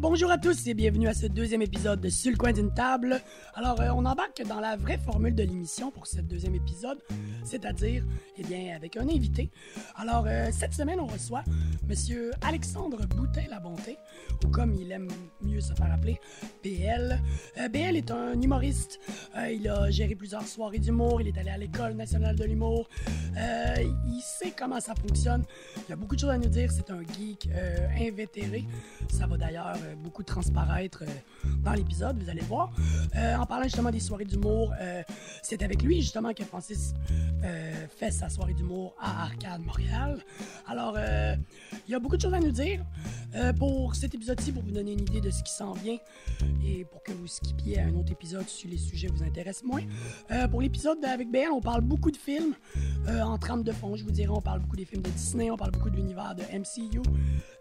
bonjour à tous et bienvenue à ce deuxième épisode de Sur le coin d'une table. Alors, euh, on embarque dans la vraie formule de l'émission pour ce deuxième épisode, c'est-à-dire, eh bien, avec un invité. Alors, euh, cette semaine, on reçoit Monsieur Alexandre Boutin-Labonté, ou comme il aime mieux se faire appeler, BL. Euh, BL est un humoriste. Il a géré plusieurs soirées d'humour. Il est allé à l'École nationale de l'humour. Il sait comment ça fonctionne. Il a beaucoup de choses à nous dire. C'est un geek invétéré. Ça va d'ailleurs beaucoup transparaître euh, dans l'épisode, vous allez voir. Euh, en parlant justement des soirées d'humour, euh, c'est avec lui justement que Francis euh, fait sa soirée d'humour à Arcade Montréal. Alors, euh, il y a beaucoup de choses à nous dire. Euh, pour cet épisode-ci, pour vous donner une idée de ce qui s'en vient et pour que vous skippiez à un autre épisode si les sujets vous intéressent moins. Euh, pour l'épisode avec BL, on parle beaucoup de films euh, en trame de fond, je vous dirais. On parle beaucoup des films de Disney, on parle beaucoup de l'univers de MCU.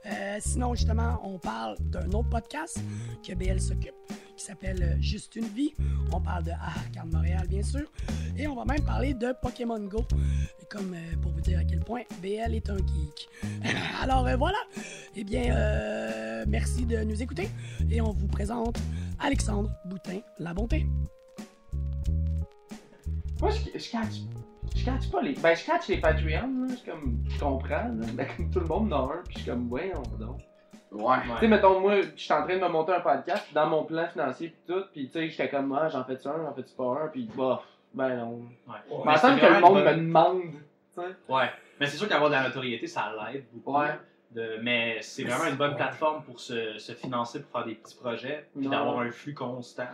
Euh, sinon, justement, on parle d'un autre podcast que BL s'occupe qui s'appelle euh, Juste une vie. On parle de Arcade Montréal, bien sûr. Et on va même parler de Pokémon Go. Comme euh, pour vous dire à quel point BL est un geek. Alors euh, voilà. Eh bien, merci de nous écouter. Et on vous présente Alexandre Boutin, la bonté. Moi, je, je catch. Je catch pas les. Ben, je catch les Patreons. Je comme. Je comprends. Ben, comme tout le monde en a un, puis je suis comme, ouais, on donc. Ouais. Tu sais, mettons, moi, je suis en train de me monter un podcast, dans mon plan financier, puis tout, puis tu sais, j'étais comme, ah, j'en fais-tu un, j'en fais-tu pas un, puis bof. Ben non. Ouais. Mais semble que le monde me demande, tu sais. Ouais. Mais c'est sûr qu'avoir de la notoriété, ça l'aide beaucoup. Ouais. De... Mais c'est vraiment une bonne plateforme pour se, se financer, pour faire des petits projets, puis d'avoir un flux constant.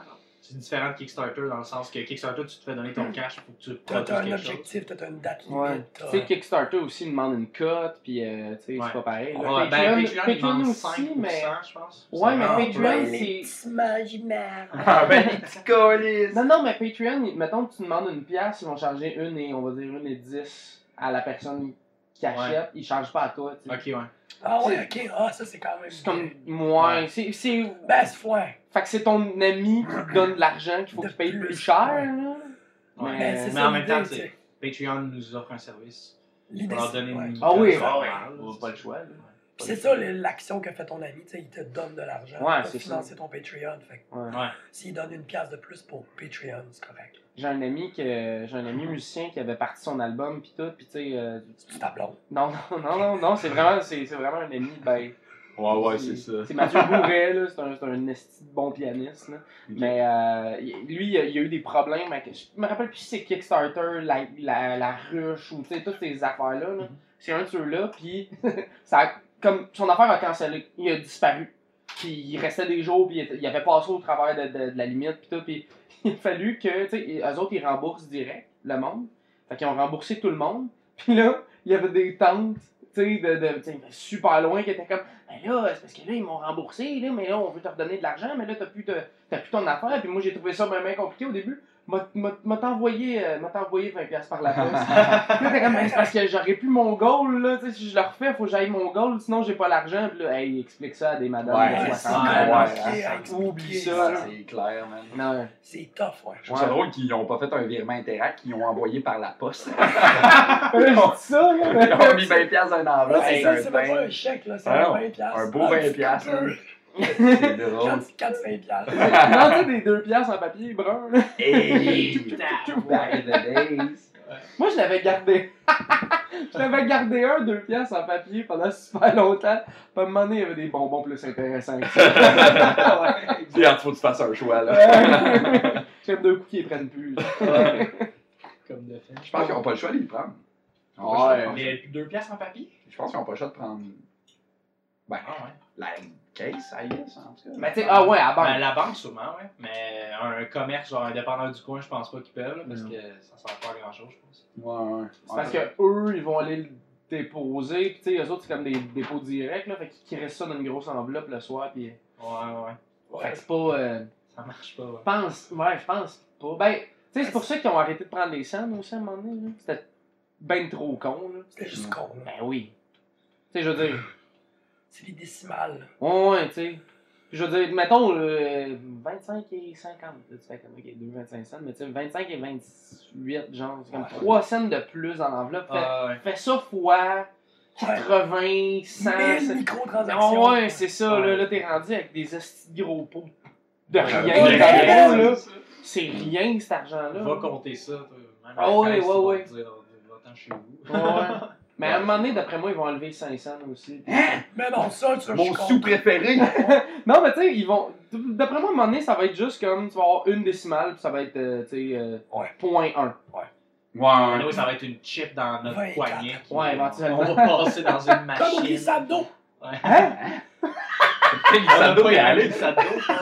C'est différent de Kickstarter dans le sens que Kickstarter, tu te fais donner ton cash pour que tu produises t'as un quelque chose. objectif, t'as une date limite. Ouais. Tu sais, Kickstarter aussi demande une cote, puis euh, tu sais, Ouais. c'est pas pareil. là. Ouais, ben, Patreon, aussi, 5%, mais. je pense. Ouais, mais C'est Patreon, les c'est- petits. Ah ben les petits colis! Non, non, mais Patreon, mettons que tu demandes une pièce, ils vont charger une et on va dire une et dix à la personne qui achète, ils chargent pas à toi. Ok, ouais. Ah ouais, ok. Ah, ça c'est quand même. C'est comme moi, Ouais. c'est. c'est- Ben, c'est ouais. Fait que c'est ton ami qui te donne de l'argent qu'il faut De qu'il paye plus, plus cher. ouais. là. Ouais. Mais- Ben, c'est mais en même temps, l'idée, c'est- tu sais. Patreon nous offre un service. L'idée, Pour leur c'est- donner ouais. une Ah oui, ah ouais, on a c'est pas le ça. choix. là. Puis c'est ça l'action que fait ton ami, tu sais, il te donne de l'argent Ouais, pour c'est financer ton Patreon. Fait que Ouais. Ouais. s'il donne une pièce de plus pour Patreon, c'est correct. J'ai un ami que j'ai un ami musicien qui avait parti son album puis tout puis tu sais euh, C'est ta blonde. non non non non non c'est vraiment c'est c'est vraiment un ami ben Ouais, ouais, c'est ça. c'est Mathieu Bourret là c'est un c'est un esti de bon pianiste là. mais euh, lui il a, il a eu des problèmes avec je me rappelle plus si c'est Kickstarter la, la, la ruche ou tu sais toutes ces affaires là, là. c'est un de ceux là puis ça a- comme son affaire a cancellé il a disparu puis il restait des jours puis il avait passé au travers de, de, de la limite puis tout puis il a fallu que tu sais eux autres ils remboursent direct le monde. Fait qu'ils ont remboursé tout le monde. Puis là il y avait des tantes tu sais de, super loin qui étaient comme ben là c'est parce que là ils m'ont remboursé là mais là on veut te redonner de l'argent mais là t'as plus, plus ton affaire. Puis moi j'ai trouvé ça bien compliqué au début m'a t'envoyé euh, m'a t'envoyé 20$ piastres par la poste Puis là, t'es comme, c'est parce que j'aurais plus mon goal, là. Tu sais, si je le refais, faut que j'aille mon goal, sinon j'ai pas l'argent. Puis là, hey, explique ça à des madames Ouais, c'est 60 ouais, ouais, Oublie ça. C'est clair, man. Non, C'est tough, ouais. Je trouve ça drôle qu'ils n'ont pas fait un virement Interact, qu'ils ont envoyé par la poste. ça, là. Ils ont mis 20$ dans un enveloppe, c'est pas un chèque, là, c'est Ah un non, 20 piastres. un beau Ah, 20 tu piastres. C'est drôle. 4-5 piastres. non, tu sais, des deux piastres en papier brun, là. Hey! Putain. Back in the days? Moi, je l'avais gardé. je l'avais gardé un, deux piastres en papier pendant super longtemps. Puis à un moment donné, il y avait des bonbons plus intéressants que ça. Regarde, faut que tu fasses un choix, là. J'aime deux coups qui les prennent plus. Comme de fait. Je pense qu'ils n'ont pas le choix de les prendre. Pas Ouais. Mais deux pièces en papier? Je pense qu'ils n'ont pas le choix de prendre. Ben, Ah ouais. la case, I guess, en tout cas. Mais tu sais, ah ouais, à Ben, banque. la banque, sûrement, ouais. Mais un commerce, genre indépendant du coin, je pense pas qu'ils peuvent, là, parce que ça sert pas à grand chose, je pense. Ouais, ouais. C'est parce que eux, ils vont aller le déposer, puis tu sais, eux autres, c'est comme des dépôts directs, là, fait qu'ils restent ça dans une grosse enveloppe le soir, puis... Ouais, ouais. Fait que c'est pas... euh, Ça marche pas, ouais. Je pense, ouais, je pense pas. Ben, tu sais, c'est pour ça qu'ils ont arrêté de prendre les scènes aussi à un moment donné, là. C'était ben trop con, là. C'était juste con, là. Ben oui. Tu sais, je veux dire... C'est des décimales. Ouais, tu sais. Je veux dire, mettons, euh, 25 et 50. là, Tu fais comme, ok, 2, 25 cents, mais tu sais, 25 et 28, genre, c'est comme Ouais. 3 cents de plus dans l'enveloppe. Fais, Ah ouais. fais ça fois 80, 100. 1000 c'est- microtransactions. Ah ouais, c'est ça, là, Ouais. là t'es rendu avec des gros pots de rien. ouais. C'est rien cet argent-là. Va compter ça. toi. Même Ah ouais, ouais, ouais. te dire, chez vous. Ouais, ouais. Mais à un moment donné, d'après moi, ils vont enlever 500 aussi. Mais non, ça, tu Mon sous préféré. Non, mais tu sais, ils vont. D'après moi, à un moment donné, ça va être juste comme. Tu vas avoir une décimale, puis ça va être, euh, tu sais, euh, Ouais. point 1. Ouais. Nous, ça va être une chip dans notre 24. poignet. Ouais, éventuellement. On va passer dans une Comme au machine. d'eau. Ouais. Hein? Il y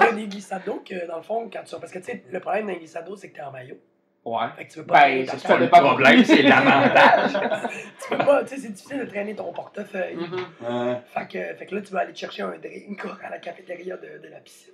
a des glissades d'eau que, dans le fond, quand tu. Parce que, tu sais, le problème d'un glissade d'eau, c'est que t'es en maillot. Ouais. Fait que tu veux pas Ben, c'est ça Le problème, c'est l'avantage. Tu peux pas, tu sais, c'est difficile de traîner ton portefeuille. Mhm. Ouais. Fait que, fait que là, tu vas aller te chercher un drink à la cafétéria de, de la piscine.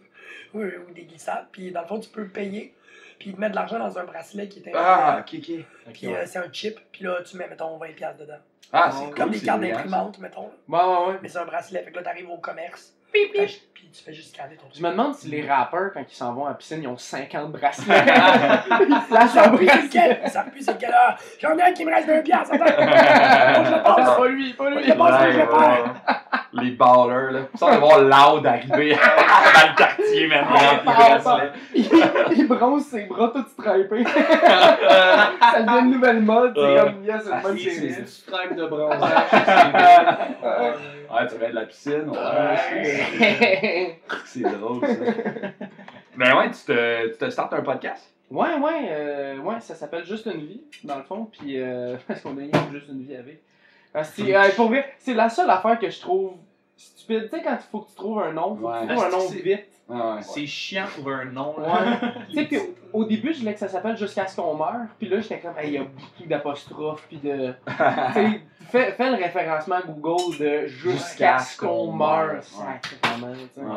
Ou, ou des glissades. Puis dans le fond, tu peux payer. Puis mettent de l'argent dans un bracelet qui est Ah, un. ok, ok. Puis euh, c'est un chip. Puis là, tu mets, mettons, 20$ piastres dedans. Ah, c'est Comme cool, des c'est cartes d'imprimante, mettons. là. Ouais, ouais, ouais. Mais c'est un bracelet. Fait que là, t'arrives au commerce. T'ach- Puis tu fais juste scanner ton Je me demande si les rappeurs, quand ils s'en vont à la piscine, ils ont 50 bracelets. Ils flashent Ça c'est bracelet. savent plus c'est lequel. Ah, J'en ai un qui me reste deux piastres. Attends. Je le Ah, passe. pas lui, pas lui. Je pense que je le perds. Les ballers, là. Sans voir Loud arriver dans le quartier maintenant. Ah, ah, bracelet. Il, il bronze ses bras tout stripés. ça devient une nouvelle mode. C'est comme, yes, c'est Ah, une bonne si, série. C'est du stripe de bronzage. Ouais, tu vas de la piscine. Ouais, Ouais, c'est drôle, ça. Ben ouais, tu te, tu te startes un podcast? ouais, ouais, euh, ouais, ça s'appelle Juste une vie, dans le fond. Puis, euh, parce qu'on a juste une vie avec. Parce que, euh, pour vrai, c'est la seule affaire que je trouve stupide. Tu sais, quand il faut que tu trouves un nom, faut que tu trouves un nom C'est- vite. Ah ouais. C'est chiant de trouver un nom. tu sais, puis au début, je voulais que ça s'appelle Jusqu'à ce qu'on meure. Puis là, j'étais comme, Hey, il y a beaucoup d'apostrophes. Puis de. fais, fais le référencement Google de Jusqu'à ce qu'on meure. Ouais. Sacrément, tu sais. Ouais.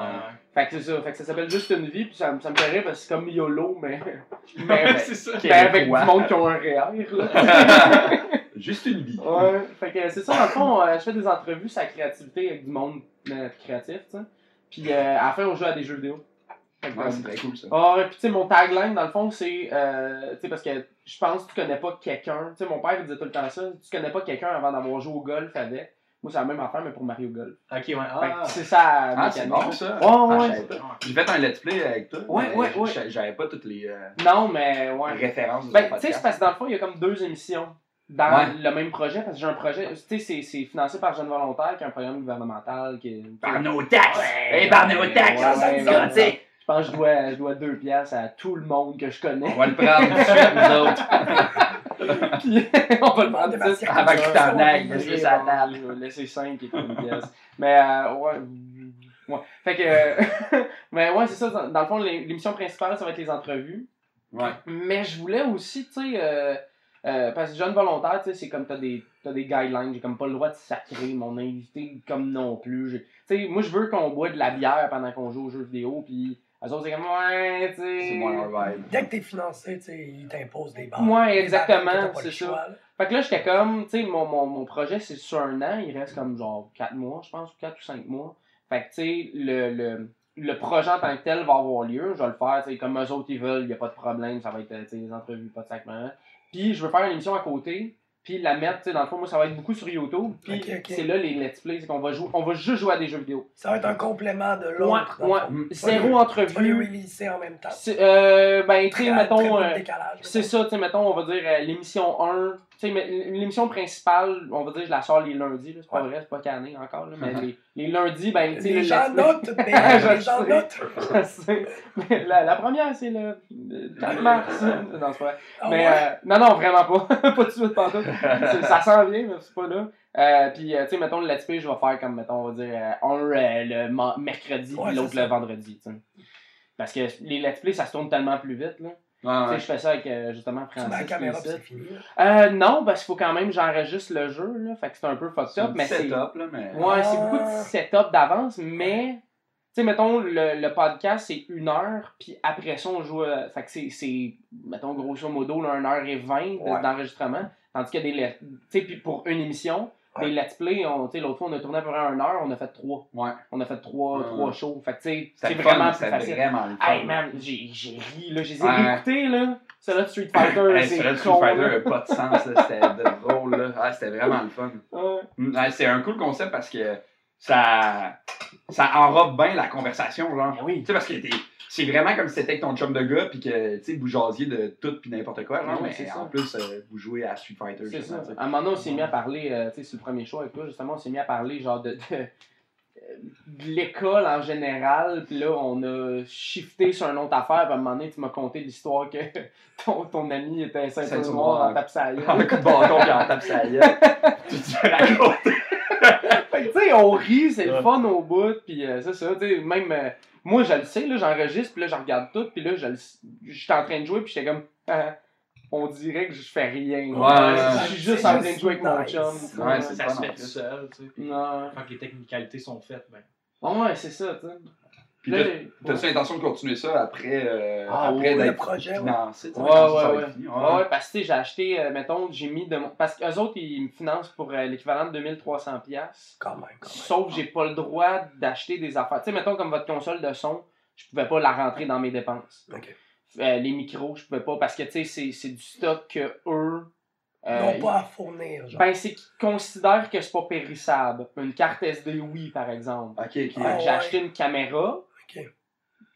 Fait que c'est ça. Fait que ça s'appelle Juste une vie. Puis ça, me- ça me fait rire parce que c'est comme YOLO, mais. mais, c'est ça. mais avec du monde qui ont un REER, là. Juste une vie. Ouais, fait que c'est ça, dans le fond, euh, je fais des entrevues sur la créativité avec du monde euh, créatif, tu sais. Puis euh, à la fin, on joue à des jeux vidéo. Ouais, euh, c'est très cool ça. ah puis tu sais, mon tagline, dans le fond, c'est, euh, tu sais, parce que je pense que tu connais pas quelqu'un, tu sais, mon père, il disait tout le temps ça, tu connais pas quelqu'un avant d'avoir joué au golf avec. Moi, c'est la même affaire, mais pour Mario Golf. Ok, ouais. Fait Ah, c'est ça, Ah, c'est bon ça. Ouais, ouais, Ah. J'ai fait un let's play avec toi. Ouais, ouais, ouais. j'a- J'avais pas toutes les euh, Non, mais ouais. références de Ben, tu sais, c'est parce que dans le fond, il y a comme deux émissions dans Ouais. le même projet, parce que j'ai un projet, tu sais, c'est- c'est financé par Jeunes Volontaires, qui est un programme gouvernemental qui est... Par nos taxes! Ouais. Hey, par nos taxes! Ouais, ça tu sais. Je pense que je dois, je dois deux piastres à tout le monde que je connais. On va le prendre tout de suite, nous autres. Puis, on va le de prendre ma ça. circonscription. Avant qu'il t'en aille, Je vais laisser 5 et une pièce. Mais, euh, ouais. ouais. Fait que, euh, mais ouais, c'est ça. Dans, dans le fond, l'é- l'émission principale, ça va être les entrevues. Ouais. Mais je voulais aussi, tu sais, euh, euh, parce que jeune volontaire, tu sais, c'est comme t'as des, t'as des guidelines. J'ai comme pas le droit de sacrer mon invité comme non plus. J'ai- Tu sais, moi, je veux qu'on boit de la bière pendant qu'on joue aux jeux vidéo. Puis, eux autres, c'est comme, ouais, tu sais. C'est moins leur vibe. Dès que t'es financé, tu sais, ils t'imposent des barres. Ouais, exactement, c'est ça. choix. Fait que là, j'étais comme, tu sais, mon, mon, mon projet, c'est sur un an, il reste comme genre 4 mois, je pense, ou 4 ou 5 mois. Fait que, tu sais, le, le, le projet en tant que tel va avoir lieu, je vais le faire, tu sais, comme eux autres ils veulent, il n'y a pas de problème, ça va être, tu sais, des entrevues, pas de sac, hein. Puis, je veux faire une émission à côté, puis la mettre, tu sais, dans le fond, moi, ça va être beaucoup sur YouTube, puis c'est là les let's play, c'est qu'on va jouer, on va juste jouer à des jeux vidéo. Ça va être un complément de Ouais, l'autre. ouais, fond. zéro Tu les entrevue. releaser en même temps. C'est- Euh, ben, tu sais, mettons, euh, c'est ça, tu sais, mettons, on va dire euh, l'émission 1. Tu sais, mais l'émission principale, on va dire, je la sors les lundis, là, c'est pas Ouais. vrai, c'est pas cané encore, là, mais les, les lundis, ben, tu sais, Les le gens notent, les gens notent. Je sais. Mais la, la première, c'est le, le 4 mars. non, c'est pas vrai. Ah mais, ouais? euh, non, non, vraiment pas. pas tout de suite, pas tout. Ça s'en vient, mais c'est pas là. Euh, puis, euh, tu sais, mettons, le let's play, je vais faire comme, mettons, on va dire, euh, un euh, le mercredi, Ouais, puis l'autre le vendredi, tu sais. Parce que les let's play, ça se tourne tellement plus vite, là. Tu Ouais, sais, ouais. je fais ça avec, euh, justement, Francis. la caméra c'est fini. Euh, non, parce qu'il faut quand même j'enregistre le jeu, là. Fait que c'est un peu fucked C'est up, un mais c'est. setup, là, mais. Ouais, c'est beaucoup de Ah. setup d'avance, mais. Tu sais, mettons, le, le podcast, c'est une heure, puis après ça, on joue. à- Fait que c'est, c'est, mettons, grosso modo, là, une heure et vingt Ouais. d'enregistrement. Tandis qu'il y a des. let- Tu sais, puis pour une émission, Ouais. des let's play, l'autre fois, on a tourné à peu près une heure, on a fait trois. Ouais. On a fait trois, Ouais. trois shows. Fait que, tu sais, C'est vraiment plus facile. vraiment fun. Hey man, j'ai j'ai ri, là, je les ai Ouais. réécoutés, là. Celle-là de Street Fighter, Hey, c'est celui-là de Street Fighter n'a pas de sens, là. c'était drôle. Là. Ah, c'était vraiment le fun. Ouais. Mm, c'est un cool concept parce que ça, ça enrobe bien la conversation. Genre. Ben oui. Tu sais, parce que t'es- c'est vraiment comme si c'était ton chum de gars, puis que tu sais, vous jasiez de tout puis n'importe quoi. Genre, Ouais, mais ça. en plus, euh, vous jouez à Street Fighter. C'est ça. À un moment donné, on s'est mis à parler, euh, tu sais, c'est le premier show avec toi, justement, on s'est mis à parler, genre, de, de, euh, de l'école en général, puis là, on a shifté sur une autre affaire, puis à un moment donné, tu m'as conté l'histoire que ton, ton ami était ceinture noire en tape sa gueule. En coup de bâton, puis en tape sa gueule. Tu te racontes. Fait que, tu sais, on rit, c'est le fun au bout, puis euh, c'est ça, tu sais, même, euh, moi, je le sais, là, j'enregistre, puis là, je regarde tout, puis là, je le s- j'étais en train de jouer, puis j'étais comme, Ah, on dirait que je fais rien. Ouais, je suis juste c'est en train de jouer avec mon nice. chum. Ouais, c'est Ça pas se non fait tout seul, tu sais. Quand les technicalités sont faites, ben. Ouais, c'est ça, tu sais. Puis Là, t'as- les- t'as-tu l'intention de continuer ça après, euh, Ah, après ouais, Le d'être projet, ouais. financé? Ouais, ouais, ouais. fini? Ouais, ouais, parce que tu sais, j'ai acheté, euh, mettons, j'ai mis de mon. Parce qu'eux autres, ils me financent pour euh, l'équivalent de 2300$. piastres. Quand même, quand même. Sauf que j'ai pas le droit d'acheter des affaires. Tu sais, mettons, comme votre console de son, je pouvais pas la rentrer dans mes dépenses. Ok. Euh, les micros, je pouvais pas, parce que, tu sais, c'est- c'est du stock que eux. euh, non pas à fournir, genre. Ben, c'est qu'ils considèrent que c'est pas périssable. Une carte SD, oui, par exemple. Ok, ok. Fait que Ah j'ai ouais. acheté une caméra. Ok.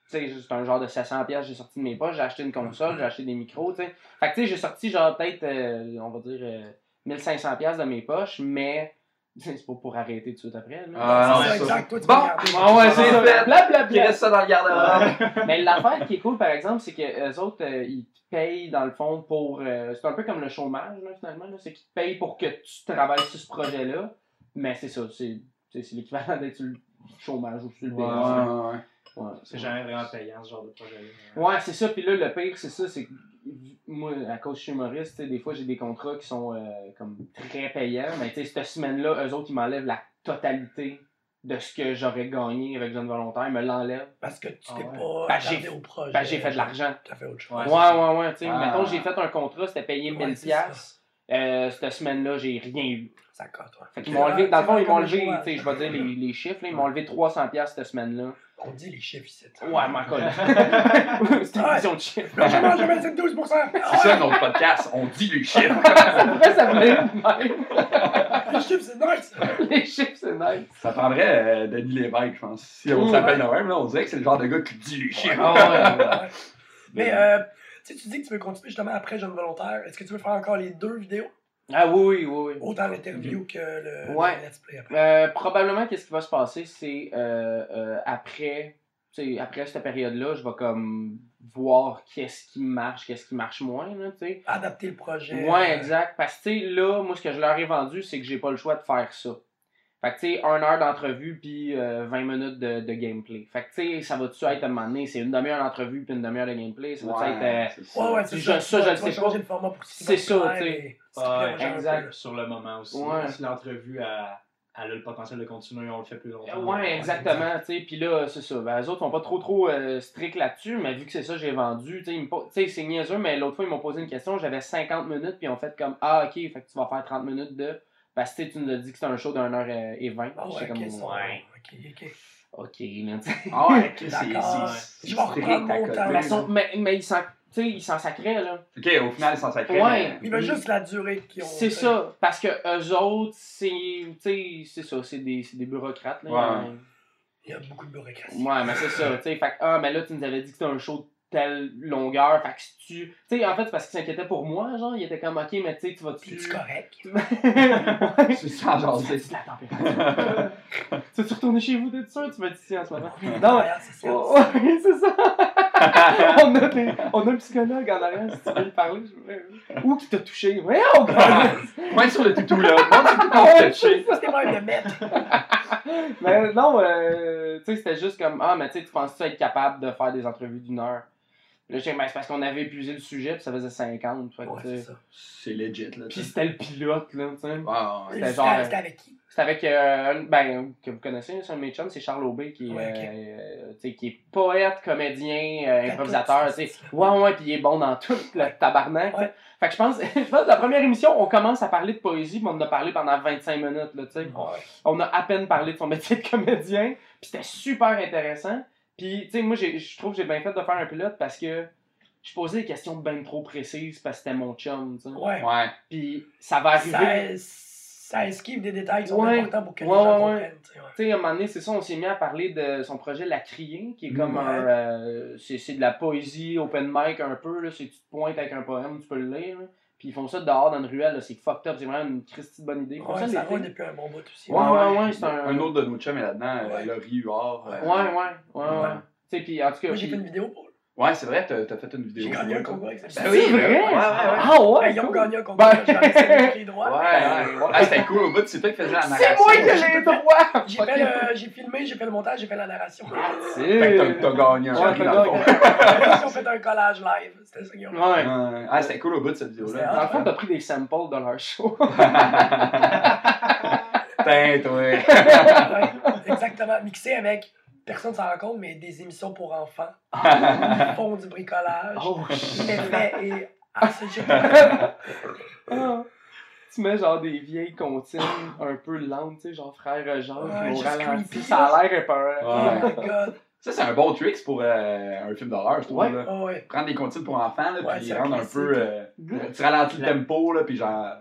Tu sais, c'est un genre de 700 pièces j'ai sorti de mes poches, j'ai acheté une console, j'ai acheté des micros, tu sais. Fait que tu sais, j'ai sorti genre peut-être, euh, on va dire, euh, 1500 pièces de mes poches, mais c'est pas pour arrêter tout de suite après. Là. Ah, non, c'est c'est ça, ça. exact. Toi, tu Bon. Ah ouais, c'est. Blablabla. Qui reste ça dans le garde-robe? Mais l'affaire qui est cool, par exemple, c'est que les autres, euh, ils te payent dans le fond pour. euh, c'est un peu comme le chômage, là, finalement. là. C'est qu'ils te payent pour que tu travailles sur ce projet-là. Mais c'est ça, c'est c'est- l'équivalent d'être sur le chômage ou sur le Ouais. Ouais, ouais. Ouais, C'est jamais vraiment payant, ce genre de projet-là. Ouais, c'est ça. Puis là, le pire, c'est ça, c'est que moi, à cause que je suis humoriste, des fois, j'ai des contrats qui sont euh, comme très payants. Mais tu sais, cette semaine-là, eux autres, ils m'enlèvent la totalité de ce que j'aurais gagné avec Jeune Volontaire. Ils me l'enlèvent. Parce que tu Ah t'es ouais. pas Ben, j'ai- au projet. Ben, j'ai fait de l'argent. T'as fait autre chose. Ouais, Ouais, ouais, ouais. Ah. mettons, j'ai fait un contrat, c'était payé Ouais, 1000$. C'est. Euh, cette semaine-là, j'ai rien eu. Ça cote, ouais. Fait qu'ils m'ont enlevé, dans le fond, ils m'ont enlevé, tu sais, je vais dire les, les chiffres, là, ils m'ont enlevé 300$ piastres cette semaine-là. On dit les chiffres ici. Ouais, ma colle. C'était une vision de chiffres. Non, j'ai mangé 12%. C'est ça notre podcast, on dit les chiffres. Ça voulait être même? Les chiffres, c'est nice. Les chiffres, c'est nice. Ça prendrait euh, Denis Lévesque, je pense. Si on s'appelle de même, là, on dirait que c'est le genre de gars qui dit les chiffres. Ah ouais. Ouais. Mais, euh, tu sais, tu dis que tu veux continuer justement après Jeune Volontaire. Est-ce que tu veux faire encore les deux vidéos? Ah oui, oui, oui. Autant l'interview que le, Ouais. le let's play après. Euh, probablement, qu'est-ce qui va se passer, c'est euh, euh, après, après cette période-là, je vais comme voir qu'est-ce qui marche, qu'est-ce qui marche moins, là. Adapter le projet. Ouais, exact. Parce que, là, moi, ce que je leur ai vendu, c'est que j'ai pas le choix de faire ça. Fait que, tu sais, une heure d'entrevue puis euh, 20 minutes de, de gameplay. Fait que, tu sais, ça va-tu être à un moment donné, c'est une demi-heure d'entrevue puis une demi-heure de gameplay? Ça va-tu être. euh, c'est ça. Ouais, ouais, c'est Je- ça. je le sais pas. C'est ça, tu sais. Exact. Sur le moment aussi. Ouais. Si l'entrevue a, elle a le potentiel de continuer, on le fait plus longtemps. Ouais, exactement, tu sais. Puis là, c'est ça. Ben, eux autres sont pas trop trop euh, stricts là-dessus, mais vu que c'est ça, j'ai vendu. Tu sais, c'est niaiseux, mais l'autre fois, ils m'ont posé une question. J'avais 50 minutes, puis ils ont fait comme Ah, ok, fait que tu vas faire 30 minutes de. Parce que tu sais, tu nous as dit que c'était un show d'une heure et 20. Ah J'étais ouais, comme. Ouais, Ok, ok. ok, là, tu sais. Ah ouais, ok, c'est- Je vais reprendre mon temps. Mais, ils mais, mais s'en tu sais, ils s'en sacraient, là. Ok, au final, ils s'en sacrés. Ouais. Il veut juste la durée qu'ils ont. C'est ça, parce que eux autres, c'est. Tu sais, c'est ça, c'est des, c'est des bureaucrates, là. Ouais. Il y a beaucoup de bureaucratie. Ouais, mais c'est ça, tu sais. Fait que, ah, mais là, tu nous avais dit que c'était un show de telle longueur. Fait que si tu. Tu sais, en fait, c'est parce qu'il s'inquiétait pour moi, genre. Il était comme, ok, mais tu sais, tu vas-tu. C'est correct. ouais. C'est ça, genre, Tu c'est la température. tu veux-tu retourner chez vous, t'es sûr? Tu m'as dit ici en ce moment? Non, c'est ça. Ouais, c'est ça. on, a des- on a un psychologue en arrière, si tu veux lui parler. Je... Ou qui t'a touché. Ouais, oh, gars! Point sur le toutou, là. Ouais, touché. Ça, c'était même de mettre. mais non, euh, tu sais, c'était juste comme, ah, mais tu sais, tu penses-tu être capable de faire des entrevues d'une heure? Là, j'ai ben, c'est parce qu'on avait épuisé le sujet, puis ça faisait 50. Fait que, Ouais, tu c'est ça. C'est legit, là. Puis c'était le pilote, là, tu sais. Wow, ouais. C'était C'était genre- c'était avec qui? C'est avec, euh, un- ben, que vous connaissez, c'est un de mes chums, c'est Charles Aubé, qui, Ouais, euh, tu sais, qui est poète, comédien, euh, improvisateur, tu sais. Ouais, ouais, puis il est bon dans tout le tabarnak. Ouais. Fait que je pense, je pense que la première émission, on commence à parler de poésie, puis on en a parlé pendant 25 minutes, là, tu sais. Ouais. On a à peine parlé de son métier de comédien, puis c'était super intéressant. Puis, tu sais, moi, j'ai- je trouve que j'ai bien fait de faire un pilote parce que je posais des questions bien trop précises parce que c'était mon chum, tu sais. Ouais. Ouais. Puis ça va arriver. Ça, ça esquive des détails qui sont Ouais. importants pour que les Ouais, gens ouais, ouais. comprennent. tu sais, ouais. Tu sais, à un moment donné, c'est ça, on s'est mis à parler de son projet La Criée, qui est comme Ouais. un. euh, c'est c'est de la poésie open mic un peu, là. C'est tu te pointes avec un poème, tu peux le lire, là. Puis ils font ça dehors dans une ruelle. C'est fucked up, c'est vraiment une Christie de bonne idée. Ouais, ça ça roule depuis un bon bout aussi. Ouais, ouais, ouais, c'est un. Un autre de nos chums est là-dedans, Ouais. euh, Laurie Huard. Ouais. Ouais, ouais, ouais, ouais. Ouais. Tu sais, puis en tout cas. Moi, j'ai fait une vidéo pour Ouais, c'est vrai, t'as t'as fait une vidéo. J'ai gagné un concours avec ça. Ben oui, C'est vrai? Ouais, ouais, ouais. Ah ouais? Ben, ils ont cool. gagné un concours. Ben- J'en ai sélectionné les droits. Ouais, ouais. Ah, c'était cool au bout, c'est toi qui faisais la narration. C'est moi qui ai j'ai les droits! J'ai filmé, j'ai fait le montage, j'ai fait la narration. Fait que t'as- gagné un Ouais, dans fond. Ils ont fait un collage live. C'était ça qu'ils ont. Ouais. Ouais. Ah, c'était cool au bout de cette vidéo-là. Dans le fond, t'as pris des samples de leur show. Toi. Ouais, Exactement. Mixé avec, personne ne s'en rend compte, mais des émissions pour enfants. Ils font du bricolage. Oh, L'effet est assez génial. Ah. Tu mets genre des vieilles comptines un peu lentes, tu sais, genre frère Jean, Ouais, au juste ralenti. creepy, Ça a l'air épeurant. Oh Ouais. my god. Ça, c'est un bon trick pour euh, un film d'horreur, je trouve. Ouais. là. Oh, ouais. Prendre des comptines pour enfants, là, Ouais, puis c'est un rendre un peu. euh, tu ralentis le tempo, là, puis genre.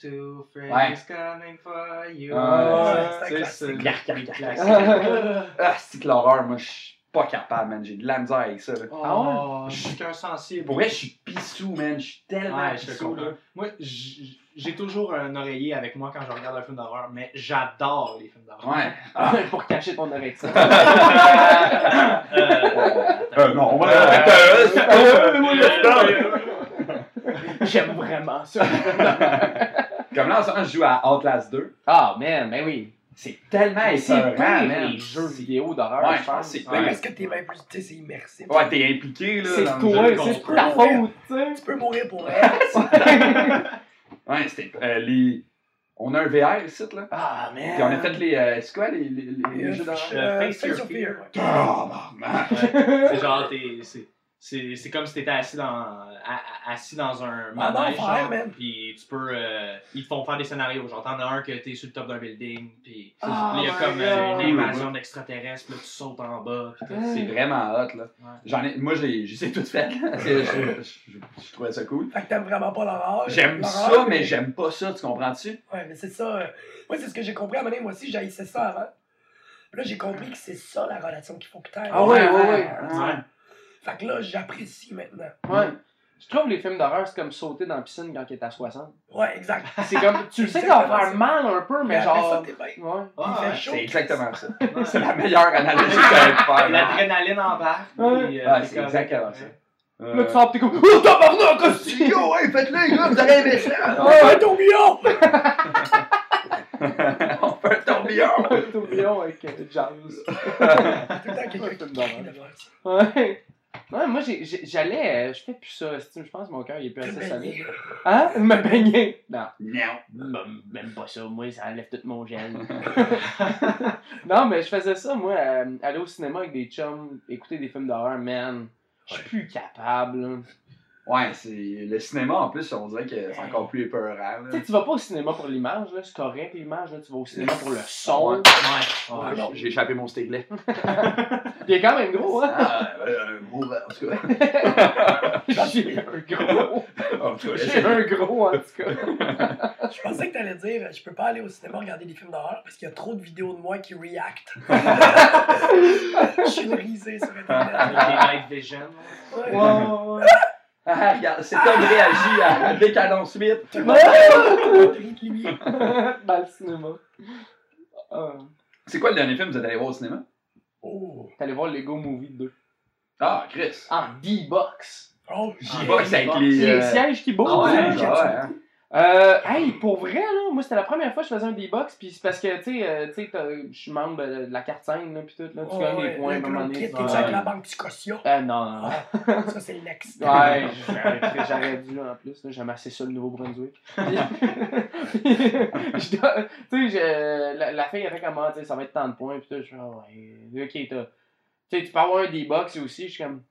Two, Freddy's Ouais. coming for you. Ouais, c'est C'est classique. Ah, que l'horreur, moi, je suis pas capable, man. J'ai de la misère avec ça, là. Oh, je suis qu'un sensible. Pour vrai, je suis pissou, man. Je suis tellement pissou, là. Moi, j'ai toujours un oreiller avec moi quand je regarde un film d'horreur, mais j'adore les films d'horreur. Ouais. Ah. Pour cacher ton érection. Euh, non, on va J'aime vraiment ça. Comme là, en ce moment, je joue à Outlast 2. Ah, man, ben oui. C'est tellement C'est épeurant, man. les jeux vidéo d'horreur, Ouais, je pense. c'est- Mais Ouais. parce que t'es même plus, tu sais, c'est immersif. Ouais, t'es impliqué, là. C'est toi, c'est ta faute, tu sais. Tu peux mourir pour elle. Ouais, c'était. euh, les... On a un VR ici, là. Ah, man. Puis on a fait les. euh, c'est quoi les, les, les, les jeux d'horreur? euh, Face Your Fear. Oh, man. Ouais. C'est genre, t'es- c'est- comme si t'étais assis dans, assis dans un manège, puis tu peux, euh, ils te font faire des scénarios, genre t'en as un que t'es sur le top d'un building, puis Oh là, il y a comme euh, une invasion d'extraterrestres, puis là tu sautes en bas. C'est vraiment hot, là. Ouais. J'en ai, moi, j'ai, j'ai tout fait. je, je, je, je trouvais ça cool. Fait que t'aimes vraiment pas l'horreur. J'aime ça, mais j'aime pas ça, tu comprends-tu? Ouais, mais c'est ça. euh, Moi, c'est ce que j'ai compris à un moment donné, moi aussi, j'haïssais ça avant. Puis là, j'ai compris que c'est ça la relation qu'il faut que t'aies. Ah ouais, ouais, ouais. ouais. Fait que là, j'apprécie maintenant. Ouais. Je trouve les films d'horreur, c'est comme sauter dans la piscine quand il est à 60. Ouais, exact. C'est comme, tu le sais que ça va faire mal un peu, mais après ça, genre. t'es bien. Ouais. Il Ah, fait ouais, chaud. C'est exactement ça. Ouais. C'est la meilleure analogie que j'avais pu faire. L'adrénaline embarque. Ouais. puis, euh, Ouais, c'est exactement ça. Là, tu sors, pis t'es comme, oh, tabarnak, hostie! Yo, hey, faites-le, gars, vous allez aimer ça! Oh, un tourbillon! On fait un tourbillon! Un tourbillon avec euh, Jazz. Tout le temps quelqu'un qui. Ouais. Ouais, moi, j'allais. euh, Je fais plus ça. Je pense que mon cœur, il est plus assez solide. Hein? Me baigner? Non. Non. Même- Même pas ça. Moi, ça enlève tout mon gel. non, mais je faisais ça, moi, euh, aller au cinéma avec des chums, écouter des films d'horreur, man. Je suis plus capable. Ouais, c'est le cinéma en plus, on dirait que c'est encore plus épeurant. là. Tu sais, tu vas pas au cinéma pour l'image, là. C'est correct, l'image, là. Tu vas au cinéma pour le son. Ouais. Ouais. Ouais, Ouais. non. J'ai échappé mon stiglet. Il est quand même gros, hein? Ah, euh, un gros, en tout cas. J'ai un gros. En tout cas, J'ai un gros, en tout cas. Je pensais que t'allais dire, je peux pas aller au cinéma regarder des films d'horreur parce qu'il y a trop de vidéos de moi qui react. Je suis risé sur Avec Internet. les night vision. Ouais. Ouais, ouais, Ah, regarde, cet homme réagit à Décadence 8. Tout le monde rit de lui. ouais. Dans le cinéma. Ah. C'est quoi le dernier film que vous êtes allé voir au cinéma? Oh, T'allais voir Lego Movie 2. Ah, Chris. En D-Box. oh, Je j'ai boxe avec les. Les euh, sièges qui bougent. Ah ouais, hein. ah hein. Euh, hey, pour vrai, là, moi, c'était la première fois que je faisais un D-Box, puis c'est parce que, tu sais, euh, tu je suis membre de la carte scène, là, puis tout, là, tu Oh, gagnes ouais, des points, à un moment donné. Ouais. t'es-tu avec la banque Scotia? Euh, non, non, non. Ah, ça, c'est le next. Ouais, j'aurais- dû en plus, là, j'aime assez ça le Nouveau-Brunswick. Tu sais, la, la fille avait comme, ah, tu sais, ça va être tant de points, puis tout, je fais, ah ouais, ok, t'as. Tu sais, tu peux avoir un D-Box aussi, je suis comme.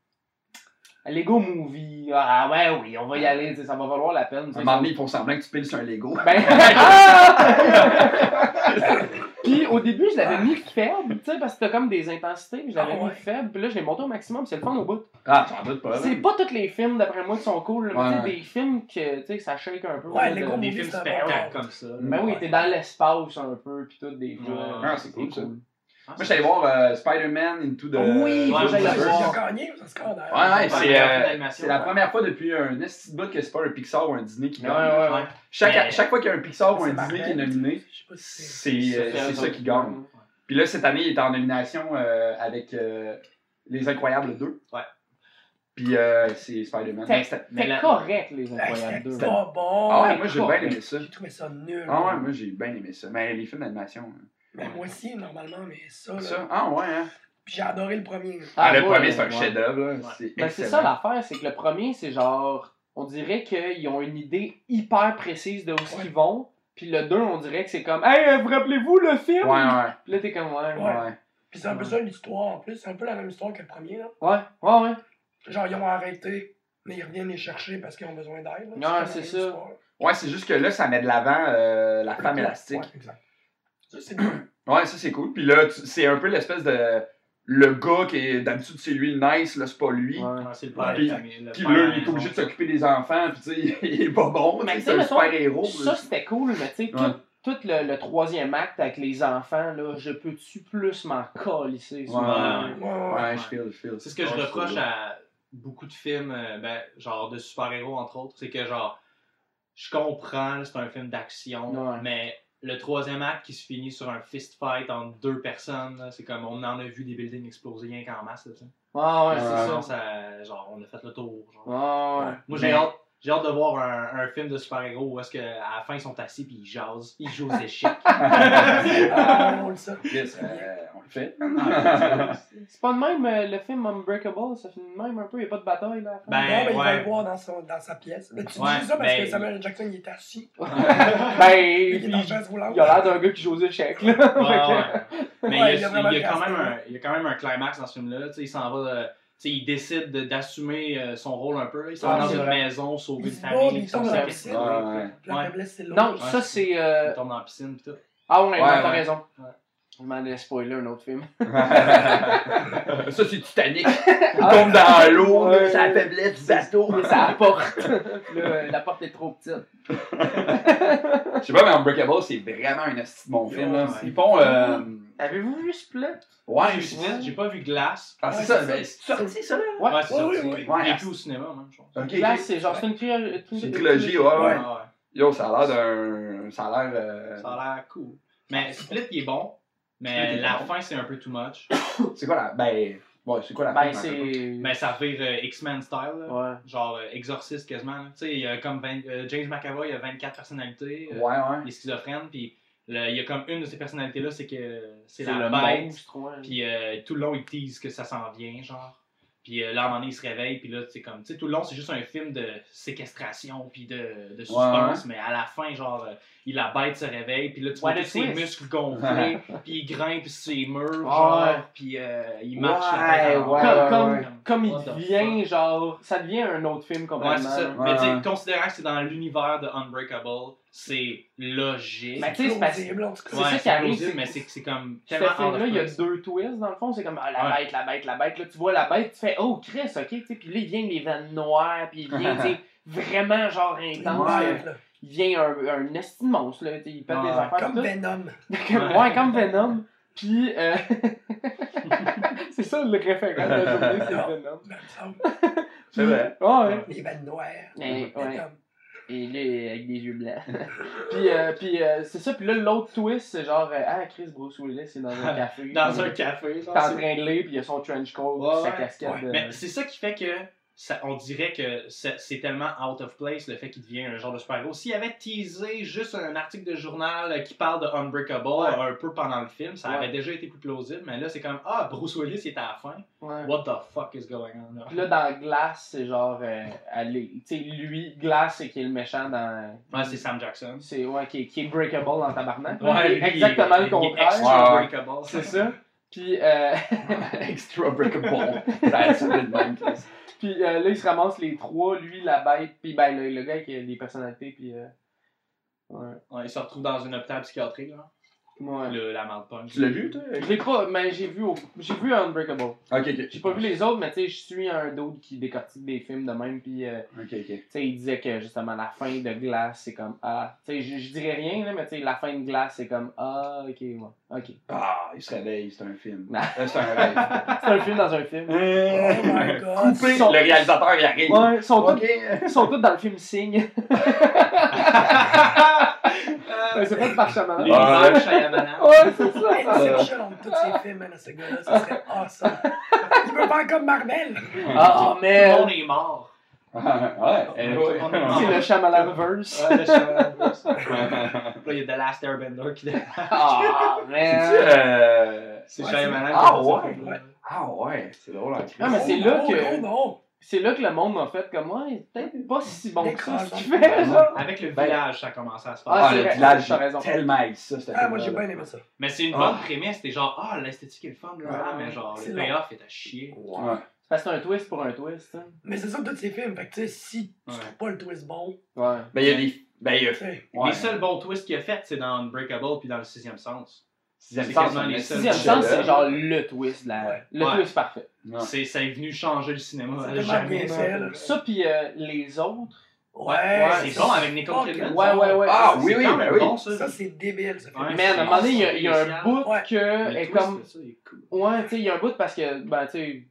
Lego Movie. Ah ouais, oui, on va y aller, ça va valoir la peine. À un moment donné, ils font semblant que tu piles sur un Lego. Ben... Puis au début, je l'avais mis faible, tu sais, parce que t'as comme des intensités, puis je l'avais Ah ouais. mis faible, puis là, je l'ai monté au maximum, c'est le fun au bout. Ah, j'en doute pas. là. C'est pas tous les films, d'après moi, qui sont cool, là, mais Ouais, des films que, tu sais, ça shake un peu. Ouais, Lego de- Des Movie, films spectacles comme ça. Ben oui, t'es dans l'espace un peu, puis tout, des fois. Ouais. Ah, c'est cool, ça. Ah, Moi, j'étais allé voir euh, Spider-Man Into the. Oui, faut que j'aille Il le a voir. gagné, cadre. Ouais, ouais, Ouais, c'est euh, c'est la ouais. première fois depuis un esti de bout que c'est pas un Pixar ou un Disney qui Ouais, gagne. ouais, ouais. Chaque, Mais- chaque fois qu'il y a un Pixar ou un C'est Disney qui est nominé, Je c'est. c'est euh, c'est ça qui gagne. Puis là, cette année, il est en nomination euh, avec euh, Les Incroyables 2. Ouais. Puis euh, c'est Spider-Man. C'était- C'est correct, les Incroyables C'était 2. pas bon. Ah ouais, moi j'ai bien aimé ça. J'ai trouvé ça nul. Ah ouais, moi j'ai bien aimé ça. Mais les films d'animation. hein. Ben, moi aussi, normalement, mais ça, là. Ça? Ah ouais, hein? Puis j'ai adoré le premier. Ah, le ouais, premier, c'est un ouais. chef-d'œuvre. là. Ouais. C'est Ben, c'est ça l'affaire, c'est que le premier, c'est genre. On dirait qu'ils ont une idée hyper précise de où Ouais. ils vont. Puis le 2, on dirait que c'est comme Hey, vous rappelez-vous le film? Ouais, ouais. Puis là, t'es comme Ouais, ouais. Puis c'est un peu ça l'histoire en plus. C'est un peu la même histoire que le premier. Là. Ouais, ouais, ouais. Genre, ils ont arrêté, mais ils reviennent les chercher parce qu'ils ont besoin d'aide. la c'est ça. histoire. Ouais, c'est juste que là, ça met de l'avant euh, la femme élastique. Ouais, exact. Ça, c'est bien. Ouais, ça c'est cool. Puis là, c'est un peu l'espèce de. Le gars qui est d'habitude c'est lui le nice, là c'est pas lui. Ouais. C'est le père Puis- le Puis là, il est obligé de s'occuper des enfants, puis tu sais, il est pas bon, c'est un super héros. Ça, c'était cool, mais tu sais, tout, Ouais. tout le, le troisième acte avec les enfants, là, je peux-tu plus m'en calisser sur Ouais. Ouais, ouais, ouais. Ouais, je feel, je feel. C'est ce que je reproche à beaucoup de films, euh, ben, genre de super-héros entre autres, c'est que genre, je comprends, c'est un film d'action, Ouais. mais le troisième acte qui se finit sur un fist fight entre deux personnes, là, c'est comme on en a vu des buildings exploser rien qu'en masse. Là, sais. Ouais, ouais, c'est Ouais. ça. Ça, genre, on a fait le tour. genre. Ouais, ouais. Moi, j'ai Mais- hâte, j'ai hâte de voir un, un film de super-héros où est-ce qu'à la fin ils sont assis puis ils jasent, ils jouent aux échecs. Ah, on le sait. Yes, euh, on le fait. C'est pas de même, euh, le film Unbreakable, ça finit de même un peu, il n'y a pas de bataille là. à la fin. Ben, non, mais il va le voir dans, son, dans sa pièce. Mais tu Ouais, dis ça parce ben- que Samuel. Jackson, il est assis. ben, Il est puis, dans la chaise roulante. il a l'air d'un gars qui joue aux échecs là. Ouais, ouais. Mais Ouais, il, y a a, vraiment il y a quand même un, il y a quand même un climax dans ce film-là. Tu sais, Il s'en va. euh, tu sais, il décide de- d'assumer euh, son rôle un peu. Il s'en Ah, va dans une vrai. maison, sauver une famille. il puis tombe son dans la piscine. Ouais. Non, Ouais, ça c'est- euh, Il tombe dans la piscine pis tout. Ah ouais, ouais, Ouais, t'as ouais. raison. Ouais. Je m'en ai spoilé un autre film. ça, c'est Titanic. Il tombe dans l'eau, Ouais. là, c'est la faiblesse du bateau. Mais ça apporte. Là, la porte est trop petite. Je sais pas, mais Unbreakable, c'est vraiment un bon film. Là. Ouais. Ils font. Euh... Avez-vous vu Split? Ouais, J'ai- pas vu Glass. Ah, c'est Ouais, ça, c'est ben, ça. c'est sorti ça là? Ouais. Ouais, c'est Ouais, sorti. oui, oui. Ouais. Il est plus au cinéma, même chose. Ok. c'est genre, c'est une trilogie. C'est une trilogie, ouais, ouais. Ouais. Ah, Yo, ça a l'air d'un. Ça a l'air. euh, Ça a l'air cool. Mais Split, il est bon. Mais la bon. fin, c'est un peu too much. C'est quoi la. Ben. Ouais, c'est quoi la Ben, fin, c'est. Mais ça vire euh, X-Men style. là. Ouais. Genre euh, exorciste quasiment. Tu sais, il y a comme 20 euh, James McAvoy, il a 24 personnalités. euh, Ouais, ouais. Il est schizophrène. Puis il y a comme une de ces personnalités-là, c'est que c'est la le bête. monstre, ouais. Puis euh, tout le long, il tease que ça s'en vient, genre. Puis euh, là, à un moment donné, il se réveille, puis là, c'est comme, tu sais, tout le long, c'est juste un film de séquestration, puis de, de suspense, mais à la fin, genre, euh, il la bête se réveille, puis là, tu vois tous ses muscles gonflés, puis il grimpe ses murs, genre, puis euh, il marche Ouais, ouais, ouais, comme, comme il devient, genre, ça devient un autre film Ouais, complètement. c'est ça. là. Mais tu considérant que c'est dans l'univers de Unbreakable, c'est logique. Mais tu sais, c'est parce- plausible, en tout cas. c'est ça qui arrive, mais c'est c'est comme Ce tellement film-là, il y a deux twists dans le fond. C'est comme ah, la Ouais. bête, la bête, la bête. Là, tu vois la bête, tu fais oh Chris, ok. tu sais, Puis là, il vient les veines noires, puis il vient tu sais, vraiment genre intense. Il vient un, un esti monstre, là. Il pète des affaires. Comme tout. Venom. Comme- ouais, comme Venom. Puis, euh... c'est ça le référent de la journée, c'est Venom. il me semble. C'est vrai. Ouais, ouais. Les veines noires. Ouais. Venom. Et là, avec des yeux blancs. puis, euh, puis euh, c'est ça. Puis là, l'autre twist, c'est genre, euh, ah, Chris Bruce Willis, c'est dans un café. Dans un café. T'es en train de lire, puis il y a son trench coat, Ouais, sa casquette. Ouais. de- Mais c'est ça qui fait que ça, on dirait que c'est tellement out of place le fait qu'il devient un genre de super-héros. S'il avait teasé juste un article de journal euh, qui parle de Unbreakable Ouais. un peu pendant le film, ça Ouais. aurait déjà été plus plausible. Mais là, c'est comme Ah, Bruce Willis il est à la fin. Ouais. What the fuck is going on là? Puis là, dans Glass, c'est genre, euh, aller- tu sais, lui, Glass, c'est qui est le méchant dans. Ouais, c'est Sam Jackson. C'est, ouais, qui, est- qui est breakable dans Tabarnak. Ouais, exactement il- le contraire. extra breakable. C'est ça. Puis, euh, Extra breakable. Ça a même, Chris. Puis euh, là, ils se ramassent les trois, lui, la bête, puis ben, le, le gars qui a des personnalités, puis. euh, ouais. Ouais, il se retrouve dans un hôpital psychiatrique, là. Ouais. Le, la merde punch. Tu l'as vu, toi? Je l'ai pas, mais j'ai vu, au- j'ai vu Unbreakable. Ok, ok. J'ai pas vu les autres, mais tu sais, je suis un dude qui décortique des films de même, puis euh, Ok, ok. tu sais, il disait que justement la fin de Glace, c'est comme ah, tu sais, je, je dirais rien là, mais tu sais, la fin de Glace, c'est comme ah, ok, ouais, ok. Ah, il se réveille, c'est un film. Euh, c'est un rêve. C'est un film dans un film. Oh my god. Coupé, Ils sont- le réalisateur, il arrive. Ouais, ils sont, tous, ils sont tous dans le film Signe. C'est pas de par Shyamalan. L'univers Shyamalan. Ouais, c'est ça. Inception tous ces films, man, ce gars-là, ça serait awesome. Il peut faire comme Marvel. Ah, Tout mais le monde est mort. ouais. Tout mort. c'est le Shyamalan verse. Ouais, le Shyamalan. Là, il y a The Last Airbender qui Ah, C'est-tu, man. euh, C'est Shyamalan Ah, ouais. Ah ouais, c'est drôle en Ah, mais c'est là Oh, que- Oh non. C'est là que le monde m'a fait comme ouais, peut-être pas si bon que ça ce qu'il fait, genre. Avec le Ben- village, ça a commencé à se Ah, passer. Ah, c'est le vrai, village, t'as raison. tellement aimé ça, Ah, moi j'ai bien aimé ça. Mais c'est une Ah. bonne prémisse. C'était genre, ah, l'esthétique est le fun, là, Ouais. mais genre, le payoff est à chier. Ouais. C'est parce que c'est un twist pour un twist. hein. Mais c'est ça tous ces films. Fait que tu sais, si tu Ouais. trouves pas le twist bon, Ouais. Ben, il y a des. Ben, il y a. Les seuls bons twists qu'il a fait, c'est dans Unbreakable puis dans le sixième sens. Sixième c'est sens, de Sixième sens, c'est genre le twist, là. Ouais. Le Ouais. twist parfait. C'est, ça est venu changer le cinéma. Tellement jamais. bien fait, là. Ça, puis euh, les autres. Ouais, Ouais, C'est bon avec Nicole Kidman. Ouais, ouais, ouais. Ah, oui, oui, ben oui. bon, ça. Ça, c'est débile. Ouais. Man, à un moment donné, il y a, il y a un bout Ouais. que Le est comme. de ça est cool. Ouais, tu sais, il y a un bout parce que, ben, tu sais,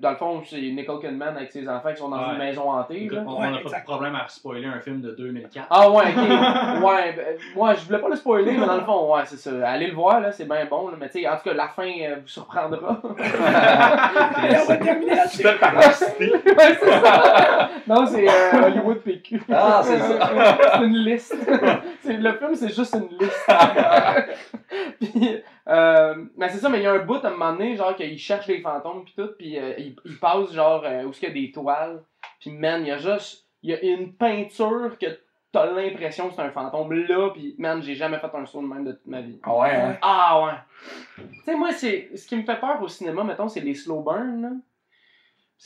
dans le fond, c'est Nicole Kidman avec ses enfants qui sont dans Ouais. une maison hantée, là. on Ouais, n'a pas de problème à spoiler un film de 2004. Ah ouais, ok. ouais, ben, moi, je voulais pas le spoiler, mais dans le fond, ouais, c'est ça. Allez le voir, là, c'est bien bon, là, mais tu sais, en tout cas, la fin euh, vous surprendra. On va terminer là-dessus. C'était par la cité. ouais, c'est ça. Non, c'est euh, Hollywood PQ. Ah, c'est ça. c'est une liste. Le film, c'est juste une liste. puis, euh, mais c'est ça, mais il y a un bout à un moment donné, genre, qu'il cherche des fantômes, puis tout, puis euh, il, il passe, genre, euh, où est-ce qu'il y a des toiles, puis man, il y a juste, il y a une peinture que t'as l'impression que c'est un fantôme là, puis man, j'ai jamais fait un saut de même de toute ma vie. Ah ouais, hein? Ah ouais. Tu sais, moi, c'est ce qui me fait peur au cinéma, mettons, c'est les slow burn, là.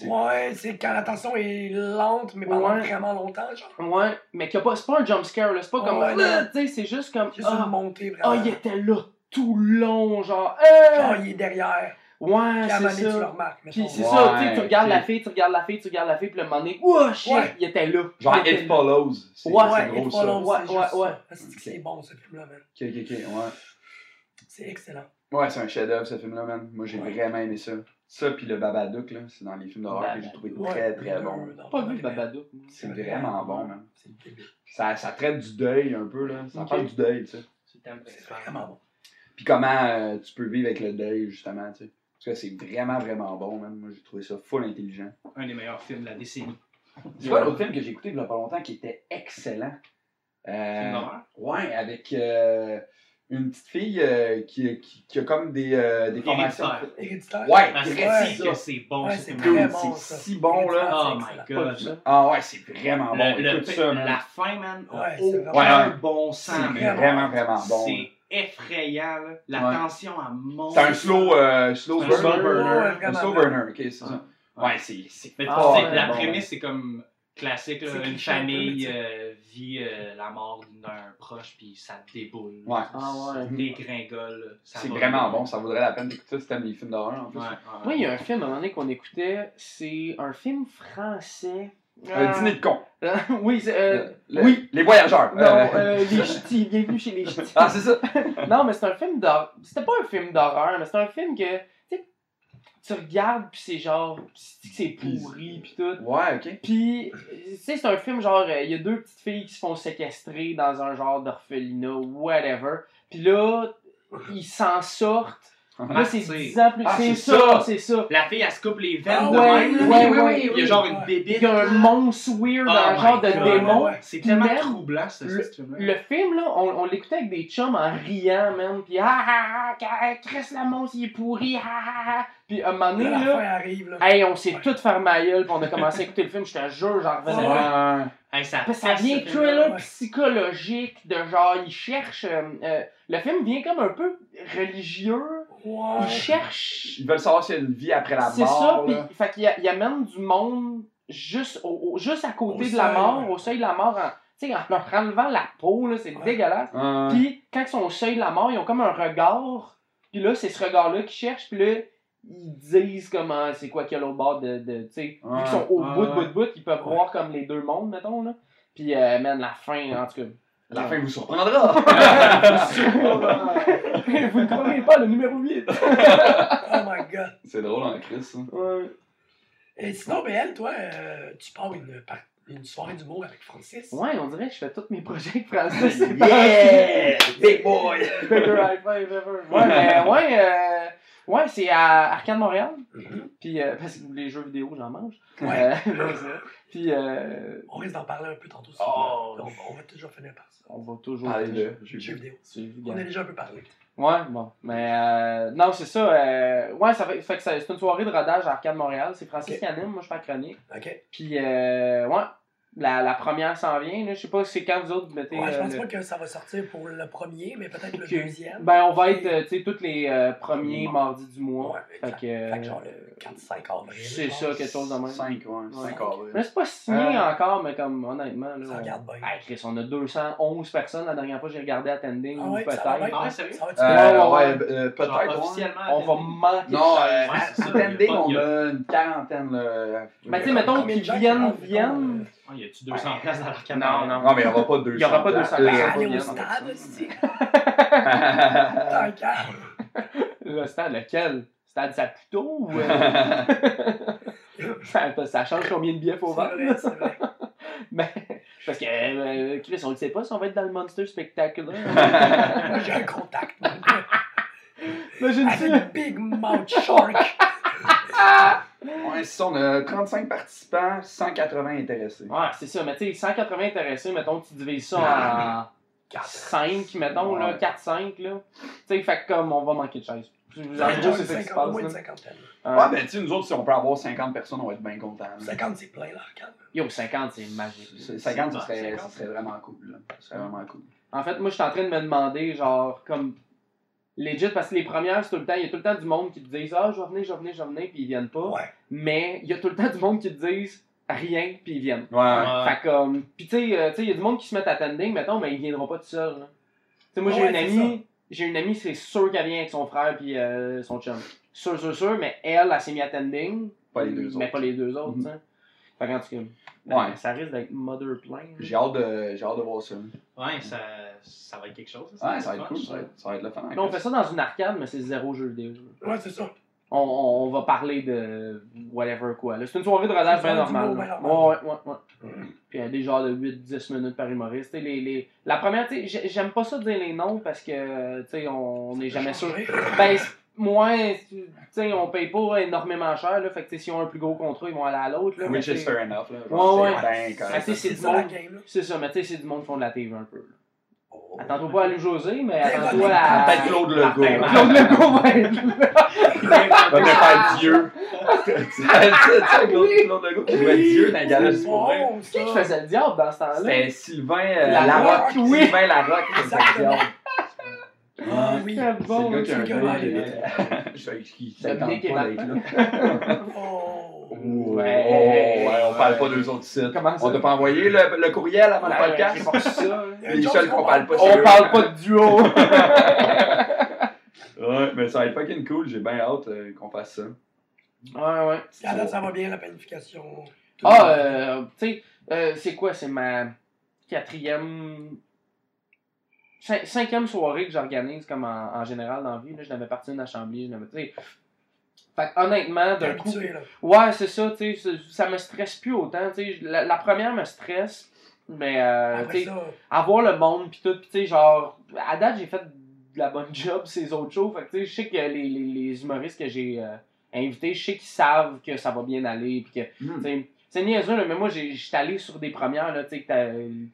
Ouais, c'est quand la tension est lente, mais pendant Ouais. vraiment longtemps, genre. Ouais, mais a pas, c'est pas un jump scare, là. C'est pas comme, Ouais. Ah, tu sais, c'est juste comme, Juste ah, une montée, ah, il était là tout le long, genre, euh, Genre, il est derrière. ouais, Puis à un moment c'est donné, tu le ça. remarques. Puis mettons. c'est Ouais, ça, tu sais, tu regardes la fille, tu regardes la fille, tu regardes la fille, puis le moment donné, shit, Ouais. il était là. Genre Il était It. Follows. C'est Ouais, c'est Ouais, gros It ça. Follows, Ouais, c'est ouais, juste ouais. c'est bon, ce film-là, man. Ok, ok, ok, ouais. C'est excellent. Ouais, c'est un chef-d'œuvre ce film-là, man. Moi, j'ai Ouais. vraiment aimé ça. Ça, puis le Babadook, là, c'est dans les films d'horreur que j'ai trouvé Ouais, très, très bon. Pas vu le Babadook. C'est vraiment bon, man. C'est débile. Ça, ça traite du deuil un peu, là. Ça parle du deuil, tu sais. C'est un peu C'est vraiment bon. Puis comment euh, tu peux vivre avec le deuil, justement, tu sais. Parce que c'est vraiment, vraiment bon, man. Moi, j'ai trouvé ça full intelligent. un des meilleurs films de la décennie. C'est quoi l'autre film que j'ai écouté il y a pas longtemps qui était excellent? Euh, Film d'horreur? ouais, avec euh, une petite fille euh, qui, qui, qui a comme des, euh, des formations. Héréditaire. Ouais, Parce que c'est bon, Ouais, ce c'est très Dude, bon, c'est si bon, là. Oh C'est my god. Ah ouais, c'est vraiment bon. Le- man. la fin, man, Ouais, a aucun vraiment- bon C'est sens. vraiment, vraiment bon. C'est effrayant, là. La Ouais. tension, elle monte. C'est un slow, euh, slow burner. slow burner. Ouais, Un slow burner, ok, c'est ça. Ouais, c'est. c'est Mais tu sais, ouais, la bon, prémisse, c'est comme classique. là. C'est Une famille euh, vit euh, la mort d'un proche, puis ça déboule. Ouais. Ah ouais. Ça dégringole. ça C'est vraiment bien. bon, ça vaudrait la peine d'écouter ça si t'aimes les films d'horreur en plus. Ouais, ouais. Moi, il y a un film à un moment donné qu'on écoutait, c'est un film français. Un Ah. dîner de con. oui, c'est. euh, Le- oui. Les voyageurs. Non, Euh, euh, les ch'tis, bienvenue chez les ch'tis. Ah, c'est ça. non, mais c'est un film d'horreur. C'était pas un film d'horreur, mais c'est un film que, tu regardes, puis c'est genre, c'est c'est pourri, puis tout. Ouais, ok. Puis, tu sais, c'est un film genre, euh, il y a deux petites filles qui se font séquestrer dans un genre d'orphelinat, whatever. Puis là, ils s'en sortent. Là, c'est Martyr. 10 ans plus. Ah, c'est c'est ça, ça. c'est ça. La fille, elle se coupe les veines Ah de ouais, même. ouais, Oui, Il y a genre une bébite. Il y a un monstre weird, Oh un genre de God. démon. Ouais. C'est tellement Même troublant, ce le- film-là. Le film, là, on, on l'écoutait avec des chums en riant, man. Puis, ah, ah, ah, Chris, le monstre, il est pourri, ah, ah, ah. Puis à un moment donné, Là, la là, fin arrive, là. hey, on s'est Ouais. tous fait ma gueule, puis on a commencé à écouter le film, je te jure, j'en revenais Ouais. pas. Ouais. Hey, ça, Parce ça vient thriller ouais. psychologique, de genre, il cherche. euh, euh, le film vient comme un peu religieux. Ouais. Il cherche. Ils veulent savoir s'il y a une vie après la C'est mort. ça, puis fait qu'il y il amène du monde juste, au, au- juste à côté Au de la mort, ouais. au seuil de la mort, en, tu sais, en leur enlevant la peau, là, c'est Ouais. dégueulasse. Ouais. Puis quand ils sont au seuil de la mort, ils ont comme un regard. Puis là, c'est ce regard-là qu'ils cherchent. Puis là, ils disent comment c'est quoi qu'il y a l'autre bord de. de tu sais, Ouais, qu'ils sont au bout, bout, de bout, ils peuvent voir comme les deux mondes, mettons. Là. Puis, euh, man, la fin, en tout cas. La fin vous surprendra. Vous ne croirez pas, le numéro 8. Oh my god. c'est drôle en crise, ça. ouais. Et sinon, BL, toi, euh, tu pars une, une soirée d'humour avec Francis? ouais, on dirait que je fais tous mes projets avec Francis. Yeah! Big boy! Better high five ever. Ouais, mais ouais, euh, ouais c'est à Arcade Montréal. Mhm. Puis, euh, parce que les jeux vidéo, j'en mange. Ouais. Euh. Puis, euh, On risque d'en parler un peu tantôt. si Oh. on, on va toujours finir par ça. on va toujours. Parler de Jeux jeux vidéo. On a déjà un peu parlé. Ouais, bon. Mais euh, non, c'est ça. euh, ouais, ça fait, fait que c'est une soirée de rodage à Arcade Montréal. C'est Francis qui anime, moi je fais la chronique. OK? Puis, euh, ouais, la, la première s'en vient. Là. Je sais pas si c'est quand vous autres mettez. Ouais, je euh, pense le- pas que ça va sortir pour le premier, mais peut-être le deuxième. Ben, on va être, euh, tu sais, tous les euh, premiers mardis du mois. Ouais, fait que. euh, Fait que genre le 4-5 avril. c'est ça, quelque chose de même. 5, ouais. Ouais. 5 avril. Mais c'est pas signé Euh. encore, mais comme honnêtement. Là, Ça on- regarde bien. Hey, Chris, on a 211 personnes. La dernière fois, j'ai regardé Attending. Ah ou ouais, peut-être. ça va bien. Ah ouais, sérieux? Genre, peut-être. officiellement. On va manquer Non. Attending, on a- une quarantaine. Ben, tu sais, mettons qu'ils viennent, viennent. Ah, y a-tu 200 places dans l'arcade? Non, non. Non, mais il n'y aura pas 200. Il y aura pas 200 places. places. Aller bien, au stade, aussi. Le stade, lequel? Stade Saputo ou. euh, ça, ça change combien de billets faut C'est vendre? vrai, c'est vrai. Mais. Parce que, euh, Chris, on ne sait pas si on va être dans le Monster Spectacular. Moi, j'ai un contact. Imagine-tu Avec Big Mouth Shark. Ouais, c'est ça, on a 35 participants, 180 intéressés. Ouais, c'est ça, mais tu sais, 180 intéressés, mettons, tu divises ça en 5, mettons, là, Ouais. 4-5, là. Tu sais, fait que comme on va manquer de chaises. En Ouais, gros, genre c'est une ça qui se cinquante- passe. Au moins une là. cinquantaine. Euh, Ouais, ben, tu sais, nous autres, si on peut avoir 50 personnes, on va être bien contents. là. 50, c'est plein, l'arcade. Yo, 50, c'est magique. C'est- 50, ça Ah, serait, 50. ça serait vraiment cool. Là. Ça serait vraiment cool. En fait, moi, je suis en train de me demander, genre, comme. Legit, parce que les premières, c'est tout le temps. Il y a tout le temps du monde qui te disent Ah, je vais venir, je vais venir, je vais venir, puis ils viennent pas. Ouais. Mais il y a tout le temps du monde qui te disent rien, puis ils viennent. Ouais, ouais. Fait que, comme. Puis, tu sais, euh, tu sais, il y a du monde qui se met à attending, mettons, mais ils viendront pas tout seuls. là. Tu sais, moi, j'ai Ouais, une amie. J'ai une amie, c'est sûr qu'elle vient avec son frère, puis euh, son chum. Sûr, sûr, sûr, mais elle, elle s'est mis attending. Pas les deux Mais autres. pas les deux autres, Mhm. tu sais. Fait qu'en tout cas. Ouais. ça risque d'être Mother Plane. J'ai hâte, de, j'ai hâte de voir ça. Ouais, ça, ça va être quelque chose. Ouais, ça va être cool. Ça va être, ça va être le fun. On fait ça dans une arcade, mais c'est zéro jeu vidéo. Ouais, c'est ça. On, on, on va parler de whatever quoi. là. C'est une soirée de rodage bien normale. Ouais, ouais, ouais. Puis il y a des genres de 8-10 minutes par humoriste. Les, les... La première, j'aime pas ça dire les noms parce que on n'est jamais sûr. Ben, c'est- moi, tu sais, on paye pas énormément cher. Là, fait que tu sais, s'ils ont un plus gros contrat, ils vont aller à l'autre. là, mais Which is fair enough. Là. Ouais, ouais. C'est Ah, c'est- c'est C'est du monde. C'est ça, mais tu sais, c'est du monde qui font de la TV un peu. là. Oh. Attends-toi pas à Lou José, mais Peut-être attends-toi à. Peut-être Claude Legault. Martin Claude Legault va être là. Va te faire Dieu. Tu sais, tu sais, Claude Legault qui jouait Dieu dans C'est vrai. bon, Qui faisait le diable dans ce temps-là? C'était Sylvain euh, La Larocque. Sylvain Larocque qui faisait le diable. Ah oui. C'est bon. le gars qui a un sais qui C'est s'attend pas d'être là. Oh. Ouais. Ouais, on parle pas d'eux autres sites. Comment ça? On t'a pas envoyé le, le courriel avant le podcast? là. Les seuls qu'on parle pas, On eux. parle pas de duo. Ouais, mais ça va être fucking cool. J'ai bien hâte euh, qu'on fasse ça. Ouais, ouais. À ça va bien, la planification. Tout Ah, euh, tu sais, euh, c'est quoi? C'est ma quatrième. Cin- cinquième soirée que j'organise comme en, en général dans la vie. Là, je n'avais parti une à Chambly. je. Fait honnêtement, d'un coup. habitué, là. Ouais, c'est ça, tu sais, ça- me stresse plus autant, tu sais. La, la première me stresse, mais euh, tu sais, ça, avoir le monde pis tout, pis tu sais, genre, à date, j'ai fait de la bonne job ces autres shows, fait que tu sais, je sais que les, les, les humoristes que j'ai euh, invités, je sais qu'ils savent que ça va bien aller, pis que, Hmm. tu sais, C'est niaiseux, là, mais moi, j'étais allé sur des premières, là, tu sais, que t'as-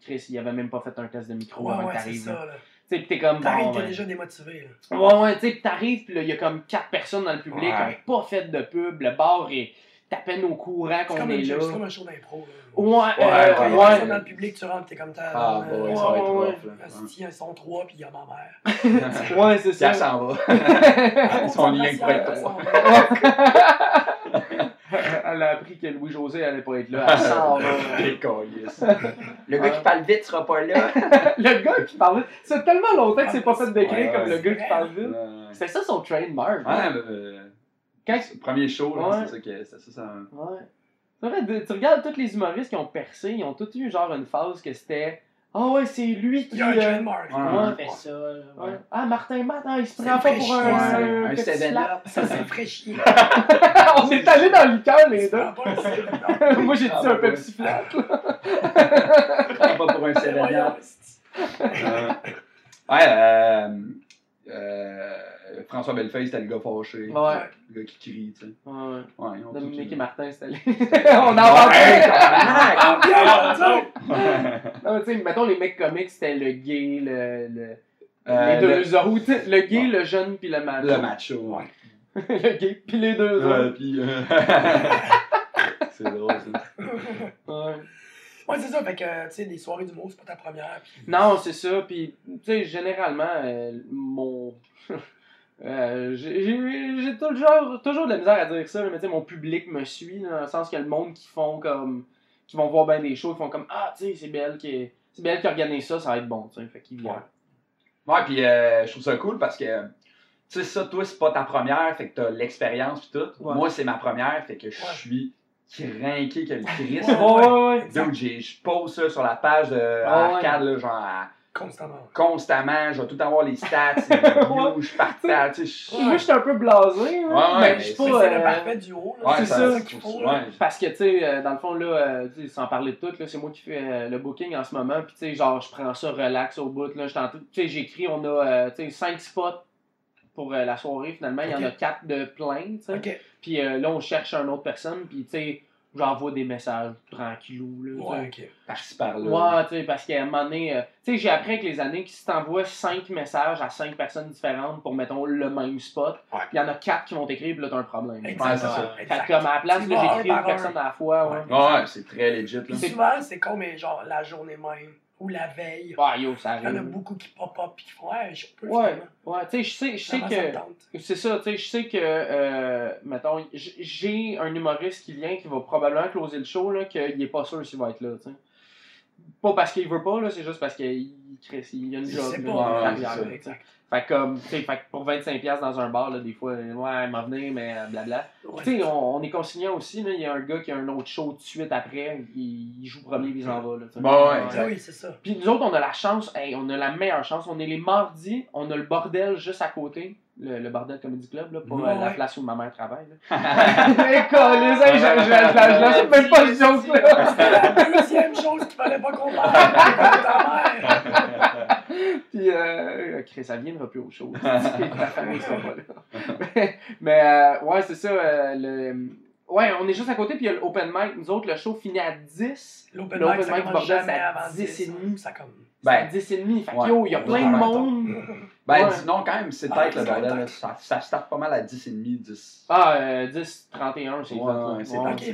Chris, il avait même pas fait un test de micro Ouais, avant ouais, que c'est t'arrives. ça. là. Tu sais, t'es comme, T'arrives, bon, t'es ben, déjà démotivé. Là. Ouais, ouais, tu sais, t'arrives, pis là, il y a comme quatre personnes dans le public Ouais. qui ont pas fait de pub, le bar est à peine au courant qu'on comme, est là. c'est comme un show d'impro. là. Ouais, Ouais, euh, Quand ouais. personne dans le public, tu rentres, t'es comme ta. Ah, bah ouais, ça va être Ouais, ouais. rough, là. Ils sont trois, puis il y a ma mère. Ouais, c'est elle ça. s'en va. Ah, Son lien ça, pour être ça, trois. Elle a appris que Louis-José allait pas être là. Elle s'en va. Les câlisses. Le gars qui parle vite sera pas là. le gars qui parlait. C'est tellement longtemps que c'est pas fait décrire Ouais, comme le gars qui parle vite. C'était ça son trademark. ouais, euh, Quand- le premier show, c'est ça que c'est ça. ça- Ouais. C'est vrai, de- tu regardes tous les humoristes qui ont percé, ils ont tous eu genre une phase que c'était Ah ouais, c'est lui qui. Il y a un euh. Ouais. Fait ça. là, ouais. ouais. Ah, Martin Matt, ah, il se prend pas pour un, un Un petit 7 slap. Ça, c'est. On est allé dans le cœur, les deux. Moi, j'ai dit un Pepsi flat. Prends pas pour un 7 Voyons, up. Euh, Ouais, euh, euh, François Bellefeuille, c'était le gars fâché. Ouais. Le gars qui crie, tu sais. Ouais. Ouais, Dominique et Martin, c'était allé. On en. Ah, bien, ça. Non, mais tu sais, mettons les mecs comiques, c'était le gay, le. le... Euh, les deux autres. Le gay, le jeune, puis le macho. Le macho, ouais. le gay, puis les deux Ouais, autres. puis, euh, c'est drôle, ça. Ouais. Ouais, c'est ça. Fait que, tu sais, des soirées d'humour, c'est pas ta première. Non, c'est ça. Puis, tu sais, généralement, euh, mon. Euh, j'ai toujours, toujours de la misère à dire ça, mais tu sais, mon public me suit, là, dans le sens que le monde qui font comme. qui vont voir bien des shows, ils font comme Ah, tu sais, c'est Belle qui c'est Belle qui organise ça, ça va être bon, tu sais. Fait qu'ils viennent. Ouais, puis euh, je trouve ça cool parce que, tu sais, ça, toi, c'est pas ta première, fait que t'as l'expérience pis tout. Ouais. Moi, c'est ma première, fait que je Ouais. suis crinqué que le Christ. Ouais. Ouais, ouais, ouais. Donc, j'ai- je pose ça sur la page de Ah ouais. Arcade, là, genre, à- Constamment. constamment, je vais tout avoir les stats, les views, je partage, tu sais, je- Moi, je suis un peu blasé, Ouais, ouais, mais mais je suis Mais pas. c'est le euh, parfait duo. là. Ouais, c'est ça. ça qu'il faut. Ouais, Parce que, tu sais, euh, dans le fond, là, euh, tu sais, sans parler de tout, là, c'est moi qui fais euh, le booking en ce moment. Puis, tu sais, genre, je prends ça relax au bout. Là, je t'en- tu sais, j'écris, on a, euh, tu sais, 5 spots pour euh, la soirée, finalement. Il y en a. 4 de plein, tu sais. Ok. Puis euh, là, on cherche une autre personne. Puis, tu sais, j'envoie des messages tranquillou, là. Ouais, ok. par-ci par-là. Ouais, tu sais, parce qu'à un moment donné, euh, tu sais, j'ai appris avec les années que si t'envoies 5 messages à 5 personnes différentes pour, mettons, le même spot, Ouais. il y en a 4 qui vont t'écrire, puis là, t'as un problème. Exact. Ouais, c'est ça. Fait Exact. que, comme à la place, là, j'écris une un. personne à la fois, ouais. Ouais. Ouais, c'est très legit, là. Souvent, c'est comme genre la journée même ou la veille. Ah, yo, ça Il y en a arrive. beaucoup qui pop-up et qui font Hey, je peux Ouais, ouais, tu sais, je sais, je sais que. C'est ça, tu sais, je sais que, euh, mettons, j'ai un humoriste qui vient qui va probablement closer le show, là, qu'il est pas sûr s'il va être là, tu sais. Pas parce qu'il veut pas, là, c'est juste parce qu'il crée- il y a une job, une ouais, carrière, sais. Fait que, comme, fait pour 25$ dans un bar, là, des fois, ouais, m'en venir, mais euh, blabla. Ouais. Tu sais, on, on est consignant aussi, là, il y a un gars qui a un autre show tout de suite après, il, il joue premier, puis il s'en va, là. Bon, ouais, Ah oui, c'est ça. Puis nous autres, on a la chance, hey, on a la meilleure chance. On est les mardis, on a le bordel juste à côté. Le, le bordel Comedy Club, là, pour Ouais, euh, la place où ma mère travaille. là. École, les hey, je, je, je, je, je lance même pas le joke, là. C'était la deuxième chose qu'il fallait pas avec ta mère. Puis, euh, Chris, ça viendra plus au show. Ta famille sera pas là. mais, mais, euh, ouais, c'est ça. euh, le... Ouais, on est juste à côté, puis il y a l'open mic. Nous autres, le show finit à 10. L'open mic, ça mic commence bordel, jamais c'est à avant 10 10 et demi. Ça comme... C'est à Ben, 10 et demi. Fait que ouais. yo, il y a plein de monde. Ben, Ouais. sinon, quand même, c'est Ah, peut-être le bordel. Ça, ça start pas mal à 10h30, 10. Ah, euh, 10, 31, c'est Ouais, fait. là. ouais, c'est Ouais. C'est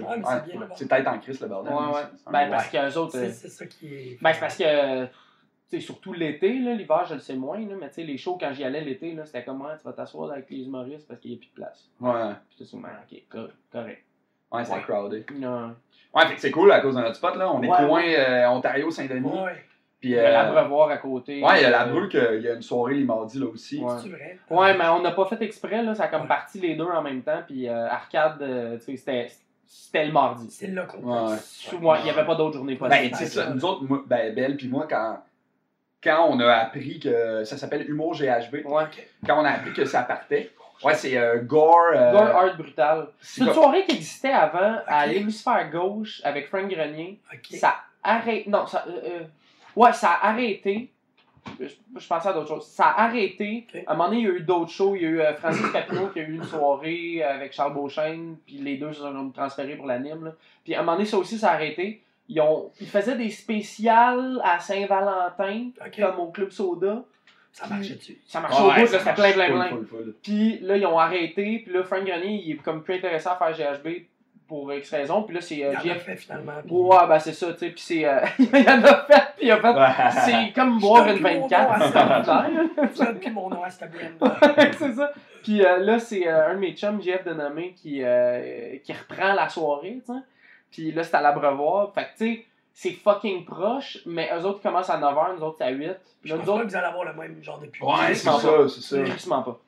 là-bas. c'est peut-être en crise, le bordel. Ouais, ouais. Ben, parce qu'eux autres. C'est euh, c'est ça qui est... Ben, c'est parce que. Tu sais, surtout l'été, là, l'hiver, je le sais moins, là, mais tu sais, les shows, quand j'y allais l'été, là, c'était comme, tu vas t'asseoir avec les humoristes parce qu'il n'y a plus de place. Ouais, Puis c'est souvent, ok, cor- correct. Ouais, c'est Ouais. crowded. Non. Ouais, fait que c'est cool à cause de notre spot, là. On est Ouais, coin euh, Ontario-Saint-Denis. Ouais, Il Puis, y a euh, l'abreuvoir à côté. ouais, il y a la euh, brue, qu'il y a une soirée les mardis, là aussi. Ouais. c'est vrai? Ouais, mais on n'a pas fait exprès, là, ça a comme Ouais. parti les deux en même temps, puis euh, Arcade, euh, tu sais, c'était. C'était le mardi. C'est là qu'on Ouais. Ouais, il n'y avait pas d'autres journées Ben, possibles. tu sais, ça, nous autres, moi, ben, Belle puis moi, quand, quand on a appris que ça s'appelle Humour GHB, Ouais. quand on a appris que ça partait, ouais, c'est euh, Gore. euh, Gore Art Brutal. c'est une soirée qui existait avant à l'hémisphère gauche avec Frank Grenier. Ok. Ça arrête. Non, ça. euh, euh, ouais, ça a arrêté. je, je pensais à d'autres choses. Ça a arrêté. À un moment donné, il y a eu d'autres shows. Il y a eu Francis Papineau qui a eu une soirée avec Charles Beauchesne, puis les deux se sont transférés pour l'anime. Puis à un moment donné, ça aussi, ça a arrêté. Ils, ont, ils faisaient des spéciales à Saint-Valentin, comme au Club Soda. Ça marchait dessus. Ça marchait au bout, là, ça c'était plein, plein, full, plein. full, full. Puis là, ils ont arrêté. Puis là, Frank Grenier, il est comme plus intéressé à faire GHB pour X raison. Puis là, c'est euh, Il en a GF. fait finalement. puis- Ouais, ben c'est ça, tu sais. Puis c'est. euh, il en a fait, puis il a fait. Ouais. C'est comme boire une donne plus mon 24. nom à c'est ordinaire. Je donne plus mon nom à cette c'est ça. Puis euh, là, c'est euh, un de mes chums, JF Denomé, qui, euh, qui reprend la soirée, tu sais. Puis là, c'est à l'abreuvoir. Fait que, tu sais, c'est fucking proche, mais eux autres commencent à 9h, nous autres, c'est à 8. Puis Je pense nous pas que autres, vous allez avoir le même genre de public. Ouais, c'est ça, c'est ça. crissement pas.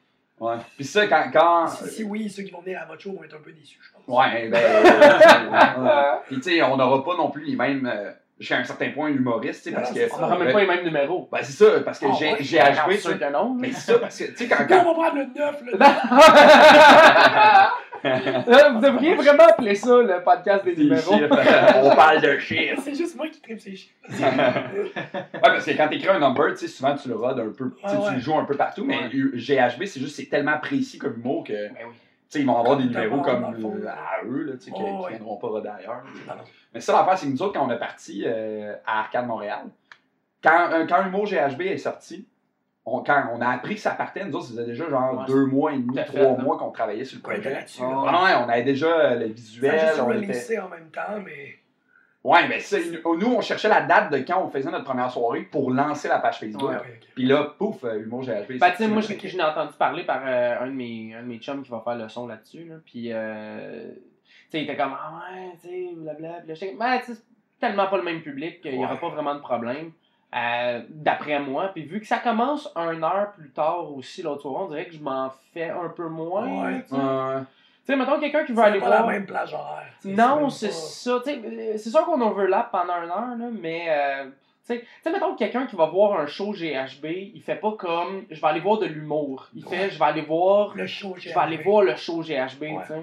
Ouais. Puis ça, quand. quand... Si, si oui, ceux qui vont venir à votre show vont être un peu déçus, je pense. Ouais, ben. euh, ouais. Puis tu sais, on n'aura pas non plus les mêmes. euh, Jusqu'à un certain point, humoristes, tu sais, parce Non, que. On n'aura même pas les mêmes numéros. Ben, c'est ça, parce que Ah, j'ai ouais? que non. Mais c'est ça, parce que, tu sais, quand. On va prendre le 9, le Là, Vous devriez vraiment appeler ça le podcast des numéros. on parle de chiffres. C'est juste moi qui tripe ces chiffres. Ouais, parce que quand tu écris un number, tu sais, souvent tu le rodes un peu, tu Ouais, le joues un peu partout, mais Ouais. GHB, c'est juste, c'est tellement précis comme mot que, tu Ben oui. ils vont avoir des numéros comme le euh, à eux, là, qui ouais. viendront pas roder ailleurs. Non, non. Mais ça, l'affaire, c'est que nous autres, quand on est parti euh, à Arcade Montréal, quand, euh, quand Humour GHB est sorti, on, quand on a appris que ça partait, nous autres, ça faisait déjà genre Ouais, deux mois et demi, fait, trois mois qu'on travaillait sur le On projet. là-dessus. Ah, là. Ah ouais, on avait déjà euh, le Ça visuel. a juste on était... en même temps, mais. Ouais, mais nous, on cherchait la date de quand on faisait notre première soirée pour lancer la page Facebook. Ouais. Puis là, pouf, euh, Humour GHB. Ben, tu sais, moi, je je n'ai entendu parler par euh, un, de mes, un de mes chums qui va faire le son là-dessus. Là. Puis, euh, tu sais, il était comme, ah ouais, tu sais, blablabla. Puis là, j'étais comme, ben, tu sais, c'est tellement pas le même public qu'il n'y aura pas vraiment de problème. Euh, D'après moi. Puis, vu que ça commence un heure plus tard aussi, l'autre soir, on dirait que je m'en fais un peu moins. Ouais. Tu. Tu sais, mettons quelqu'un qui veut C'est aller pas voir. la même plage horaire. Non, c'est pas- ça. tu sais, euh, C'est sûr qu'on overlap pendant une heure, là, mais euh, tu sais, tu sais, mettons que quelqu'un qui va voir un show GHB, il fait pas comme je vais aller voir de l'humour. Il fait je vais aller voir Le show, je vais aller voir le show GHB, Ouais. tu sais.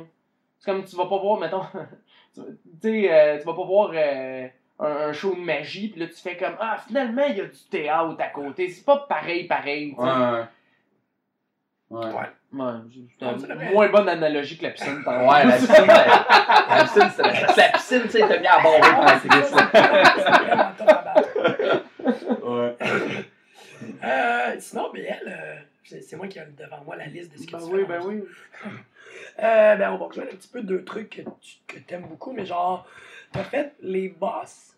C'est comme tu vas pas voir, mettons, tu sais, euh, tu vas pas voir euh, un, un show de magie, puis là tu fais comme ah finalement il y a du théâtre à côté. C'est pas pareil, pareil. Ouais. Ouais. C'est c'est moins bonne analogie que la piscine. par Ouais, la piscine, la, la piscine, c'était la, la piscine, tu sais, t'as mis à bord pendant c'est Chris, ça, là. c'est vraiment top à battre. Ouais. Euh, sinon, ben, elle, euh, c'est c'est moi qui ai devant moi la liste de ce que Ben tu oui, fais ben dans oui. Euh, ben, on va rejoindre un petit peu deux trucs que tu que aimes beaucoup, mais genre, t'as fait les boss.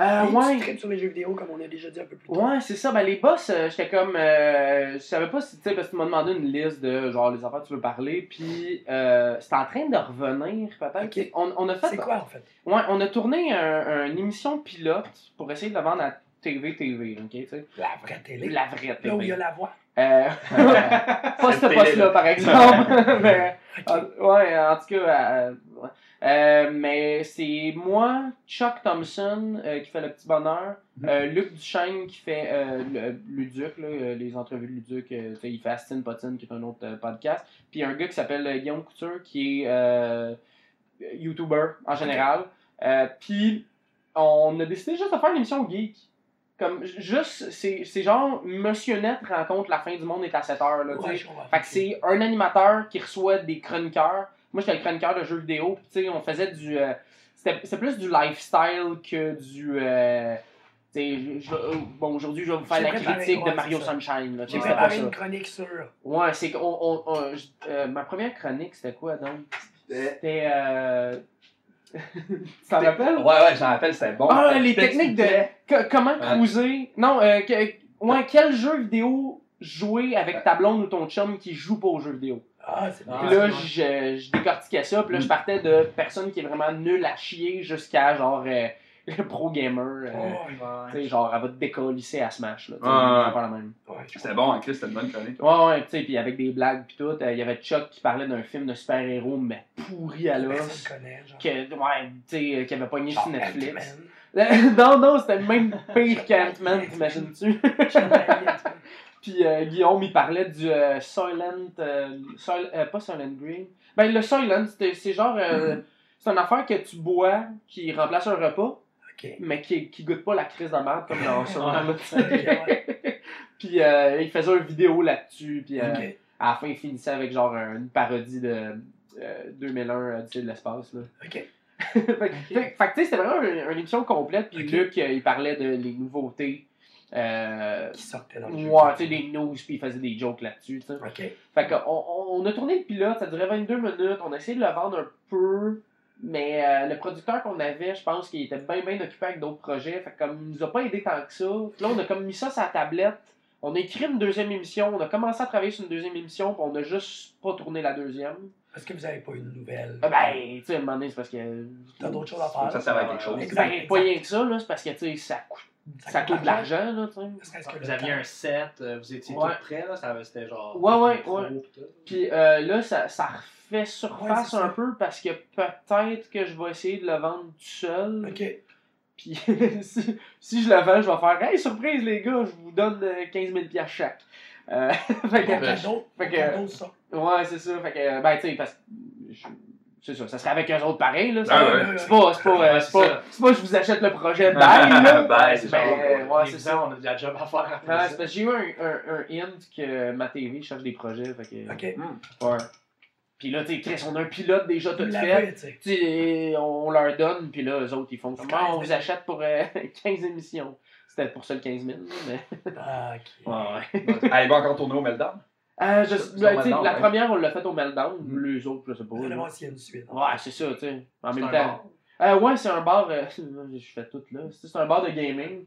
Euh, ouais. Tu sur les jeux vidéo, comme on a déjà dit un peu plus tôt. Ouais, c'est ça. Ben, les boss, euh, j'étais comme. euh, je savais pas si, tu sais, parce que tu m'as demandé une liste de genre les affaires que tu veux parler, puis euh, c'était en train de revenir, peut-être. On, on a fait. C'est quoi, en fait? Ouais, on a tourné un, une émission pilote pour essayer de le vendre à TV TV, ok, tu sais. La vraie télé. La vraie Là où il y TV. a la voix. Euh, pas ce poste-là, par exemple. mais, en- ouais, en tout cas, euh, ouais. Euh, mais c'est moi, Chuck Thompson euh, qui fait le petit bonheur, Mhm. euh, Luc Duchesne qui fait le, Luduc, là, les entrevues de Luduc, il fait Astin Potine qui est un autre podcast, puis un gars qui s'appelle Guillaume Couture qui est YouTuber en général. Puis on a décidé juste de faire une émission geek. Comme juste, c'est genre Monsieur Net rencontre la fin du monde est à 7 heures. Là. Ouais. Fait que c'est un animateur qui reçoit des chroniqueurs. Moi, j'étais le chroniqueur de jeux vidéo. Puis, tu sais, on faisait du. euh, C'était plus du lifestyle que du. euh, je- je- bon, aujourd'hui, je vais vous faire la préparé, critique ouais, de Mario. Sunshine. J'ai préparé ça. une chronique sur. Ouais, c'est qu'on. on- on- je- euh, ma première chronique, c'était quoi donc? C'était. Euh... tu t'en rappelles? Ouais, ouais, j'en rappelle, c'était bon. Ah, les techniques de. que- comment Ouais. cruiser? Non, euh, que- ouais, quel jeu vidéo jouer avec ta blonde ou ton chum qui joue pas aux jeux vidéo? Ah, c'est Ah, Puis bien. là, c'est je, je décortiquais ça, puis là, je partais de personne qui est vraiment nulle à chier jusqu'à genre euh, le pro gamer. euh, Oh, tu sais, genre, elle va te décollisser à Smash. Là, tu sais, va faire la même. C'était bon, en Chris, c'était une bonne chronique. Ouais, ouais, tu sais, puis avec des blagues, puis tout. euh, Il y avait Chuck qui parlait d'un film de super-héros, mais pourri à l'os. Personne connaît, genre. Que, ouais, tu sais, euh, qui avait pogné sur Genre Netflix. Ant-Man. non, non, c'était même pire qu'Ant-Man, t'imagines-tu? Puis euh, Guillaume, il parlait du euh, Soylent. euh, Soil- euh, pas Soylent Green. Ben, le Soylent, c'est genre. c'est une affaire que tu bois qui remplace un repas. Mais qui, qui goûte pas la crise de merde comme dans. Puis il faisait une vidéo là-dessus, puis à la fin, il finissait avec genre un- une parodie de euh, 2001 Odyssée de l'espace. Là. Ok. fait que, tu sais, c'était vraiment une, une émission complète, puis. Luc, il parlait de les nouveautés. Euh, Qui sortait dans le jeu. ouais, tu sais, des news, puis il faisait des jokes là-dessus. Ok. Fait que on, on- on a tourné le pilote, ça durait 22 minutes, on a essayé de le vendre un peu, mais euh, le producteur qu'on avait, je pense qu'il était bien bien occupé avec d'autres projets, fait que comme il nous a pas aidé tant que ça. Puis là, on a comme mis ça sur la tablette, on a écrit une deuxième émission, on a commencé à travailler sur une deuxième émission, puis on a juste pas tourné la deuxième. Est-ce que vous avez pas une nouvelle? Ah Ben, tu sais, à un moment donné, c'est parce que... T'as d'autres choses à faire? ça serve à quelque chose. Exact. Ben, pas rien que ça, là, c'est parce que, tu sais, ça coûte, ça coûte de l'argent, là, tu sais. Vous aviez temps. un set, euh, vous étiez Ouais. tout prêts, là, ça- c'était genre. Ouais, ouais, micro, ouais. Puis euh, là, ça, ça refait Ouais, surface ça. un peu parce que peut-être que je vais essayer de le vendre tout seul. Ok. Puis si, si je le vends, je vais faire Hey, surprise les gars, je vous donne euh, 15 000 piastres chaque. Euh, fait que- fait que- ouais, c'est ça. Fait que, ben, tu sais, parce que. je- C'est ça, ça serait avec eux autres pareil, là. Ah ouais. C'est pas, c'est pas, euh, Ouais, c'est c'est pas, c'est pas je vous achète le projet, bye, là. Bye, c'est Ben, ouais, c'est ça. on a de la job à faire après Ouais, c'est ça. parce que j'ai eu un, un, un hint que ma TV cherche des projets. Fait que, Ok. Ouais. Puis là, tu sais, on a un pilote déjà tout fait. sais, on leur donne, puis là, eux autres, ils font comment on 15 vous achète pour euh, 15 émissions? C'était pour ça le 15 000, là, mais. Ah, ok. Ouais, ouais. Il va encore tourner au Meltdown? Euh, je, ben, Meltdown, la ouais. première, on l'a fait au Meltdown. Mm. Les autres, je sais pas. S'il y a une suite. Ouais, c'est ça, tu sais. En même temps. Euh, ouais, c'est un bar. euh, je fais tout là. C'est un bar de gaming.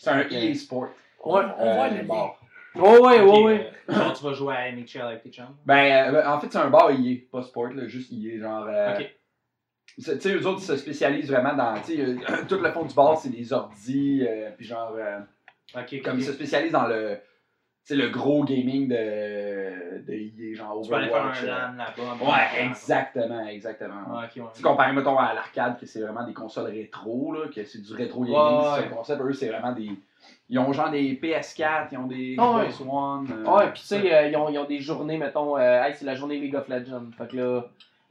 C'est un. EA Sport. On, Ouais, on voit euh, le lien. bar. Ouais, ouais, ouais, ouais. euh, genre, tu vas jouer à NHL avec tes chums? Ben, euh, en fait, c'est un bar EA, pas Sport, là, juste EA. Genre. euh, Ok. Tu sais, eux autres, ils se spécialisent vraiment dans. Tu sais, euh, tout le fond du bar, c'est des ordis, euh, puis genre. euh, Ok, comme ils se spécialisent dans le. Tu sais, le gros gaming de, de EA, genre Tu peux aller faire un Overwatch. LAN là-bas. Ouais, exactement, exactement. Ouais, ouais. Tu comparé, mettons, à l'arcade, que c'est vraiment des consoles rétro, là, que c'est du rétro gaming, Ouais, c'est ouais. un concept. Eux, c'est vraiment des. Ils ont genre des PS4, ils ont des Ah ouais. Xbox One. euh, Ouais, pis tu sais, euh, ils, ont, ils ont des journées, mettons, euh, hey, c'est la journée League of Legends. Fait que là,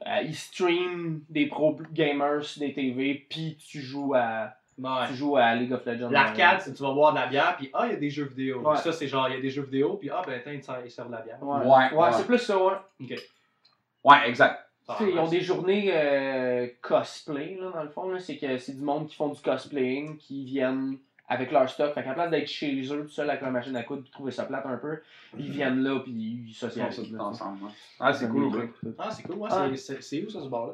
euh, ils streament des pro gamers sur des TV, puis tu joues à, Ouais. tu joues à League of Legends. L'arcade, c'est tu vas boire de la bière, puis ah, il y a des jeux vidéo. Ouais. Ça, c'est genre, il y a des jeux vidéo, puis ah, ben, tiens, ils servent- ils servent de la bière. Ouais, Ouais, ouais, ouais. c'est plus ça, ouais. Ouais, exact. Ils ont des journées euh, cosplay, là, dans le fond. là. C'est que c'est du monde qui font du cosplaying, qui viennent avec leur stock. Fait qu'à place d'être chez eux, tout seul avec leur machine à coudre, puis trouver ça plate un peu, ils viennent là, puis ils Ils font socialisent. ensemble. ouais. Ah, c'est cool, ouais. Ah, c'est cool. Ouais, Ah. c'est où ça, ce bar-là?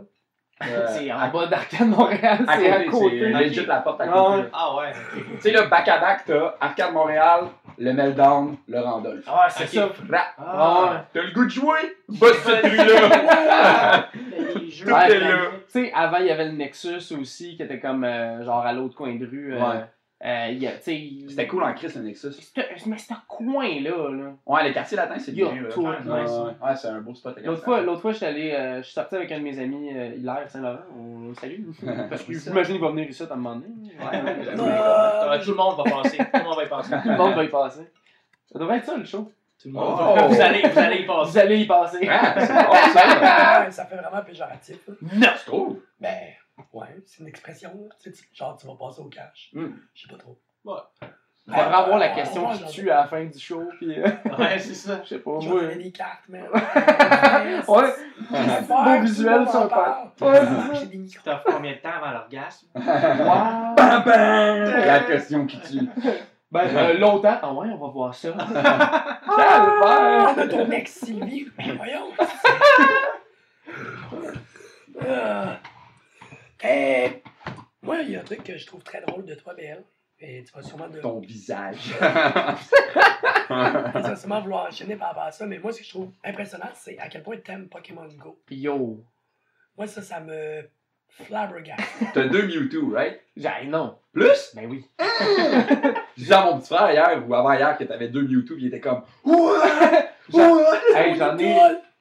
Euh, C'est à- en bas d'Arcade Montréal, à c'est à côté, c'est legit la porte à Ah côté. ouais. là. Ah, ouais. Tu sais, là, back à back, t'as Arcade Montréal, le Meltdown, le Randolph. Ah, c'est ça. Rap. Ah, ouais. T'as le goût de jouer? Bosse cette. Tout est là. Tu sais, avant, il y avait le Nexus aussi, qui était comme, euh, genre, à l'autre coin de rue. euh, Ouais. Euh, C'était cool en Christ, le Nexus. C'était- Mais c'était un coin-là, là. Ouais, les quartiers latins, c'est bien. là. tout, Ouais, nice. ouais, ouais, c'est un beau spot. L'autre fois, l'autre fois, j'étais allé, euh, je suis sorti avec un de mes amis, euh, Hilaire Saint-Laurent. On le salue. Parce que j'imagine qu'il va venir ici à un moment donné. Ouais, ouais, Non. Tout le monde va passer. Tout le monde va y passer. Tout le monde va y passer. Ça devrait être ça, le show. Tout le monde Oh. va- Vous allez, vous allez y Vous passer. allez y passer. Ah, c'est bon, ça. Fait vraiment péjoratif. là. Non! Tu trouves? Ben, ouais, c'est une expression. Tu sais, genre, tu vas passer au cash. Hmm. Je sais pas trop. On va avoir la Ouais, question ouais, qui ouais. tue à la fin du show, puis euh, Ouais, c'est ça. je sais pas, Je moi. des cartes, man. Ouais, Beau visuel le Ouais. J'ai des micros. Fait combien de temps avant l'orgasme? wow! Bam, bam! La question qui tue. Ben, euh, longtemps. Ah ouais, on va voir ça. On Calvaire! a ton ex Sylvie. Mais voyons. Euh, eh, moi, il y a un truc que je trouve très drôle de toi, BL. Et tu vas sûrement, de, Ton visage. tu vas sûrement vouloir enchaîner par rapport à ça. Mais moi, ce que je trouve impressionnant, c'est à quel point tu aimes Pokémon Go. Yo! Moi, ça, ça me flabbergaste. T'as deux Mewtwo, right? J'ai non. Plus? Ben oui. Je disais à mon petit frère hier ou avant-hier que t'avais deux Mewtwo, pis il était comme Ouais! Ouais! Hey, j'en ai,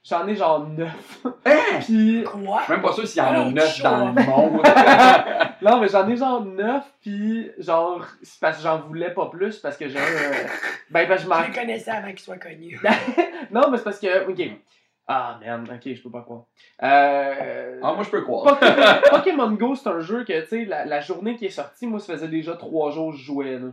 j'en ai genre neuf. Hein? Puis, Quoi? Je suis même pas sûr s'il y en a Oh, neuf chaud, dans hein? le monde. non, mais j'en ai genre neuf, puis genre, c'est parce que j'en voulais pas plus, parce que j'ai un. euh, Ben, parce que je m'en Je les connaissais avant qu'ils soient connus. Non, mais c'est parce que, ok. Ah, merde, ok, je peux pas croire. Euh... Ah, moi, je peux croire. Pokémon, Pokémon Go, c'est un jeu que, tu sais, la, la journée qui est sortie, moi, ça faisait déjà trois jours que je jouais, là.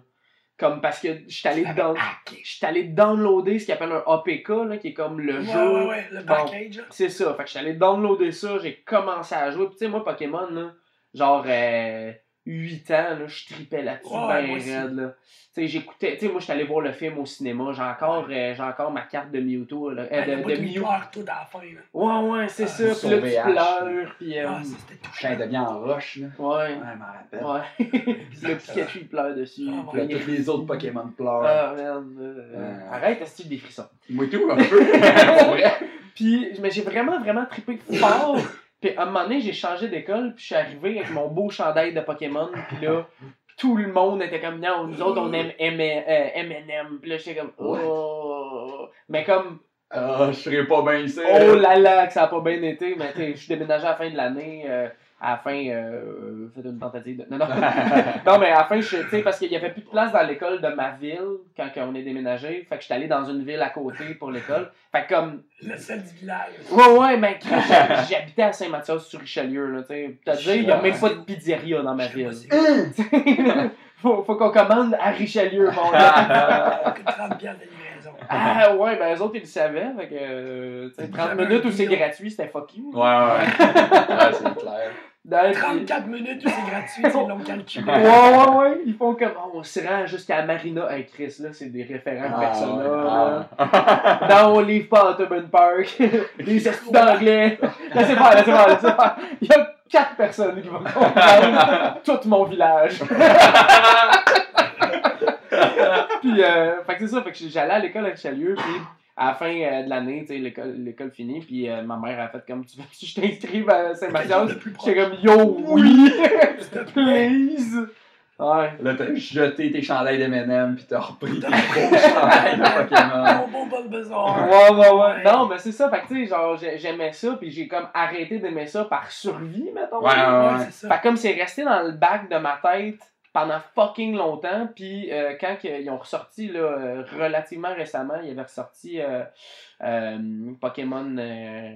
Comme parce que j'étais allé, down... j'étais allé downloader ce qu'ils appelle un APK, là, qui est comme le Ouais, jeu. ouais, ouais, le Bon. package. là. C'est ça. Fait que j'étais allé downloader ça, j'ai commencé à jouer. Puis tu sais, moi, Pokémon, là, genre euh, 8 ans, là, je tripais là-dessus Ouais, ben raide, là. Tu sais, j'écoutais, tu sais, moi, j'étais allé voir le film au cinéma. J'ai encore, euh, j'ai encore ma carte de Mewtwo, là, euh, de, de de Mew. tout à la fin. là. Ouais, ouais, c'est Ah, ça. Puis là, tu VH, pleures, puis... euh, Ah, ça, c'était devient en roche, là. ouais, Ouais, je m'en rappelle. ouais. le Pikachu, il pleure dessus. Ah, Puis là, tous les autres Pokémon pleurent. Ah, merde. euh, Euh. Arrête, est-ce que des frissons? Moi, tout, un peu. Puis, mais j'ai vraiment, vraiment trippé fort. Puis, à un moment donné, j'ai changé d'école, puis je suis arrivé avec mon beau chandail de Pokémon, puis là, tout le monde était comme, non, nous autres, on aime M&M. Puis là, j'étais comme, oh. Mais comme, Ah, je serais pas bien ici. oh là là, que ça a pas bien été. Mais je suis déménagé à la fin de l'année. euh, à la fin, euh, faites une tentative de. Non, non. non, mais à la fin, je- tu sais, parce qu'il y avait plus de place dans l'école de ma ville quand on est déménagé. Fait que j'étais allé dans une ville à côté pour l'école. Fait que comme, Le sel du village. Ouais, ouais, mais j'habitais à Saint-Mathias-sur-Richelieu, là, tu sais. T'as dit, il n'y a même pas de pizzeria dans ma ville. faut faut qu'on commande à Richelieu, mon gars. Que 30 piastres de. Ah ouais, ben eux autres, ils le savaient. Fait que, euh, tu sais, 30 J'avais minutes où c'est deal. gratuit, c'était fuck you. Ouais, ouais. ouais, c'est clair. Dans- puis- 34 minutes où c'est gratuit, c'est long calculé. Ouais, ouais, ouais. Ils font comme, oh, on se rend jusqu'à Marina. Hey, Chris, là, c'est des référents de Persona. Ah, pas à Tubman Park. Les esprits d'anglais. Laissez faire, laissez faire, laissez faire. Il y a quatre personnes qui vont comprendre tout mon village. Puis, euh, fait que c'est ça. Fait que j'allais à l'école à Richelieu. Puis, à la fin euh, de l'année, tu sais, l'école, l'école finie. Puis, euh, ma mère a fait comme, tu veux que je t'inscrive à Saint-Mathias? J'étais comme, yo, oui! Please! Ouais. Là, t'as jeté tes chandails d'M&M pis t'as repris tes gros chandails de Pokémon. Ouais, ouais, ouais. Non, mais c'est ça. Fait que, tu sais, genre, j'ai- j'aimais ça, puis j'ai comme arrêté d'aimer ça par survie, mettons. Ouais, ouais, Ouais, ouais. c'est ça. Fait que comme c'est resté dans le bac de ma tête pendant fucking longtemps, puis euh, quand ils ont ressorti, là, euh, relativement récemment, ils avaient ressorti euh, euh, Pokémon euh,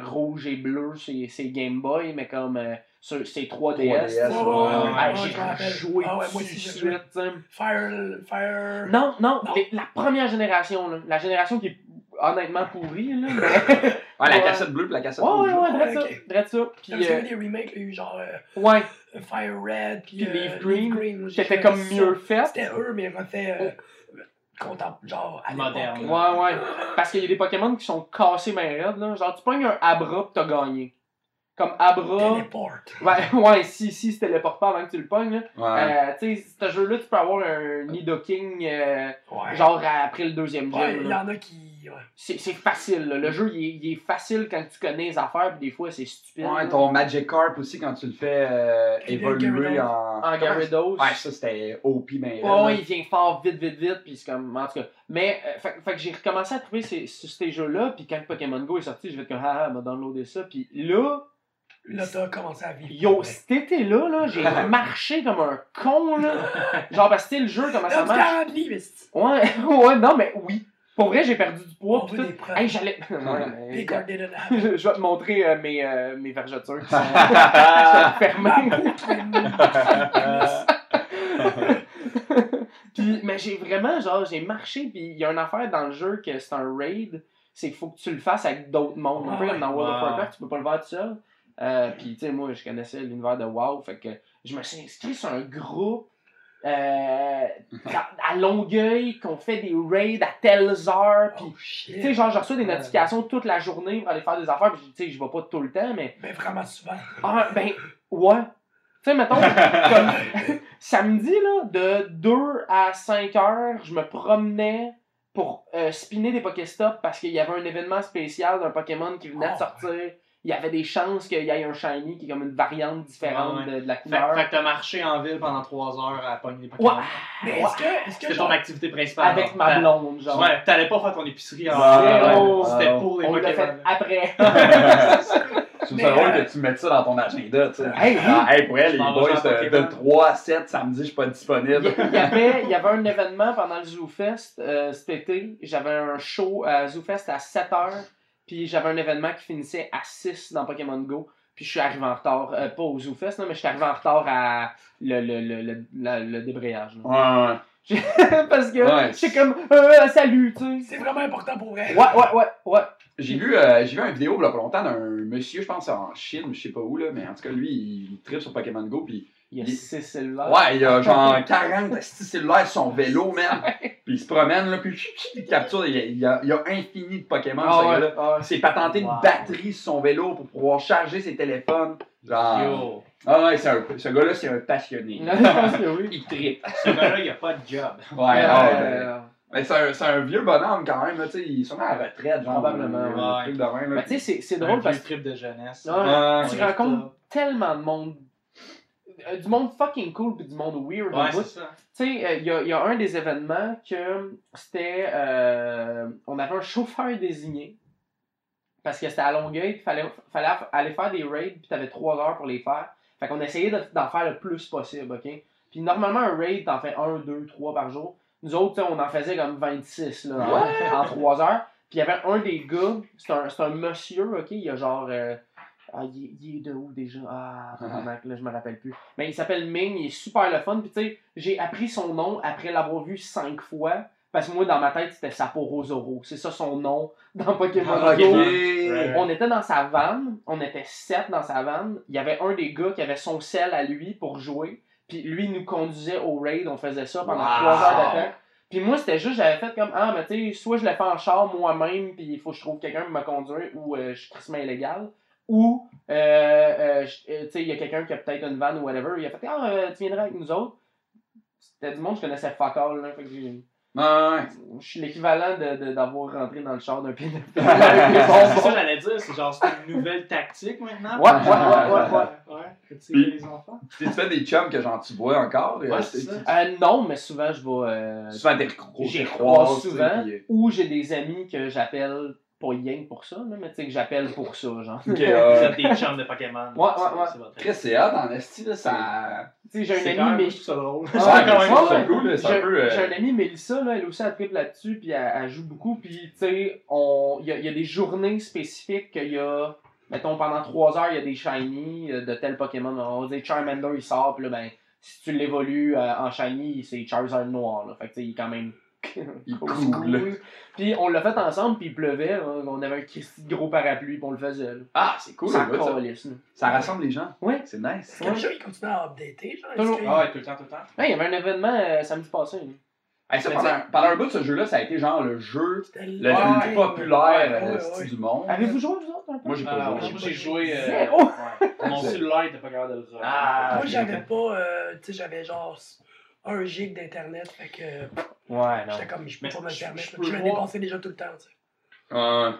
rouge et bleu, c'est c'est Game Boy, mais comme euh, sur c'est 3DS. 3DS, tu sais. ouais, ouais, Ah, ouais, j'ai je me rappelle. joué Ah ouais, moi aussi, suite. Fire. Fire. Non, non, Non. les- la première génération, là. La génération qui est honnêtement pourrie, là. mais- Ouais, la cassette bleue pis la cassette Ouais, rouge. ouais, ouais, Ouais, drette ça, ok. drette ça. Parce Puis, qu'il y a eu des remakes, il y a eu genre ouais, Fire Red, puis euh, Leaf Green, J'ai c'était comme mieux fait. C'était eux, mais refait euh, content, genre à Moderne. l'époque, Ouais, ouais. Parce qu'il y a des Pokémon qui sont cassés ben raides, là. Genre, tu pognes un Abra pis t'as gagné. Comme Abra. Téléport. Ouais, ouais, si, si, c'était le porte pas avant que tu le pognes, là. Ouais. Euh, tu sais, ce jeu-là, tu peux avoir un Nidoking, euh, Ouais. genre après le deuxième Ouais, gym. il y en a qui. Ouais. C'est c'est facile, là. Le jeu, il est, il est facile quand tu connais les affaires, pis des fois, c'est stupide. Ouais, là. ton Magikarp aussi, quand tu le fais euh, Puis évoluer Gyarados. en. En Gyarados. Ouais, ça c'était OP, ben. raide, Ouais, il vient fort vite, vite, vite, puis c'est comme, en tout cas. Mais, euh, fait, fait que j'ai recommencé à trouver ces, ces, ces jeux-là, puis quand Pokémon Go est sorti, j'ai fait comme, ah, ah, m'a downloadé ça, puis là, Là, t'as commencé à vivre. yo, Ouais. cet été-là, là, j'ai marché comme un con, là. Genre, parce que tu sais, le jeu, comment ça marche? 40 livres, esti. Ouais, ouais, non, mais oui. Pour vrai, j'ai perdu du poids, veut tout. Hey, j'allais. Big je, vais te montrer euh, mes, euh, mes vergetures qui sont, fermées. Puis, mais j'ai vraiment, genre, j'ai marché, puis il y a une affaire dans le jeu que c'est un raid, c'est qu'il faut que tu le fasses avec d'autres mondes. Un peu comme dans World of. Warcraft, tu peux pas le faire tout seul. Euh, puis, tu sais, moi, je connaissais l'univers de WoW, fait que je me suis inscrit sur un groupe euh, à Longueuil qu'on fait des raids à telles heures, puis Oh tu sais, genre, je reçois des notifications toute la journée pour aller faire des affaires, puis tu sais, je vais pas tout le temps, mais. Mais vraiment souvent. Ah, ben, ouais. Tu sais, mettons, comme samedi, là, de 2 à 5 heures, je me promenais pour euh, spinner des Pokéstops parce qu'il y avait un événement spécial d'un Pokémon qui venait de Oh, sortir. Il y avait des chances qu'il y ait un Shiny qui est comme une variante différente Ouais, ouais. De, de la couleur. fait que t'as marché en ville pendant 3 heures à pogner des Ouais. Pokémon. Mais Ouais. est-ce que. Est-ce que genre, ton activité principale. Avec genre. ma blonde, genre. Ouais, t'allais pas faire ton épicerie en Ouais, ville. ouais, C'était ouais. pour les On l'a fait Pokémon. après. Je trouve Mais, ça drôle que tu mettes ça dans ton agenda, tu sais. Hey, oui. Ah, hey, pour elle, les boys, de, Pokémon. de 3 à 7 samedi, je suis pas Il disponible. y, avait, il y avait un événement pendant le ZooFest euh, cet été. J'avais un show à ZooFest à 7h. Puis j'avais un événement qui finissait à 6 dans Pokémon Go. Puis je suis arrivé en retard, euh, pas au ZooFest, là, mais je suis arrivé en retard à le, le, le, le, la- le débrayage. là. Ouais, ouais. Parce que Ouais. j'étais comme, euh, salut, tu sais. C'est vraiment important pour vrai. Ouais, ouais, ouais, ouais. J'ai vu, euh, j'ai vu une vidéo il y a pas longtemps d'un monsieur, je pense en Chine, je sais pas où, là, mais en tout cas, lui, il tripe sur Pokémon Go, puis Il y a Il- 6 cellulaires. ouais, il a genre 40 esti cellulaires sur son vélo, man. Puis il se promène, là, puis il capture, il y a, il y a, il y a infini de Pokémon, Ah ce ouais, gars-là. ah s'est patenté une Wow. batterie sur son vélo pour pouvoir charger ses téléphones. Genre. Yo, Ah ouais, c'est un, ce gars-là, c'est un passionné. Non, je pense que oui. il tripe. ce gars-là, il a pas de job. Ouais, ouais. Euh, Mais c'est un, c'est un vieux bonhomme quand même, là, tu sais, il est sûrement à la retraite, genre. Probablement, ouais. truc de même, là. Mais tu sais, c'est- c'est Un drôle parce que trip de jeunesse. Ouais. Ouais. tu Ouais, rencontres tellement de monde. Euh, Du monde fucking cool puis du monde weird. Ouais, c'est ça. Tu sais, euh, il y, a, il y a un des événements que c'était. euh, on avait un chauffeur désigné. Parce que c'était à Longueuil, il fallait, fallait aller faire des raids, puis t'avais trois heures pour les faire. Fait qu'on essayait de- d'en faire le plus possible, ok? Puis normalement, un raid, t'en fais un, deux, trois par jour. Nous autres, on en faisait comme 26 là, en, en trois heures. Puis il y avait un des gars, c'est un, c'est un monsieur, ok? Il a genre. euh, ah, il, est- il est de où déjà? Ah, là, je me rappelle plus. Mais il s'appelle Ming, il est super le fun. Puis tu sais, j'ai appris son nom après l'avoir vu cinq fois. Parce que moi, dans ma tête, c'était Sapporo Zoro. C'est ça son nom dans Pokémon Ah, Go. Ouais. On était dans sa vanne, on était sept dans sa vanne. Il y avait un des gars qui avait son sel à lui pour jouer. Puis lui il nous conduisait au raid, on faisait ça pendant Wow. trois heures de temps. Puis moi, c'était juste, j'avais fait comme, ah, mais tu sais, soit je le fais en char moi-même, puis il faut que je trouve quelqu'un pour me conduire, ou euh, je suis tristement illégal. Ou, euh, euh, euh, tu sais, il y a quelqu'un qui a peut-être une vanne ou whatever. Il a fait, ah, euh, tu viendrais avec nous autres. C'était du monde que je connaissais fuck all, là. Fait que j'ai- Ouais, ouais. je suis l'équivalent de- de- d'avoir rentré dans le char d'un de C'est ça que j'allais dire, c'est genre c'est une nouvelle tactique maintenant. Ouais, ouais, ouais, ouais, ouais. ouais. Tirer les enfants. Tu fait des chums que genre tu vois encore? Ouais, euh. Euh, non, mais souvent, je vais. euh, Souvent t'es recro- J'y croise souvent. puis, ou j'ai des amis que j'appelle pas rien pour ça, là, mais tu sais, que j'appelle pour ça, genre. Ok, Vous euh, êtes des chums de Pokémon. Ouais, ouais, c'est- ouais. Chris, c'est hot en esti, là, ça. Tu sais, j'ai un ami, mais. je ça drôle. Ah, Ouais, quand même, cool, c'est un J'ai peu. euh, j'ai un ami, Mélissa, là, elle aussi, elle tripe là-dessus, puis elle, elle joue beaucoup, puis tu sais, on- il y a, il y a des journées spécifiques qu'il y a, mettons, pendant 3 heures, il y a des shiny euh, de tel Pokémon. On va dire Charmander, il sort, puis là, ben, si tu l'évolues euh, en shiny, c'est Charizard noir, là. Fait que tu sais, il est quand même. Il cool. Puis on l'a fait ensemble, puis il pleuvait, hein, on avait un Christy de gros parapluie, puis on le faisait, là. Ah, c'est cool, ça le gars, ça. calisse, là. Ça rassemble les gens. Ouais. C'est nice. C'est comme ça, il continue à updater, genre. Toujours. que- Ah ouais, tout le temps, tout le temps. Ouais, il y avait un événement euh, samedi passé, là. Hey, ça, Mais pendant, t'sais- pendant un bout, ce jeu-là, ça a été genre le jeu C'était le ouais, plus ouais, populaire ouais, euh, ouais, style ouais. du monde. Avez-vous joué, vous autres, un peu? Moi, j'ai pas Ah, joué. moi, j'ai joué. euh, Zéro. ouais. Mon cellulaire était pas capable de le faire. Ah, Moi, j'avais pas, euh, tu sais, j'avais genre un gig d'internet, fait que Ouais, non. j'étais comme, je peux Mais pas me le permettre. je peux Je me voir- dépensais déjà tout le temps, tu sais. Ouais.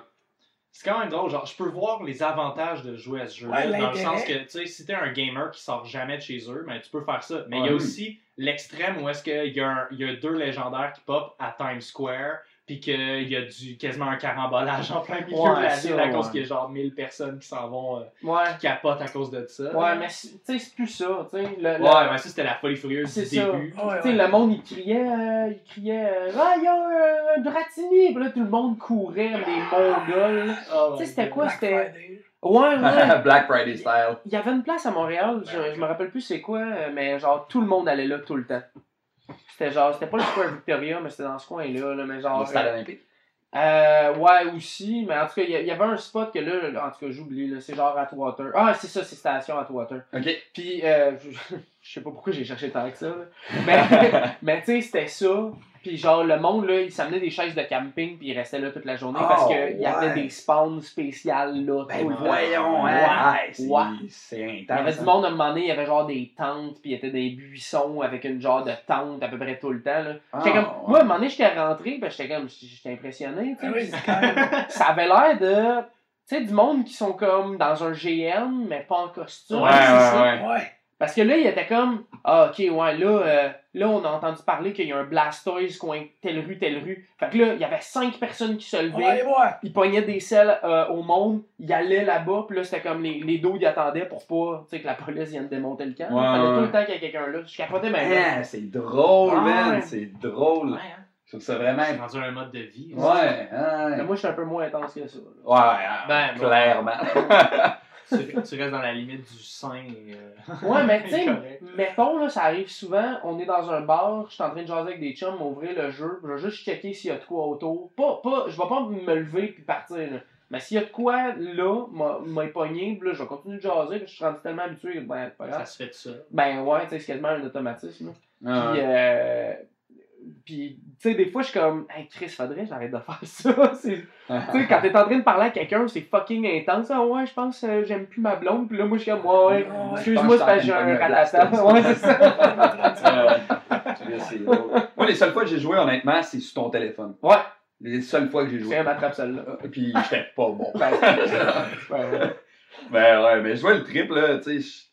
C'est quand même drôle, genre, je peux voir les avantages de jouer à ce jeu-là, Ouais, dans le sens que, tu sais, si t'es un gamer qui sort jamais de chez eux, ben, tu peux faire ça. Mais il y a aussi l'extrême où est-ce qu'il y, a un- il y a deux légendaires qui pop à Times Square, puis qu'il y a du, quasiment un carambolage en plein milieu Ouais, de la ça, ville à cause ouais. qu'il y a genre 1000 personnes qui s'en vont, euh, Ouais. qui capotent à cause de ça. Ouais, mais c'est- tu sais, c'est plus ça, tu sais. Le, le- Ouais, mais ça, c'était la folie furieuse C'est du ça. début. Ouais, Tu sais, ouais. le monde, il criait, euh, il criait, euh, ah, il y a un, Dratini! Puis là, tout le monde courait des mongols. Ah, Tu sais, c'était quoi? C'était. Ouais, ouais. Black Friday style. Il y avait une place à Montréal, je, je me rappelle plus c'est quoi, mais genre, tout le monde allait là tout le temps. C'était genre, c'était pas le Square Victoria, mais c'était dans ce coin-là, là, mais genre. Le stade olympique. Euh, ouais, aussi, mais en tout cas, il y, avait un spot que là, en tout cas, j'oublie, là, c'est genre Atwater. Ah, c'est ça, c'est Station Atwater. Ok. Puis, euh, je, je sais pas pourquoi j'ai cherché tant que ça, là. mais, mais tu sais, c'était ça. Puis, genre, le monde, là, il s'amenait des chaises de camping, puis il restait là toute la journée Oh, parce qu'il y avait ouais. des spawns spéciales là. Ben tout le temps. voyons, Ouais. hein. Ouais. C'est Il y avait intense. du hein. monde à un moment donné, il y avait genre des tentes, puis il y avait des buissons avec une genre de tente à peu près tout le temps. Là. Ah, comme, ouais. moi, à un moment donné, j'étais rentré, ben j'étais comme, j'étais impressionné. tu Ah sais. même. ça avait l'air de. Tu sais, du monde qui sont comme dans un GN, mais pas en costume. Ouais, c'est ouais, ça. ouais. Ouais. Parce que là, il était comme, ah, ok, ouais, là, euh, là, on a entendu parler qu'il y a un Blastoise coin telle rue, telle rue. Fait que là, il y avait cinq personnes qui se levaient. Ils pognaient des selles euh, au monde, ils allaient là-bas, puis là, c'était comme les, les dos, ils attendaient pour pas, tu sais, que la police vienne démonter le camp. Ouais, Il fallait ouais. tout le temps qu'il y ait quelqu'un là. Je capotais même. Hein, c'est drôle, Ah, man. ouais. C'est drôle. Ouais, hein. Je trouve ça vraiment. C'est rendu un mode de vie. Ouais, ouais. Mais moi, je suis un peu moins intense que ça. là. Ouais, hein, Ben, clairement. Tu, tu restes dans la limite du sein. et, euh, Ouais, mais tu sais, mettons, là, ça arrive souvent, on est dans un bar, je suis en train de jaser avec des chums, ouvrir le jeu, je vais juste checker s'il y a de quoi autour. Pas, pas, je vais pas me lever puis partir, là. Mais s'il y a de quoi là, m'a pogné, là, je vais continuer de jaser, puis je suis rendu tellement habitué que ben, Ça se fait de ça. Ben ouais, tu sais, c'est quasiment un automatisme. Ouais. Puis, euh, puis tu sais, des fois, je suis comme, hey Chris, faudrait que j'arrête de faire ça. Tu sais, quand t'es en train de parler à quelqu'un, c'est fucking intense. Ah ouais, je pense que j'aime plus ma blonde. Puis là, moi, je suis comme, ouais, ouais, excuse-moi, c'est parce que j'ai un ratata. Ouais, c'est ça. Moi, les seules fois que j'ai joué, honnêtement, c'est sur ton téléphone. Ouais, Les seules fois que j'ai joué. un m'attrape celle-là. Euh, Puis j'étais pas bon. Ben, ouais. Ben ouais, mais je vois le trip, là, tu sais.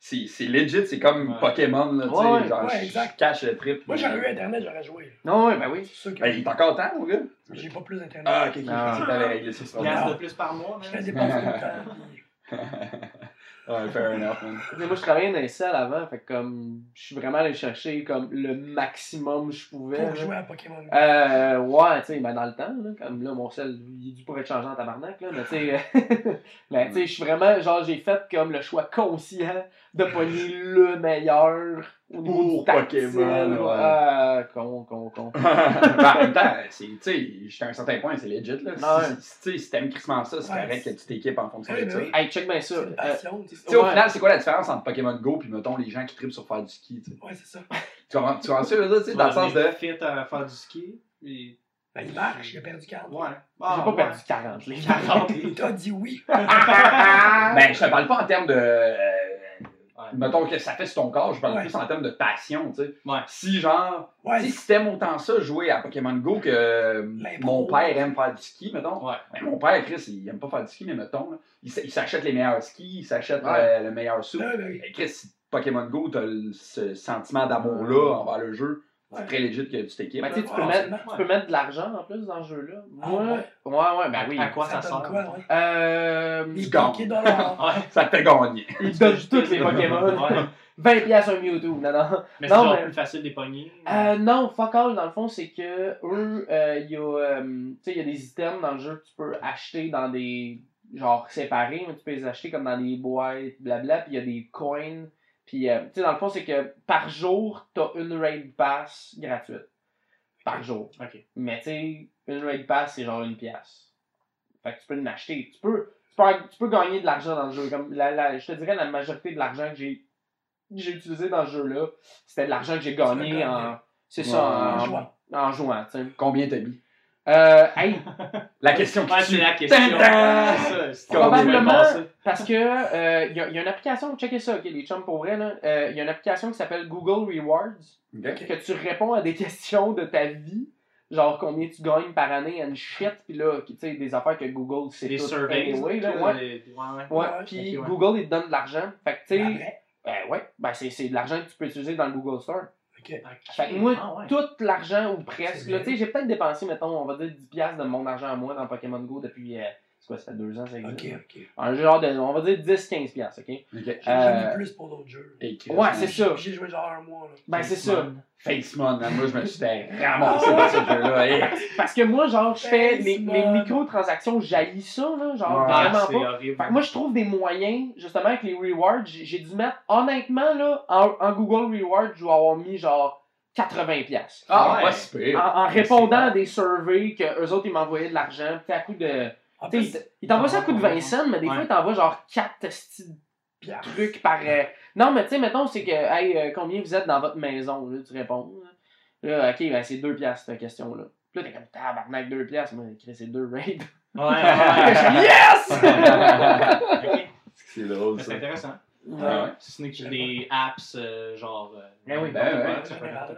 Je- C'est c'est legit, c'est comme Ouais. Pokémon, là, tu sais. Ouais, genre, ouais, je- exact. je cache le trip. Moi, j'aurais eu Internet, j'aurais joué. Non, ouais, ben oui. C'est sûr que Ben, il est encore temps, mon gars. j'ai pas plus d'Internet. Ah, ok, ok. Ah. ok, t'avais réglé ça. pas Gaz grave. de plus par mois, Je man. fais des passes tout le temps. fair enough, man. Moi, je travaillais dans les salles avant, fait que comme, je suis vraiment allé chercher comme le maximum que je pouvais. Pour là. jouer à Pokémon. Euh, ouais, tu sais, ben dans le temps, là, comme là, mon sel, il est dû pour être changé en tabarnak, là, mais tu sais, mais tu sais, je suis vraiment, genre, j'ai fait comme le choix conscient de pogner le meilleur au niveau Pour. Pokémon, ouais. Ah, con, con, con. Ben, en même temps, c'est, tu sais, jusqu'à un certain point, c'est legit, là. Si- Ouais. Si, tu sais, si t'aimes crissement ça, c'est Ouais, correct que tu t'équipes en fonction de ça. Hey, check bien ça. Euh, passion. tu sais. Tu sais, au final, c'est quoi la différence entre Pokémon Go puis, mettons, les gens qui trippent sur faire du ski, tu sais? Ouais, c'est ça. Tu comprends, tu comprends ça, tu sais, dans le sens de... Fit à faire du ski. Puis... Ben, il marche, il a perdu 40. Ouais. j'ai Ah, pas ouais. perdu 40, les 40. Et t'as dit oui. Ben, je te parle pas en termes de... Ouais. Mettons que ça fait sur ton corps, je parle Ouais. plus en termes de passion, tu sais. Ouais. Si, genre, Ouais, si t'aimes autant ça, jouer à Pokémon Go, que euh, mon père aime faire du ski, mettons. Ouais. Ben, mon père, Chris, il aime pas faire du ski, mais mettons, là, il s'achète les meilleurs skis, il s'achète Ouais. euh, le meilleur soupe. ben, ben Chris, si Pokémon Go, t'as ce sentiment d'amour-là envers le jeu. C'est Ouais. très legit que tu t'équipes. Mais tu sais, tu Ouais, peux, ouais, mettre, ouais. tu peux mettre de l'argent en plus dans ce jeu-là. Ah, Moi, ouais? ouais, ouais, ben oui. À quoi ça, donne sert? quoi, ouais? Euh, dollars. Ouais. Ça te fait gagner. ils donnent tous les Pokémon. Ouais. 20 piastres un Mewtwo. Non, non. Mais c'est Non, genre mais- plus facile des poignées. Euh, non, fuck all, dans le fond, c'est que eux, euh, il y a, euh, tu sais, il y a des items dans le jeu que tu peux acheter dans des, genre, séparés, mais tu peux les acheter comme dans des boîtes, blabla, puis il y a des coins, puis, euh, tu sais, dans le fond, c'est que par jour, t'as une raid pass gratuite. Par jour. Ok. Mais, tu sais, une raid pass, c'est genre une pièce. Fait que tu peux en acheter. Tu peux, tu peux, tu peux gagner de l'argent dans le jeu. Comme la, la- je te dirais, la majorité de l'argent que j'ai j'ai utilisé dans ce jeu-là, c'était de l'argent que j'ai gagné en. C'est Ouais, ça, En en, jouant. en jouant. Combien t'as mis? Euh, hey, La question qui Ouais, tue. c'est la question. Tintin! C'est ça, c'est- Probablement. Parce que euh, il y, a- il y a une application, checkez ça, ok, les chums pour vrai, là. Euh, Il y a une application qui s'appelle Google Rewards, que tu réponds à des questions de ta vie, genre combien tu gagnes par année and shit, puis là, tu sais, des affaires que Google C'est des tout surveys. anyway, là, ouais. les- ouais, ouais. Ouais, Ouais, puis ouais. Google, il te donne de l'argent. Fait que, tu sais, ben ouais, ben c'est c'est de l'argent que tu peux utiliser dans le Google Store. Fait que moi, Ah, ouais. tout l'argent ou presque, tu sais, j'ai peut-être dépensé, mettons, on va dire 10$ de mon argent à moi dans Pokémon Go depuis, euh, quoi, ça fait deux ans, ça existe. Ok, ok. Un genre de, on va dire 10-15$, ok? Ok. J'ai Euh, plus pour d'autres jeux. Et Ouais, c'est ça. J'ai joué genre un mois. Là. Ben c'est ça. Facemon, moi je me suis ramassé dans ce jeu-là. Parce que moi, genre, je fais mes, mes microtransactions, j'haïs ça, là, genre, Ouais, Ah, vraiment c'est pas. horrible. Fait que moi, je trouve des moyens, justement, avec les rewards, j'ai dû mettre, honnêtement, là, en, en Google Rewards, je dois avoir mis genre 80$. piastres. Ah, ouais. pas si pire. En, en répondant à des surveys que eux autres, ils m'envoyaient de l'argent, puis à coup de. En Tu sais, plus, ils t- ils t'envoient ça à coup de 20 cents, mais des fois, Ouais. ils t'envoient genre 4 petits Pierre. trucs par. euh, Non, mais tu sais, mettons, c'est que, hey, euh, combien vous êtes dans votre maison, là, tu réponds. Là, Là, ok, ben c'est 2 piastres, cette question-là. Puis là, t'es comme, tabarnak, 2 piastres. Moi, j'ai c'est 2 raids. Ouais, ouais, ouais. yes! Ok. C'est drôle Mais C'est ça. intéressant. Ouais. Si ce n'est que des apps, euh, genre. euh, Ben oui, ben ouais. tu.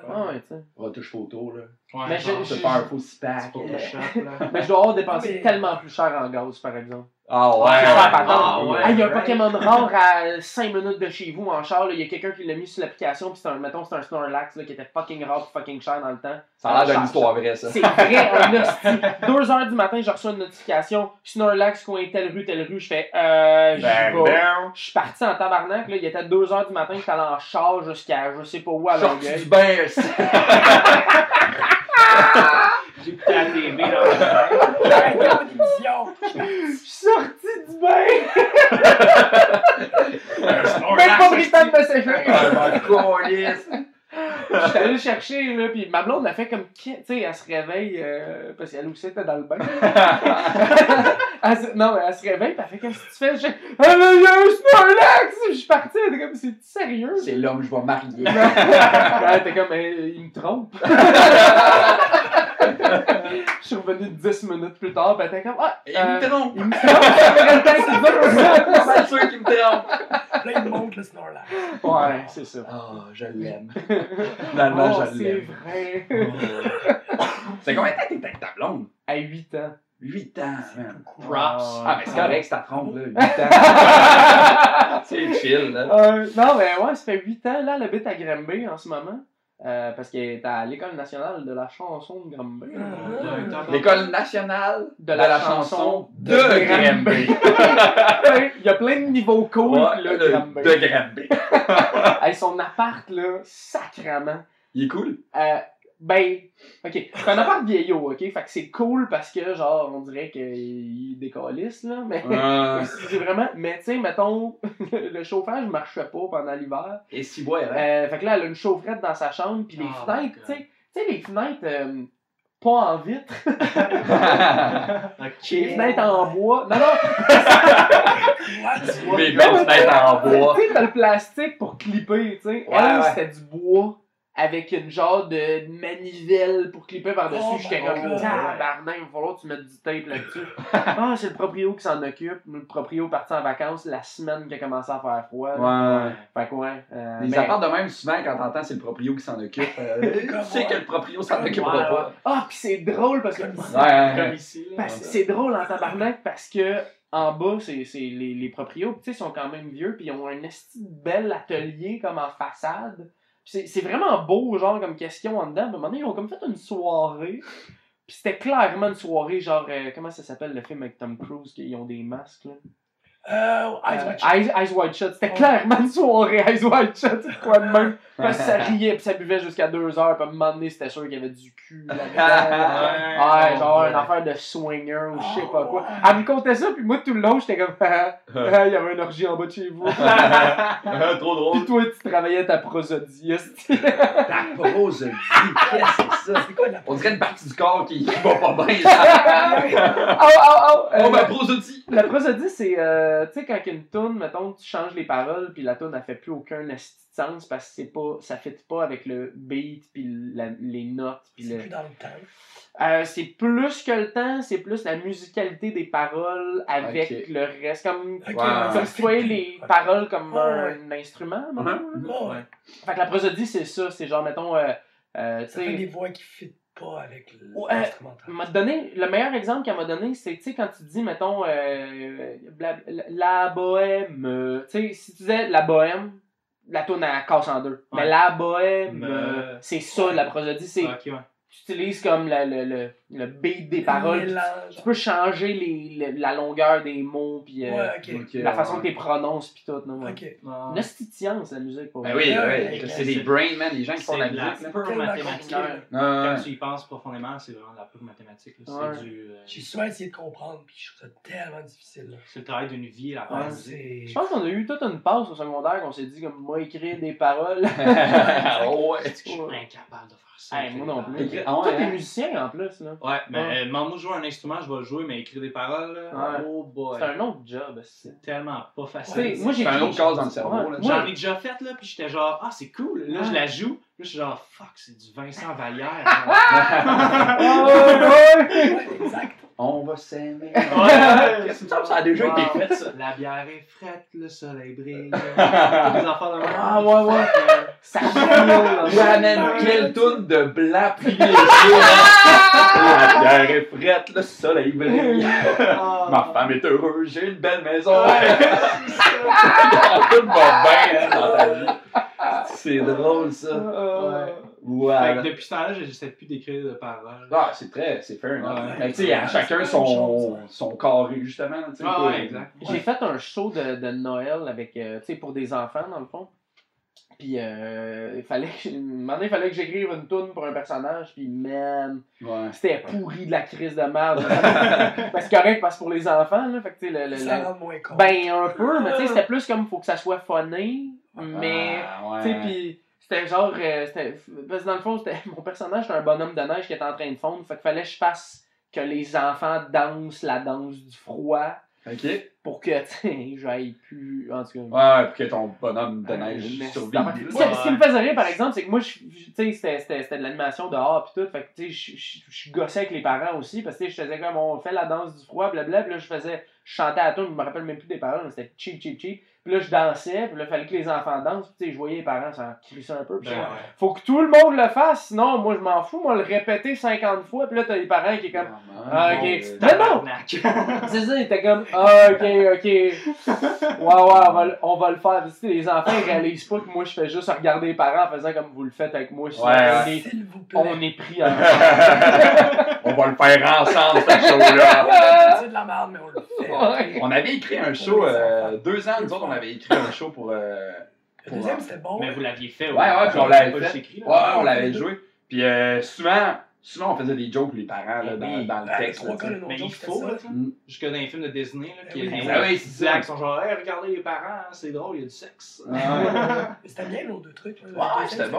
Ah ouais, tu sais. Retouche photo, là. Ouais, Mais je- pack. Photoshop, là. Mais je dois avoir dépensé Mais- tellement plus cher en gaz, par exemple. Ah Ouais, Ah, ouais. Hey, Il y a un. Pokémon rare à 5 minutes de chez vous en char. Il y a quelqu'un qui l'a mis sur l'application. Puis c'est un, mettons, c'est un Snorlax là, qui était fucking rare et fucking cher dans le temps. Ça a l'air d'une Cher, histoire vraie, ça. C'est vrai, un hostie. 2 heures du matin, je reçois une notification. Snorlax, coin telle rue, telle rue. Je fais, euh, Ben, vais. ben. Je suis parti en tabarnak. Là. Il était 2 heures du matin. J'étais allé en char jusqu'à je sais pas où à Longueuil. du bain, écouté la TV dans le l'émission. Je suis sorti du bain! Même pas pris le temps de me sécher! Ben, câlisse. J'étais allé chercher, là, pis ma blonde a fait comme, tu sais, elle se réveille, euh, parce qu'elle aussi était dans le bain. Elle se- non, mais elle se réveille, pis elle fait, qu'est-ce que tu fais? J'ai, ah, là, il y a un Snorlax! Je suis parti, elle était comme, c'est sérieux? C'est l'homme que je vais marier. elle était comme, Eh, il me trompe. Je suis revenu 10 minutes plus tard, pis elle était comme, ah, Il euh, me trompe. il me trompe, c'est dur pour ça. C'est sûr qu'il me trompe. Là, il monte le Snorlax. Ouais, c'est ça. Oh, je l'aime. Finalement, Oh, je c'est l'aime. vrai. C'est combien de temps t'es avec ta blonde? À 8 ans. 8 ans, man. Props. Ah, mais c'est correct, c'est ta trompe, là. 8 ans. c'est chill, là. Euh, non, mais ouais, ça fait 8 ans. Là, elle habite à Granby en ce moment. Euh, parce qu'elle est à l'École nationale de la chanson de Granby. L'école nationale De la chanson de de Granby. Il y a plein de niveaux cool, Ouais, là, de, Granby. de Granby. Hey, son appart, là, sacrement. Il est cool. Euh, ben, ok. C'est un appart vieillot, ok? Fait que c'est cool parce que, genre, on dirait qu'il décalisse, là. Mais Euh, c'est vraiment. Mais, tu sais, mettons, le chauffage marchait pas pendant l'hiver. et si bois, hein? Euh, fait que là, elle a une chaufferette dans sa chambre, puis les Oh fenêtres, tu sais, tu sais, les fenêtres euh, pas en vitre, Ok. les fenêtres en bois. Non, non? Mes belles fenêtres en bois. tu sais, t'as le plastique pour clipper, tu sais. Ouais, ouais. c'était du bois avec une genre de manivelle pour clipper par-dessus. Oh J'étais comme, God. tabarnak, il va falloir que tu mettes du tape là-dessus. ah, c'est le proprio qui s'en occupe. Le proprio parti en vacances la semaine qu'il a commencé à faire froid. là. Ouais. Fait que ouais. euh, apparts de même, souvent, quand t'entends c'est le proprio qui s'en occupe, euh, tu sais que le proprio s'en occupera Ouais, pas. Ah, pis c'est drôle parce que. Ouais, ouais, Comme ouais. ici. là. Parce- c'est drôle en tabarnak parce que en bas, c'est c'est les, les proprios, tu sais, sont quand même vieux, puis ils ont un esti de bel atelier comme en façade. C'est vraiment beau, genre, comme question en dedans. À un moment donné, ils ont comme fait une soirée. Puis c'était clairement une soirée, genre, euh, comment ça s'appelle le film avec Tom Cruise, qu'ils ont des masques, là? Euh, Eyes Wide Shut. Eyes, Eyes Wide Shut. C'était Ouais. clairement une soirée Eyes Wide Shut, c'est quoi de même? Parce que ça riait, puis ça buvait jusqu'à 2 heures, puis à un moment donné, c'était sûr qu'il y avait du cul là-dedans. Ouais, genre une affaire de swinger ou je sais pas quoi. Ah, Elle me contait ça, puis moi tout le long, j'étais comme, ah, ah, il y avait une orgie en bas de chez vous. Trop drôle. puis toi, tu travaillais ta prosodie. La prosodie, qu'est-ce que c'est ça? C'est quoi la On dirait une partie du corps qui, qui va pas bien. oh, oh, oh! euh, Oh, ma prosodie! La prosodie, c'est, euh, tu sais, quand une toune, mettons, tu changes les paroles, puis la toune, elle fait plus aucun sens parce que c'est pas, ça fit pas avec le beat, puis la- les notes, puis C'est le. plus dans le temps. Euh, c'est plus que le temps, c'est plus la musicalité des paroles avec le reste. Comme, comme si tu voyais les paroles comme un instrument. mettons, là. Ouais, ouais. Fait que la prosodie, c'est ça. C'est genre, mettons, euh, euh, tu fait des sais, voix qui ne fit pas avec Ouais. l'instrumental. m'a donné, le meilleur exemple qu'elle m'a donné, c'est, tu sais, quand tu dis, mettons, euh, la, la bohème, euh, tu sais, si tu disais la bohème, la tourne elle casse en deux. Mais la bohème, Euh, euh, c'est ça, la prosodie, c'est, ouais. Tu utilises comme le, le, le, le beat des paroles. tu peux changer les, le- la longueur des mots, puis euh, Ouais, la façon ouais. que tu les prononces, puis tout. Non, ouais. Ok. Une esti de science, la musique, pour Ben oui, Ouais, ouais, ouais, c'est des brain, man, les gens qui font C'est la la musique. pure Tellement mathématique. Quand tu y penses profondément, c'est vraiment de la pure mathématique. là. Ouais. C'est du. euh, J'ai souvent essayé de comprendre, puis je trouve ça tellement difficile. C'est le travail d'une vie, la c'est. Je pense qu'on a eu toute une passe au secondaire qu'on s'est dit comme moi écrire des paroles. oh, ouais. Je suis incapable de faire ça. Hey, moi non plus. Ah ouais, Toi, t'es hein? musicien en plus, là. Ouais, mais Ouais. euh, demande-moi de jouer un instrument, je vais le jouer, mais écrire des paroles, là, Ouais. oh boy. C'est un autre job, c'est. Tellement pas facile. moi j'ai C'est un autre case dans le cerveau, là. Ouais, J'en ai déjà fait, là, puis j'étais genre, ah, c'est cool. Là, je la joue, là, je suis genre, fuck, c'est du Vincent Vallière. Oh, ouais. Ouais, exact. On va s'aimer. Ouais. Ça, ça a déjà été fait, ça? La bière est frette, le soleil brille. Les de même. Ah, ouais, ouais. Ça file, J'amène quelle toune de blanc plié La bière est frette, le soleil brille. Ah. Ma femme est heureuse, j'ai une belle maison. Ouais. Tout va bien hein, dans ta vie. C'est drôle, ça. Euh, Fait que Voilà. depuis ce temps-là, j'essaie plus d'écrire de paroles. Ah, c'est très, c'est fair enough. Ouais. Mais tu sais, à chacun son, son carré, justement. sais, Ah quoi. ouais, exact. J'ai fait un show de, de Noël avec, euh, tu sais, pour des enfants, dans le fond. Puis euh, il fallait que, un moment donné, il fallait que j'écrive une tune pour un personnage, puis man, Ouais. c'était pourri de la crise de merde. parce que correct, parce que pour les enfants, là, fait que tu sais, le, le- Ça le- rend moins con. ben un peu, mais tu sais, c'était plus comme faut que ça soit funny, mais Ah, tu sais, ouais. puis c'était genre, euh, c'était, parce que dans le fond, c'était, mon personnage c'était un bonhomme de neige qui était en train de fondre, fait qu'il fallait que je fasse que les enfants dansent la danse du froid Ok. pour que, tu sais, j'aille plus, en tout cas. Ouais, pour que ton bonhomme de neige Mais survive. Ce qui- me faisait rire, par exemple, c'est que moi, tu sais, c'était- c'était c'était de l'animation dehors pis tout. Fait que, tu sais, je- gossais avec les parents aussi. Parce que, tu sais, je faisais comme, on fait la danse du froid, blablabla. Puis là, je faisais, je chantais à tout, je me rappelle même plus des paroles, mais c'était cheap, cheap, cheap. Puis là, je dansais, puis là, il fallait que les enfants dansent. Puis, tu sais, je voyais les parents s'en crisser un peu. Puis Ben, ouais. faut que tout le monde le fasse, sinon, moi, je m'en fous. Moi, le répéter 50 fois. Puis là, t'as les parents qui est comme, Ah, ok. Mais non! Tabarnak. C'est ça, il était comme Ah, ok, ok. Ouais, ouais, on va, le- on va le faire. Tu sais, les enfants, ils réalisent pas que moi, je fais juste regarder les parents en faisant comme vous le faites avec moi. sinon Ouais, on, est, S'il vous plaît. on est pris ensemble. On va le faire ensemble, ce show-là. C'est de la merde, mais on le fait. Ouais. On avait écrit un show, euh, deux ans, nous autres, on avait écrit un show pour. euh, Le deuxième, c'était bon. Mais vous l'aviez fait. Ouais, ouais, puis on l'avait fait. écrit. Ouais, on l'avait joué. Puis euh, souvent, souvent, on faisait des jokes, les parents, là, dans, Oui. dans le les texte. là, le Mais de il faut, là. Mm. Jusque dans les films de Disney, là, qu'il y a Ben des oui, ça. qui sont genre, hey, regardez les parents, hein, c'est drôle, il y a du sexe. Ouais, Mais C'était bien, nos deux trucs. là. Le Ouais, c'était bon.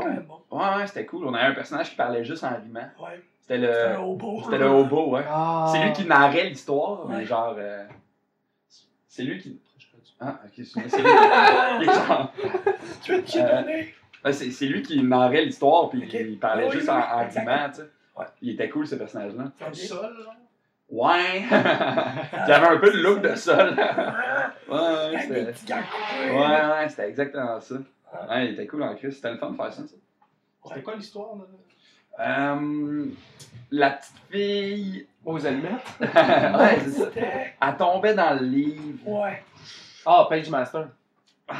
ouais, ouais, c'était cool. On avait un personnage qui parlait juste en rimant. Ouais. C'était C'était un le. hobo. C'était le hobo, ouais. Ah. C'est lui qui narrait l'histoire, mais Ouais. genre. euh, c'est lui qui. Ah, ok, c'est c'est lui qui. genre- Tu veux te chiffonner? Ouais, c'est c'est lui qui narrait l'histoire, puis il parlait Oui, juste oui, en, en tu sais. Ouais. Il était cool, ce personnage-là. Comme sol, genre? Ouais! J'avais un peu le look de sol. Ah, Ouais, c'était. Ouais, ouais, c'était exactement ça. Ouais, il était cool en Christ. C'était le fun de faire ça. ça. C'était quoi l'histoire, là? Euh, la petite fille. Aux allumettes. ouais, c'est ça. C'était- Elle tombait dans le livre. Ouais. Ah, Page Master.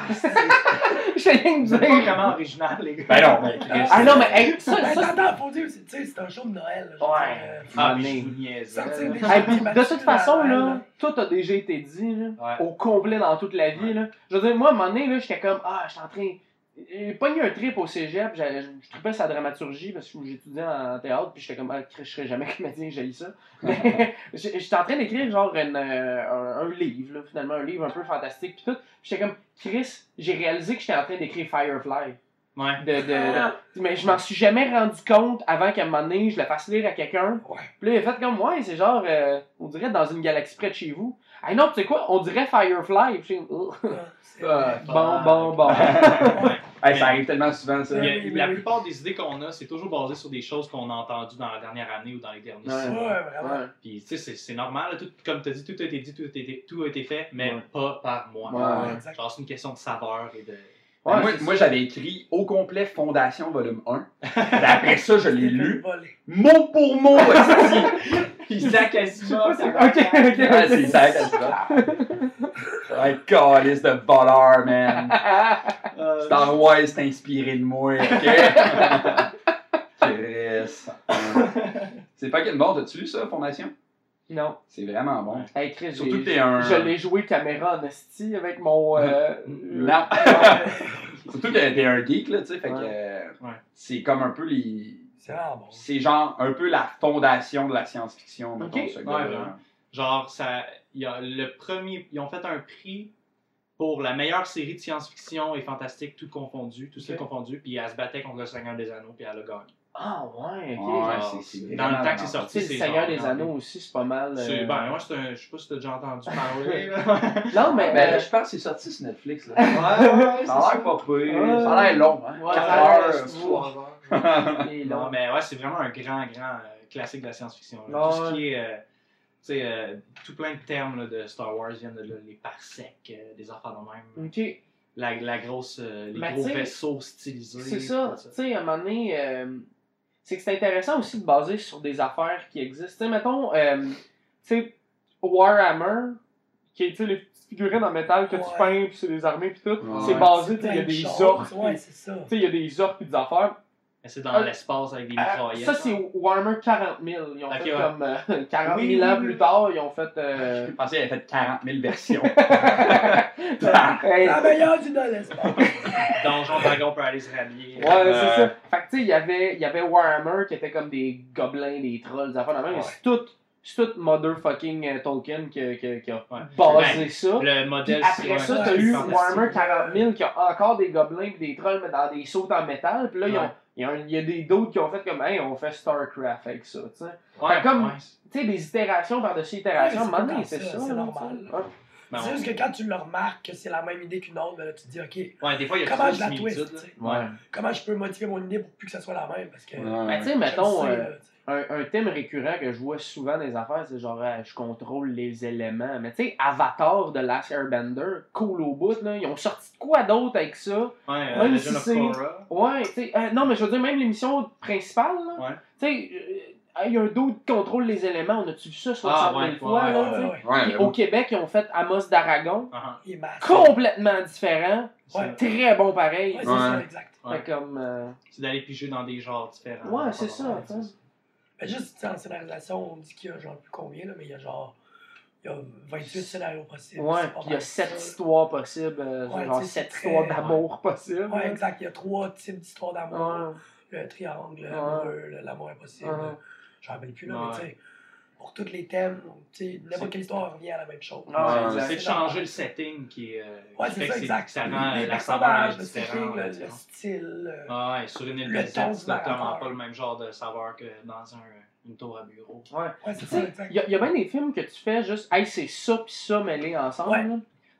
J'ai rien C'est pas vraiment original, les gars. Ben non, mais. Ah non, mais hey, ça, Ben, ça, attends, faut dire, c'est- tu sais, c'est un show de Noël. là, je Ouais. dire, euh, Ah, mais je Hey, de toute façon, là, tout a déjà été dit, là, Ouais. au complet dans toute la vie. Là. Je veux dire, moi, à un moment donné, là, j'étais comme, ah, j'étais en train. J'ai pogné un trip au cégep, je tripais sa dramaturgie parce que j'étudiais en théâtre, puis j'étais comme, ah, je serais jamais comédien, j'ai ça. Mais j'étais en train d'écrire genre une, euh, un, un livre, là, finalement, un livre un peu fantastique, puis tout. Puis j'étais comme, Chris, j'ai réalisé que j'étais en train d'écrire Firefly. Ouais. De, de, de- mais je m'en suis jamais rendu compte avant qu'à un moment donné, je le fasse lire à quelqu'un. Ouais. Puis là, il a fait comme, ouais, c'est genre, euh, on dirait dans une galaxie près de chez vous. Ah non, tu sais quoi, on dirait Firefly. Je. C'est- Ah, bon, bon, bon. Ouais. Hey, ça arrive tellement souvent, ça. A- la plupart des idées qu'on a, c'est toujours basé sur des choses qu'on a entendues dans la dernière année ou dans les derniers Ouais. six Ouais, mois. vraiment. Ouais. Puis, tu sais, c'est- normal. tout, comme tu as dit, tout a été dit, tout a été, tout a été fait, mais Ouais. pas par moi. Ouais, ouais, exact. Genre, c'est une question de saveur et de. Ben, Ouais, moi, c'est moi ça. j'avais écrit au complet Fondation volume 1. Puis après ça, je l'ai lu mot pour mot. Isaac Asimov. Ok, ok, Ah, c'est ça, c'est ça. Ouais, calice de voleur, man. Euh, Star Wars c'est inspiré de moi, ok? Chris. C'est fucking bon, t'as-tu lu ça, Fondation? Non. C'est vraiment bon. Hey, Chris, Surtout que t'es un. je l'ai joué caméra en esti avec mon. euh, Non. Surtout que t'es un geek, là, tu sais, fait que. Ouais. euh, Ouais. C'est comme un peu les. C'est vraiment bon. C'est genre un peu la fondation de la science-fiction, mettons, ce Ouais, gars-là. vraiment. Genre, ça, y a le premier, ils ont fait un prix pour la meilleure série de science-fiction et fantastique, tout confondu, tout ça Ok. confondu, puis elle se battait contre le Seigneur des Anneaux, puis elle a gagné. Ah, ouais, ok. Ouais, genre, c'est- c'est Dans le temps que c'est. Tu sorti, c'est le Seigneur des Anneaux aussi, c'est pas mal. euh, C'est- Ben, moi, c'est un, je sais pas si t'as déjà entendu parler. là. Non, mais. Euh, je pense que c'est sorti sur Netflix, là. ouais, Ça a l'air pas pire. Ouais. Ça a l'air long, hein. Ouais, Quatre ça a l'air- heures. Non, mais ouais, c'est vraiment un grand, grand euh, classique de la science-fiction. là. Tout ce qui est, euh, tu sais, euh, tout plein de termes là, de Star Wars viennent de là, les parsecs, euh, des affaires de même. Ok. La, la grosse, euh, les gros tu vaisseaux stylisés. C'est ça, tu sais, à un moment donné, euh, c'est que c'est intéressant aussi de baser sur des affaires qui existent. Tu sais, mettons, euh, tu sais, Warhammer, qui est, tu sais, les petites figurines en métal que tu peins, puis c'est des armées, puis tout, Ouais. c'est basé, tu sais, il y a des orques, Ouais, puis- c'est ça. tu sais, il y a des orques, puis des affaires. Mais c'est dans Euh, l'espace avec des Euh, mitraillettes. ça, c'est Warhammer 40 000. Ils ont fait ouais. comme euh, 40 000 Oui, ans plus tard, ils ont fait. euh, Je pensais qu'il avait fait 40 000 versions. La meilleure du dans l'espace. Donjon Dragon peut aller se rhabiller. Ouais, c'est ça. Fait que tu sais, il y avait, il y avait Warhammer qui était comme des gobelins, des trolls, des affaires de même. mais Ouais. C'est tout, c'est tout motherfucking euh, Tolkien qui, a- qui, a- qui a Ouais. basé Ben, ça. Le Puis modèle après ça, t'as eu. Warhammer 40 000 qui a encore des gobelins et des trolls, mais dans des sauts en métal. Puis là, ils ont-. Il y, a des d'autres qui ont fait comme, hey, on fait StarCraft avec ça, tu sais. Ouais, comme- ouais. Tu sais, des itérations par-dessus itérations, Ouais, c'est ça. c'est normal. Ben, C'est juste que quand tu le remarques que c'est la même idée qu'une autre, ben là, tu te dis, OK, Ouais, des fois, il y a comment je la twist. Ouais. Comment je peux modifier mon idée pour plus que ça soit la même? Parce que. Ouais. Mais tu sais, mettons, sais, euh, là, tu sais. Un, un thème récurrent que je vois souvent dans les affaires, c'est genre, euh, je contrôle les éléments. Mais tu sais, Avatar de Last Airbender, cool au bout, là, ils ont sorti de quoi d'autre avec ça? Ouais, Même si c'est-. Ouais, tu sais, euh, non, mais je veux dire, même l'émission principale, là, Ouais. tu sais, euh, il y a un d'autre qui contrôle les éléments, on a-tu vu ça 60 Ah, 000 ouais, fois, ouais, là, Ouais, tu sais? ouais, ouais. Ouais, Puis mais au. Québec, ils ont fait Amos d'Aragon, Ah, massif. complètement différent, Ouais. très bon pareil. Ouais, c'est Ouais. ça, exact. Ouais. Fait comme, euh, C'est d'aller piger dans des genres différents. Ouais, c'est ça, sais. Mais juste, tu sais, en scénarisation, on dit qu'il y a genre plus combien, là, mais il y a genre. Il y a 28 scénarios possibles. ouais, puis il y a mal 7 ça. histoires possibles, euh, Ouais, genre tu sais, 7 c'est histoires d'amour possibles. Ouais, exact. Il y a trois types d'histoires d'amour. Ouais. Le triangle, Ouais. l'amour impossible. Ouais. Je ne rappelle plus, là, Ouais. mais tu sais, pour tous les thèmes, tu sais, C'est- n'importe quelle histoire revient à la même chose. Ah, Ouais. C'est de changer le setting qui est. euh, Ouais, qui c'est fait ça, que exact. Ça rend les la saveur personnages, le différente. setting, le, le style. euh, Ah ouais, sur une île Le déserte, ton c'est totalement pas le même genre de saveur que dans un, une tour à bureau. Ouais. Ouais, c'est ça, il y, a- y a bien des films que tu fais juste, hey, c'est ça pis ça mêlés ensemble.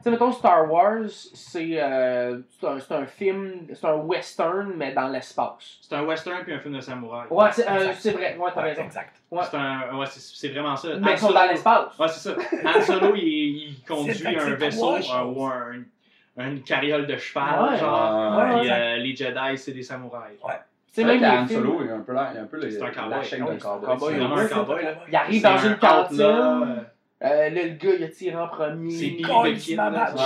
Ouais. sais, mettons Star Wars, c'est euh, c'est un, un film, c'est un western, mais dans l'espace. C'est un western puis un film de samouraï. Ouais, c'est euh, vrai, ouais, t'as Ouais, raison. exact. Ouais. C'est un, ouais, c'est c'est vraiment ça. Mais Han ils sont Solo- dans l'espace. Ouais, c'est ça. Han Solo, il, il conduit un vaisseau choses. ou un, une carriole de cheval, Ouais. genre. Ouais, Puis ouais. euh, les Jedi, c'est des samouraïs. Tu sais, C'est même films, Solo, il a un peu la, il a un peu un cowboy. la chaîne oui, d'un c'est un cowboy. cowboy, C'est ouais. vraiment un cowboy, là. il arrive dans un une cantine, euh, là, le gars, il a tiré en premier. C'est Billy the il Kid, macho.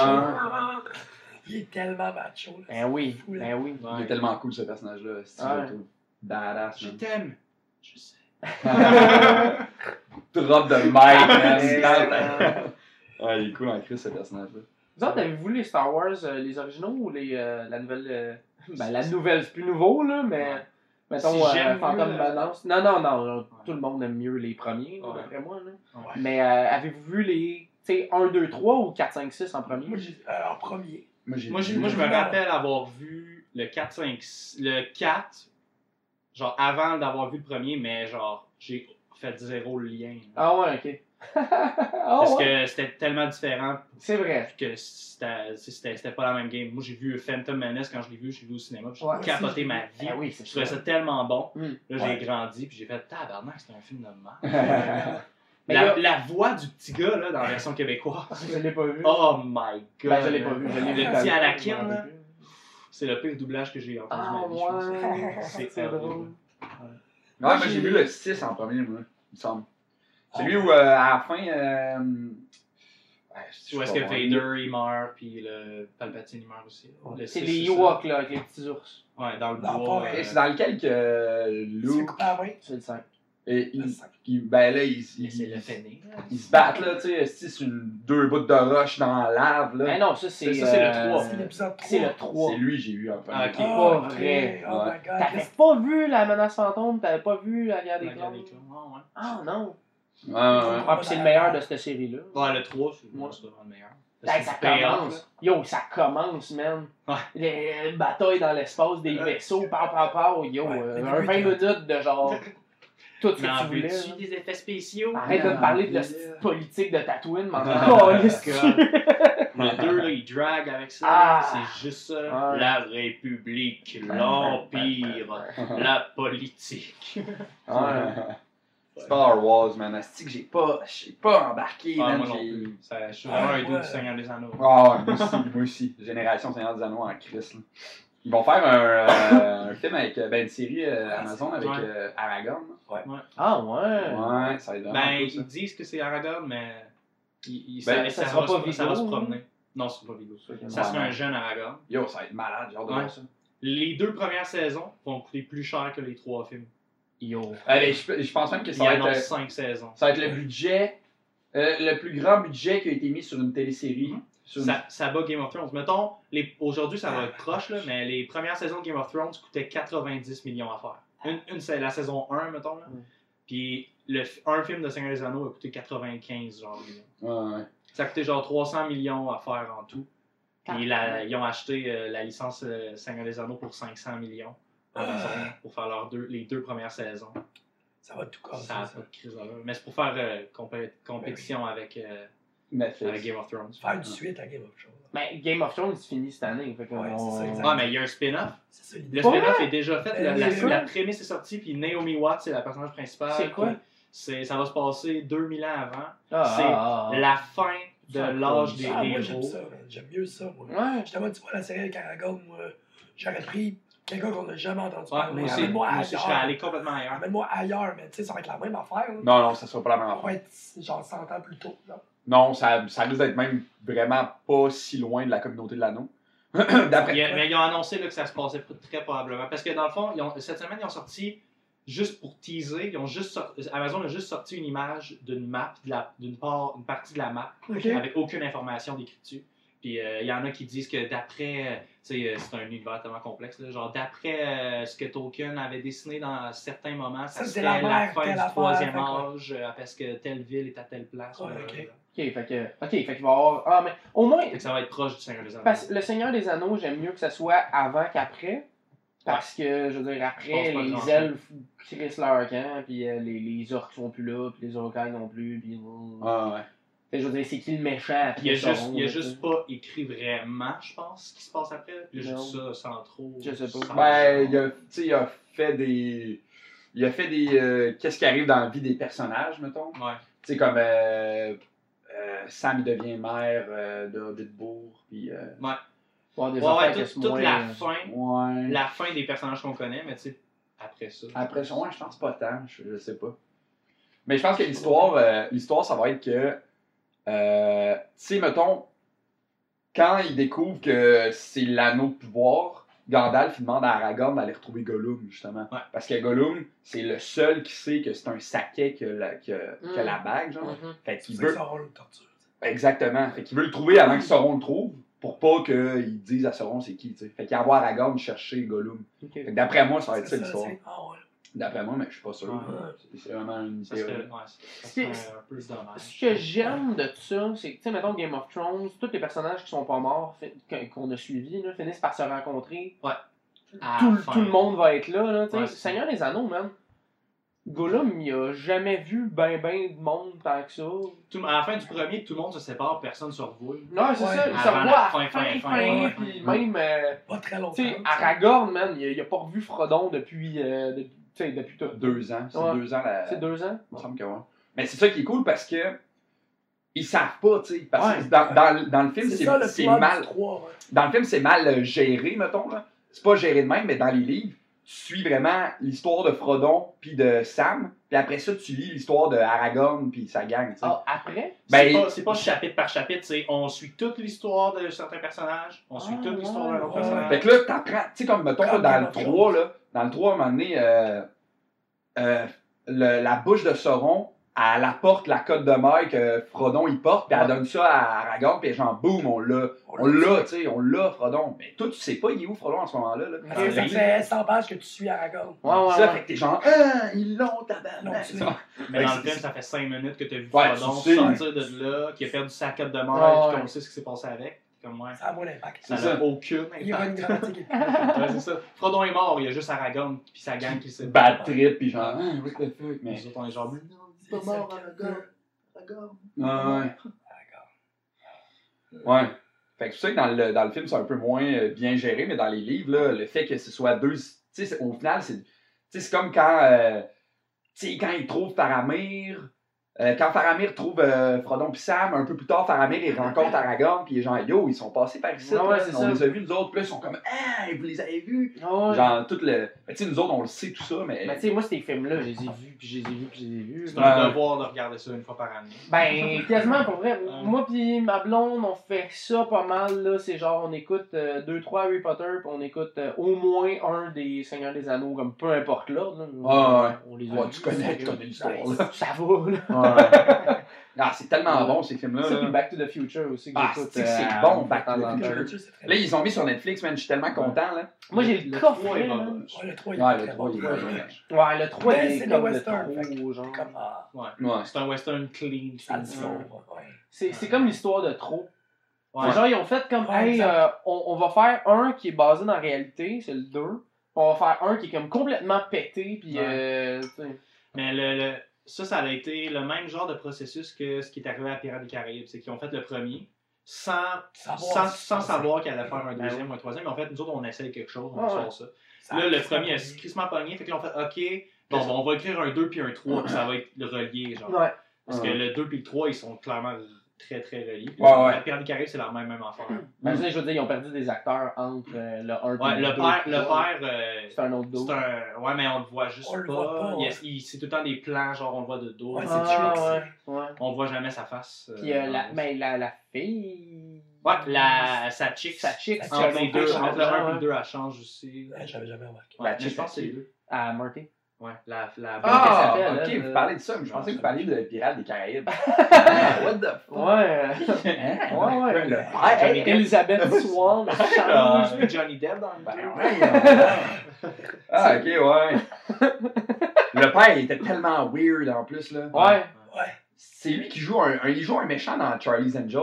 Il est tellement macho. là. Ben oui, Fou, ben oui. Il est tellement cool ce personnage-là. C'est badass. Je t'aime. Je sais. Drop de mic, man. Ouais, il est cool en crise ce personnage-là. Vous autres, avez-vous les Star Wars, euh, les originaux ou les, euh, la nouvelle. euh, Ben, la nouvelle, c'est plus nouveau, là, mais. Ouais. Mettons, Si euh, Phantom mieux, euh, Menace. Non, non, non, non, tout le monde aime mieux les premiers, Ouais. d'après moi. Là. Ouais. Mais euh, avez-vous vu les. Tu sais, 1, 2, 3 ou 4, 5, 6 en premier? Moi, j'ai- euh, en premier. Moi, j'ai Moi, j'ai- vu- moi, je me rappelle avoir vu le 4, 5, le 4, genre avant d'avoir vu le premier, mais genre, j'ai fait zéro le lien. Ah ouais, ok. ah Parce ouais, que c'était tellement différent c'est vrai. que c'était c'était- c'était pas la même game. Moi, j'ai vu Phantom Menace quand je l'ai vu, j'ai vu au cinéma, j'ai Ouais, capoté ma vie. Ah oui, c'est Je trouvais ça tellement bon. Mm. Là, j'ai Ouais. grandi, puis j'ai fait tabarnak, c'est un film de merde. La, là- la voix du petit gars, là, dans la version québécoise. Je l'ai pas vu. Oh my god. ben, je l'ai pas vu. Je l'ai vu Le petit je m'en là, c'est le pire doublage que j'ai entendu Ah de ma vie, je C'est drôle. Ouais, moi j'ai vu le 6 en premier, moi, il me semble. Celui où, euh, à la fin. Euh... ouais, je Où est-ce que Vader il meurt, puis le Palpatine il meurt aussi. Le C'est six, les ça. Ewoks, là, avec les petits ours. Ouais, dans le bois. euh, c'est dans lequel que euh, Luke la main? C'est le 5. Et il, cinq. il- ben là, ils, mais ils, c'est le fainé. là. ils se battent là, tu sais, c'est sur deux bouts de roche dans la lave là. Mais non, ça, c'est. Ça, c'est le euh, trois. C'est l'épisode 3. C'est le 3. C'est lui j'ai vu en premier. Ah, ok. Oh, Pas vrai. Oh my Ouais. god. T'avais pas vu la menace fantôme, t'avais pas vu la guerre des clones? Ah, ouais. Ah non. Ouais, ouais, ouais. Ah, puis c'est le meilleur de cette série-là. Ouais, le 3, c'est vraiment le meilleur. C'est ça commence. Yo, ça commence, man. Ouais. Les batailles dans l'espace, des Ouais. vaisseaux, par par par. Yo, Ouais, euh, un 20 oui, minutes de genre. Tout ce Mais que en tu voulais. des effets spéciaux? Arrête de me Ah, parler de la politique de Tatooine, mais Ah, encore, God. qu'est-ce que tu- Le 2, là, il drague avec ça. Ah. C'est juste ça. Ouais. La République, l'Empire, la politique. Star Wars, man. Asti que j'ai pas, j'ai pas embarqué, Ah, man. moi non j'ai- plus. Ça, je suis vraiment un dude du Seigneur des Anneaux. Ah ouais, moi aussi, moi aussi. Génération Seigneur des Anneaux en Christ. là. Ils vont faire un, euh, un film avec euh, ben, une série euh, Amazon avec Ouais. euh, Aragorn. là. Ah ouais. Ouais, ça va être vraiment Ben, cool, ça. ils disent que c'est Aragorn, mais il, il- Ben, ça sera va pas se- ça va se vidéo, promener. Non, c'est pas vidéo. Ça Ouais, serait non. un jeune Aragorn. Yo, ça va être malade, j'ai hâte de Ouais. voir ça. les deux premières saisons vont coûter plus cher que les trois films. Yo. Allez, je, je pense même que Ils ça va, être, annoncent cinq saisons. ça va être le budget, euh, le plus grand budget qui a été mis sur une télésérie. Ça, ça bat Game of Thrones. Mettons, les- aujourd'hui, ça va être proche, là, mais les premières saisons de Game of Thrones coûtaient 90 millions à faire. Une, une, c'est la saison 1, mettons. Là. Mm. Puis le, un film de Seigneur des Anneaux a coûté 95 genre, millions. Ouais, ouais. Ça a coûté genre 300 millions à faire en tout. Puis Ah. la- ils ont acheté euh, la licence euh, Seigneur des Anneaux pour 500 millions. Ah. pour faire leurs deux, les deux premières saisons. Ça va tout casser. Ça n'a ça. pas de crise d'allure. Mais c'est pour faire euh, compé- compétition avec, euh, Netflix. avec Game of Thrones. Faire une suite à Game of Thrones. Mais Game of Thrones, il finit cette année. Fait Ouais, on- c'est ça. Ah, mais il y a un spin-off. C'est ça Le spin-off est déjà fait. La, Euh, la- la prémisse est sortie, puis Naomi Watts, c'est la personnage principale. C'est quoi? C'est- Ça va se passer 2000 ans avant. Ah, c'est ah, ah. La fin de Ça, l'âge des Ah, moi, j'aime héros. ça. man. J'aime mieux ça, moi. Ouais. Justement, tu vois, la série avec Aragorn, moi, j'aurais pris quelqu'un qu'on n'a jamais entendu Ouais, parler. moi moi aussi, je serais ailleurs. allé complètement ailleurs. Amène-moi ailleurs, mais tu sais, ça va être la même affaire. là. Non, non, ça sera pas la même Ça affaire. va être genre 100 ans plus tôt. là. Non, ça, ça risque d'être même vraiment pas si loin de la communauté de l'anneau. D'après. Mais ils ont annoncé là, que ça se passait très probablement. Parce que dans le fond, ils ont- cette semaine, ils ont sorti, juste pour teaser, ils ont juste sorti- Amazon a juste sorti une image d'une map, d'une part, une partie de la map, avec aucune information décrite dessus. Puis euh, il y en a qui disent que d'après, euh, tu sais, euh, c'est un univers tellement complexe, là, genre d'après euh, ce que Tolkien avait dessiné dans certains moments, ça, Ça, serait la la, fin du troisième âge, euh, parce que telle ville est à telle place. Ok. Fait que. Ok, fait qu'il va y avoir. Ah, mais au moins. Fait que ça va être proche du Seigneur des Anneaux. Parce que le Seigneur des Anneaux, j'aime mieux que ça soit avant qu'après. Parce que, je veux dire, après, les elfes crissent leur camp, puis euh, les, les orques sont plus là, puis les orcailles non plus, puis. Ouais, ouais. Fait que je veux dire, c'est qui le méchant après Il y a juste, il y a juste pas écrit vraiment, je pense, ce qui se passe après. Il y a juste ça sans trop. Je sais pas. Ben, il a, tu sais, il a fait des. Il a fait des. euh, Qu'est-ce qui arrive dans la vie des personnages, mettons. Ouais. Tu sais, comme. euh, euh, Sam, il devient maire euh, de Hobbitbourg, puis. euh, Ouais, des Ouais, ouais, toute, moins, la euh, fin, ouais. la fin des personnages qu'on connaît, mais tu sais, après ça. Après ça, ouais, je pense pas tant, je, je sais pas. Mais je pense que l'histoire, euh, l'histoire, ça va être que, euh, tu sais, mettons, quand il découvre que c'est l'anneau de pouvoir, Gandalf il demande à Aragorn d'aller retrouver Gollum, justement. Ouais. Parce que Gollum, c'est le seul qui sait que c'est un saquet que la, que, que Mm. la bague, genre. mhm. Fait qu'il veut. le torture. Exactement. Fait qu'il veut le trouver avant que Sauron le trouve, pour pas qu'il dise à Sauron c'est qui, tu sais. Fait qu'il envoie Aragorn chercher Gollum. Ok. Fait que d'après moi, ça va être ça l'histoire. Ouais. D'après moi, mais je suis pas sûr. Ouais. C'est- vraiment une théorie. ouais, ça serait un peu dommage. Ce que j'aime de ça, c'est que, tu sais, mettons Game of Thrones, tous les personnages qui sont pas morts, qu'on a suivis, là, finissent par se rencontrer. À Tout, tout le monde va être là, là, tu sais. Ouais, c'est Seigneur des Anneaux, man. Gollum, il a jamais vu ben ben de monde tant que ça. Tout- à la fin du premier, tout le monde se sépare, personne ne se revoit. Non, c'est Ouais. ça, il se revoit à la fin, fin, fin, fin, fin, ouais, puis fin. même, euh, Pas très longtemps. tu sais. Aragorn, man, il a, il a pas revu Frodon depuis, euh, tu sais, depuis tout. Deux ans. C'est Ouais. deux ans. La... C'est deux ans? Il me semble que ouais. Mais c'est ça qui est cool parce que ils savent pas, tu sais. Parce que dans, dans, dans le film, C'est c'est ça le c'est plot mal. du 3. ouais. Dans le film, c'est mal euh, géré, mettons. là. C'est pas géré de même, mais dans les livres, tu suis vraiment l'histoire de Frodon puis de Sam. Puis après ça, tu lis l'histoire de Aragorn puis sa gang. Ah, après? Ben, c'est pas, c'est pas chapitre par chapitre, c'est on suit toute l'histoire de certains personnages, on suit Ah, toute l'histoire ouais, d'un autre ouais. personnage. Fait que là, t'apprends, tu sais, comme mettons là, dans le of 3, là, dans le 3, à un moment donné, euh, euh, le- la bouche de Sauron, elle apporte la cote de maille que Frodon il porte, puis elle donne ça à Aragorn, puis genre, boum, on l'a, on l'a, tu sais, on l'a, Frodon. Mais toi, tu sais pas, il est où Frodon en ce moment-là, là? Ça fait 100 pages que tu suis Aragorn. Ouais, ouais, ça, ouais. fait que t'es genre, ah, ils l'ont, Non, tabarnak. Mais dans le film, ça fait 5 minutes que tu as vu Ouais, Frodon tu sais. sortir de là, qui a perdu sa cote de Ouais, puis ouais. qu'on sait ce qui s'est passé avec. Comme ouais, Ça a moins d'impact. ça C'est n'a ça. aucun L'ironie impact. dramatique est Ouais, c'est ça. Frodon est mort, il y a juste Aragorn puis sa gang qui s'est Bad trip, puis genre, ah, what the fuck, mais. Les autres, on est genre, mais non, C'est il est pas mort, ça, Aragorn. Aragorn. Ouais, ouais. Ouais. Fait que c'est ça que dans le, dans le film, c'est un peu moins euh, bien géré, mais dans les livres, là, le fait que ce soit deux. Tu sais, au final, c'est tu sais, c'est comme quand. euh, tu sais, quand ils trouvent Faramir, euh, quand Faramir trouve euh, Frodon pis Sam, un peu plus tard, Faramir il rencontre Aragorn, puis il est genre yo, ils sont passés par ici, Ouais, là, on ça. les a vus, nous autres, puis là, ils sont comme ah, vous les avez vus. Ouais. Genre, tout le. Mais tu sais, nous autres, on le sait tout ça, mais. Mais tu sais, moi, ces films-là, je les ai vus, puis je les ai vus, puis je les ai vus. C'est Ouais. un devoir de regarder ça une fois par année. Ben, quasiment pour vrai. Ouais. Moi pis ma blonde, on fait ça pas mal, là. C'est genre, on écoute 2-3 Harry Potter, puis on écoute euh, au moins un des Seigneurs des Anneaux, comme peu importe l'ordre. là. Ouais, ouais. On les a Ouais, vus, tu connais, tu connais l'histoire, Ben, là. Ça va, là. Ah, c'est tellement Ouais. bon, ces films-là. Ça, là. puis Back to the Future aussi, que Ah, c'est- c'est euh, bon, de Back to temps the. Future. Là, ils ont mis sur Netflix, man, je suis tellement content, là. Moi, j'ai le Le coffret, le 3, il est Ouais, le bon. 3, il est. Ouais, le 3, Mais il c'est est le comme genre. C'est un western clean. C'est c'est comme l'histoire de trop. Ouais. C'est genre, ils ont fait comme, Ouais, hey, euh, on, on va faire un qui est basé dans la réalité, c'est le 2. On va faire un qui est comme complètement pété, puis Ouais. euh, tu sais. Mais le, le- ça, ça a été le même genre de processus que ce qui est arrivé à Pirates des Caraïbes. C'est qu'ils ont fait le premier sans, Savoir sans, sans savoir qu'elle allait faire un Ben deuxième ou un troisième. Mais en fait, nous autres, on essaye quelque chose, on Ouais, sort ça. Ça Là, le premier a crissement pogné. Fait que là, on fait OK, bon, ben, on va écrire un 2 puis un 3, puis ça va être relié. Genre. Ouais. Parce Ouais. que le 2 puis le 3, ils sont clairement très très reliés. Ouais, le ouais. Pirates des Caraïbes, c'est la même, même affaire. Ben, tu sais, je veux dire, ils ont perdu des acteurs entre euh, le 1 Ouais, et le le 2. père, le père euh, C'est un autre dos. c'est un. Ouais, mais on le voit juste On pas. voit pas, Il ouais. il- c'est tout le temps des plans, genre on le voit de dos. Ouais, c'est Ah, ouais. ouais. On voit jamais sa face. euh, Puis euh, la, le- ben, la, la fille. Ouais, la, sa chick. Sa chick, Entre les deux, elle entre le 1 et le 2, elle change aussi. Ouais, J'avais jamais remarqué. Ouais, La mais chick, je pense que c'est c'est les deux. À Marty. Ouais, la. la Ah, qu'elle s'appelle, ok, elle, vous euh, parlez de ça, mais je pensais que vous parliez de Pirates des Caraïbes. What the fuck? Ouais. Hein? Ouais, ouais. Le père. hey, Elizabeth Swan Ah, change. Puis Johnny Depp dans le Ben, ouais, Ah, ok, ouais. Le père, il était tellement weird en plus, là. Ouais. Ouais. C'est lui qui joue un, un- il joue un méchant dans Charlie's Angel.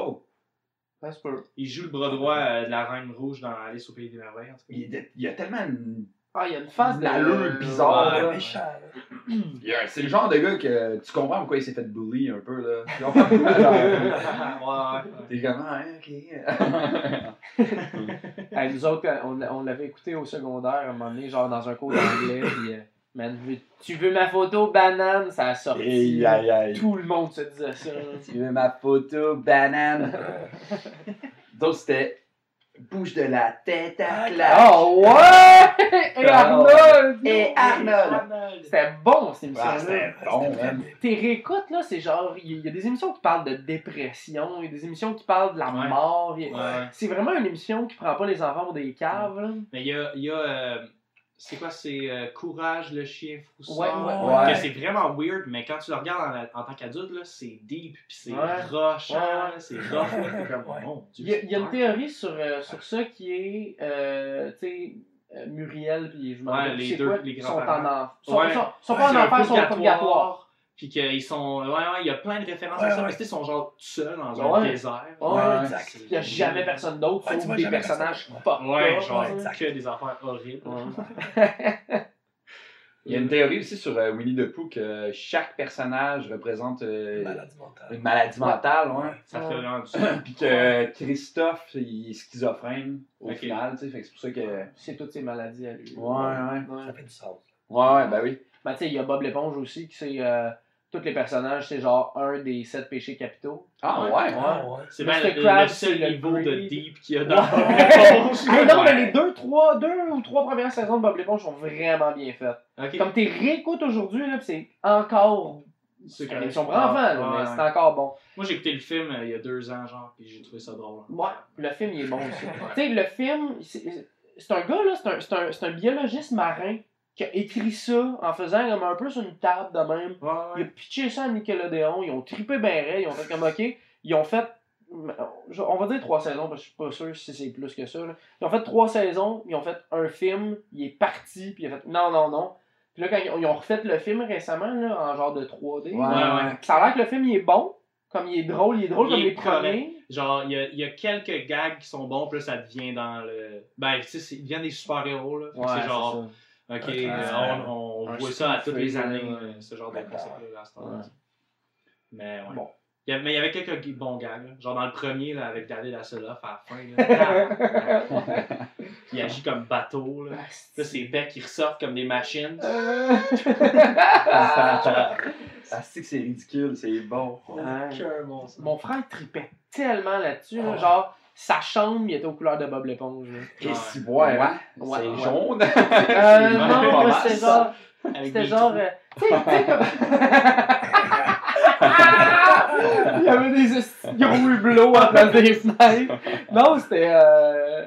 Il joue le bras droit euh, de la Reine Rouge dans Alice au Pays des Merveilles. En tout cas. Il, il a tellement une. Ah, il y a une face Une allure bizarre, Ouais, là. a- C'est le genre de gars que tu comprends pourquoi il s'est fait bully un peu, là. Tu comprends pourquoi, genre, ouais, ouais. T'es comme, ah, ok. Hey, nous autres, euh, on, on l'avait écouté au secondaire à un moment donné, genre dans un cours d'anglais. puis, euh, man, veux- tu veux ma photo banane? Ça a sorti. Aïe, aïe, aïe. Tout le monde se disait ça. Tu veux ma photo banane? D'autres, c'était bouge de la tête à claque. Oh ouais! Et Arnold! Et Arnold. C'était bon cette Ah, émission-là. c'était bon, man. Tes réécoutes, là, c'est genre, il y, a des émissions qui parlent de dépression, il y a des émissions qui parlent de la Ouais. mort. C'est vraiment une émission qui prend pas les enfants pour des caves, là. Mais il y a. c'est quoi, c'est euh, Courage le chien fou Ouais, ouais, c'est vraiment weird, mais quand tu le regardes en, tant qu'adulte, là, c'est deep, puis c'est Ouais. c'est rough, comme, Dieu. Il y a, y une théorie sur, euh, sur ça qui est, euh, tu sais, euh, Muriel puis je m'en Ouais, les deux- quoi, les sont en enfer. Sont, Ouais. sont, sont Ouais, pas en enfer, sont. Puis qu'ils sont. Ouais, ouais, il y a plein de références Ouais, à ça, ouais. parce qu'ils sont genre tout seuls dans Ouais. un désert. Ouais, Ouais, exact. Il n'y a jamais personne d'autre, Ouais, tu sauf vois des personnages fucked Ouais, genre ouais. exact. que des affaires horribles. Il y a une théorie aussi sur euh, Winnie the Pooh que chaque personnage représente euh, Maladie mentale. une maladie mentale, ouais. Ça fait vraiment du Puis que Christophe, il est schizophrène au final, tu sais. Fait que c'est pour ça que. C'est toutes ces maladies à lui. ouais. Ouais. Ça fait du sens. Ouais, ouais, ben oui. Ben, tu sais, il y a Bob l'éponge aussi, qui c'est. Euh, tous les personnages, c'est genre un des sept péchés capitaux. Ah, Ouais. ouais. Ah, ouais. C'est bien le, le seul niveau de deep qu'il y a dans Ouais. non, mais les deux, trois, deux ou trois premières saisons de Bob l'éponge sont vraiment bien faites. Ok. Comme t'es réécoutes aujourd'hui, c'est encore. C'est enfants, là, Ouais, mais ouais. c'est encore bon. Moi, j'ai écouté le film euh, il y a deux ans, genre, puis j'ai trouvé ça drôle. Ouais, le film, il est bon aussi. tu sais, le film, c'est un gars, là, c'est un, c'est un, c'est un biologiste marin qui a écrit ça en faisant comme un peu sur une table de même. Ouais, Il a pitché ça à Nickelodeon, ils ont trippé ben raide, ils ont fait comme ok, ils ont fait, on va dire trois saisons parce que je suis pas sûr si c'est plus que ça. là. Ils ont fait trois saisons, ils ont fait un film, il est parti, puis il a fait non, non, non. Puis là, quand ils ont, refait le film récemment, là, en genre de 3D, Ouais, ouais. ça a l'air que le film il est bon, comme il est drôle, il est drôle Il comme est les premiers. Genre, il y a, il y a quelques gags qui sont bons, puis là, ça devient dans le. Ben, tu sais, c'est- ils deviennent des super-héros, là. Ouais, c'est genre, ça. Ok, Un euh, transfert. on, on Un voit ça à toutes les années, ouais. euh, ce genre de concept-là, à ce temps-là. Ouais. Mais ouais. Bon. Il y a- mais il y avait quelques bons gags, là. genre dans le premier, là, avec David Hasselhoff à la fin. Là, il agit comme bateau. Là, Là, ses becs qui ressortent comme des machines. Euh. Ah, c'est que c'est ridicule, c'est bon. Ouais. Mon frère tripait tellement là-dessus. Ah genre, sa chambre, il était aux couleurs de Bob l'éponge. là. Et si, ouais, hein? Ouais, c'est ouais. jaune. Euh, C'est non, c'était genre. C'était genre. euh, tu sais, tu sais, comme. Il y avait des gros hublots à place des fenêtres. Non, c'était. euh,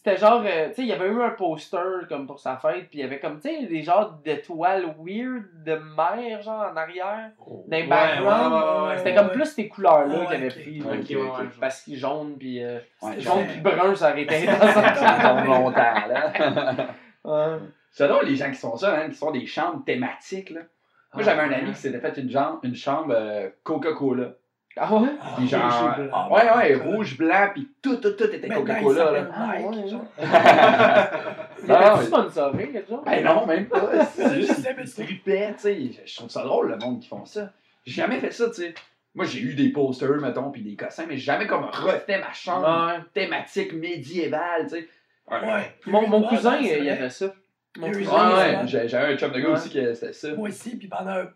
C'était genre. euh, tu sais, il y avait eu un poster comme pour sa fête, puis il y avait comme, tu sais, des genres d'étoiles weird de mer, genre en arrière, Ouais, ouais, ouais, ouais. C'était comme plus ces couleurs-là Ouais, qu'il avait pris. Ok, là. ok, ouais, ok. ouais. Parce qu'il jaune, puis. euh, Ouais, jaune, puis brun, ça aurait été dans Ça tombe longtemps, là. Drôle, les gens qui font ça, hein, qui font des chambres thématiques, là. Moi, j'avais un ami qui s'était fait une, genre, une chambre euh, Coca-Cola. Ah ouais? Puis genre, rouge et blanc. Ah, ouais, ouais, rouge, blanc, puis tout, tout, tout était il Coca-Cola, là. Ah, ouais, genre. Il y sponsoré, quelque chose? Ben non, même pas. C'est Je juste trippait, tu sais. Je trouve ça drôle, le monde qui font ça. J'ai jamais fait ça, tu sais. Moi, j'ai eu des posters, mettons, puis des cossins, mais j'ai jamais comme refait ma chambre Ouais. thématique médiévale, tu sais. Ouais. Mon, mon Ouais, cousin, il y avait ça. Mon cousin, Ouais, ouais. ouais. J'avais un chum de gars Ouais. aussi qui c'était ça. Moi aussi, puis pendant un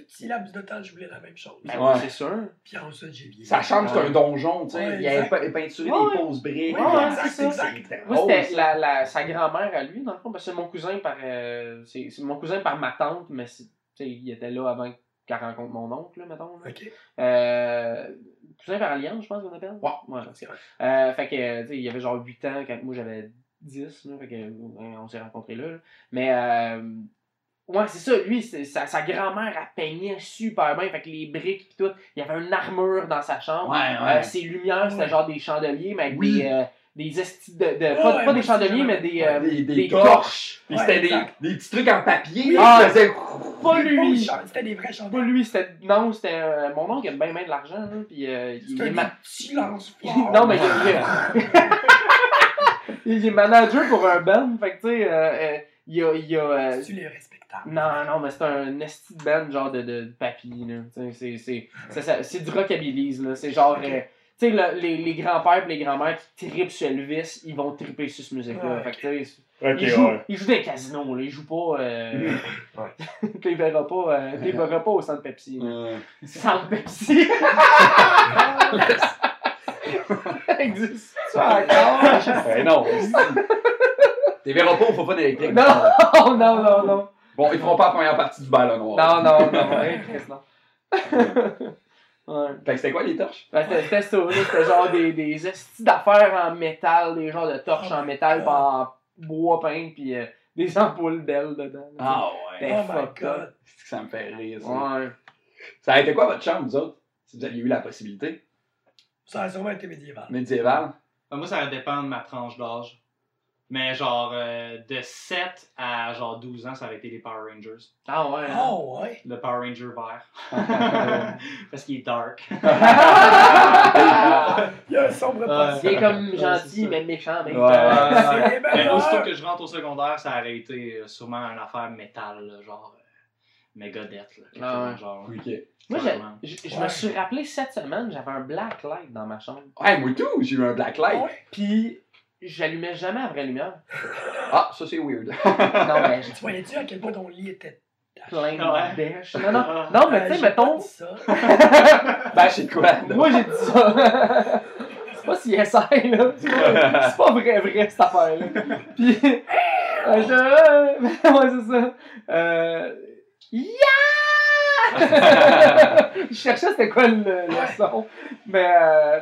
petit laps de temps, je voulais la même chose. Ben Ouais. c'est sûr. Puis ensuite, j'ai bien. Sa chambre, c'est un donjon, tu sais. Ouais, il avait peinturé Ouais. des fausses briques. Ouais, ouais, exact, c'est ça. exact. Moi, c'était la, la, sa grand-mère à lui, dans le fond, parce que c'est mon cousin par. euh, c'est c'est mon cousin par ma tante, mais c'est- tu sais, il était là avant qu'elle rencontre mon oncle, là, mettons. là. Ok. Euh, cousin par alliance, je pense qu'on appelle. Ouais. ouais c'est vrai. Euh, fait que, euh, tu sais, il y avait genre 8 ans quand moi j'avais 10, là, fait que, on s'est rencontrés là. là. Mais, euh, ouais, c'est ça, lui, c'est- sa, sa grand-mère, elle peignait super bien, fait que les briques pis tout, il y avait une armure dans sa chambre. Ouais, Euh, ouais. ses lumières, c'était Ouais. genre des chandeliers, mais avec Oui. des, euh, des estis de. de- Ouais, pas, ouais, pas des chandeliers, mais des, euh, Des, des des torches. torches. Puis Ouais, c'était des, des petits trucs en papier. Faisaient- Pas lui! C'était des vrais Pas chandelles. lui, c'était. Non, c'était. euh, mon oncle, il a bien, bien de l'argent, là, puis euh, il C'était est ma- lance-flammes. Non, mais il, il est manager pour un band, fait que tu sais, euh, euh, il y a. Il y a euh, Tu les respectables. Non, non, mais c'est un esti de band, genre de, de, de papy, là. Tu c'est- c'est- c'est ça- c'est du rockabilis, là. C'est genre. Euh, tu sais, le- les, les grands-pères et les grands-mères qui trippent sur Elvis, ils vont tripper sur cette musique-là. Ouais, fait que tu sais, Ok, ils, jouent, ils jouent dans les casinos, là. Ils jouent pas. Euh, tu les verras pas, euh, tu les verras pas au centre Pepsi. Ouais. Centre Pepsi! Existe ça encore? Ben non. T'es verras pas au Fofone électrique. Non, non, non, non. Bon, ils feront pas la première partie du ballon noir. Non, non, non. non. Ouais. Fait que c'était quoi les torches? Ben, c'était c'était ça, là. C'était genre des, des estis d'affaires en métal, des genres de torches en métal, pis en bois peint, pis euh, des ampoules d'ailes dedans. là, ouais. Ben, Oh my god. C'est que ça me fait rire, ça. Ouais. Ça a été quoi votre chambre, vous autres? Si vous aviez eu la possibilité? Ça a sûrement été médiéval. Médiévale. Ben, moi, ça va dépendre de ma tranche d'âge. Mais genre, euh, de 7 à genre 12 ans, ça avait été les Power Rangers. Ah ouais. hein? Oh, ouais. Le Power Ranger vert. Parce qu'il est dark. Il y a un sombre passé. Il est comme gentil, mais méchant même Ouais. Mais aussitôt que je rentre au secondaire, ça aurait été euh, sûrement une affaire métal, là, genre euh, Megadeth. Là, quelque Ah chose genre. Ok. Moi, je je Ouais. me suis rappelé cette semaine, j'avais un black light dans ma chambre. Ouais, moi tout, j'ai eu un black light. Ouais. Puis, j'allumais jamais la vraie lumière. Ah, ça c'est weird. Non, mais Tu voyais-tu à quel point ton lit était. plein Ouais. de bêches. Non, non, non, mais Euh, tu sais, j'ai mettons. pas dit ça. ben, c'est quoi? Moi, j'ai dit ça. c'est pas si SI, là. C'est pas, c'est pas vrai, vrai, cette affaire-là. Puis, euh, je... ouais, c'est ça. Euh... Yeah! je cherchais c'était quoi le, le son. Mais, euh...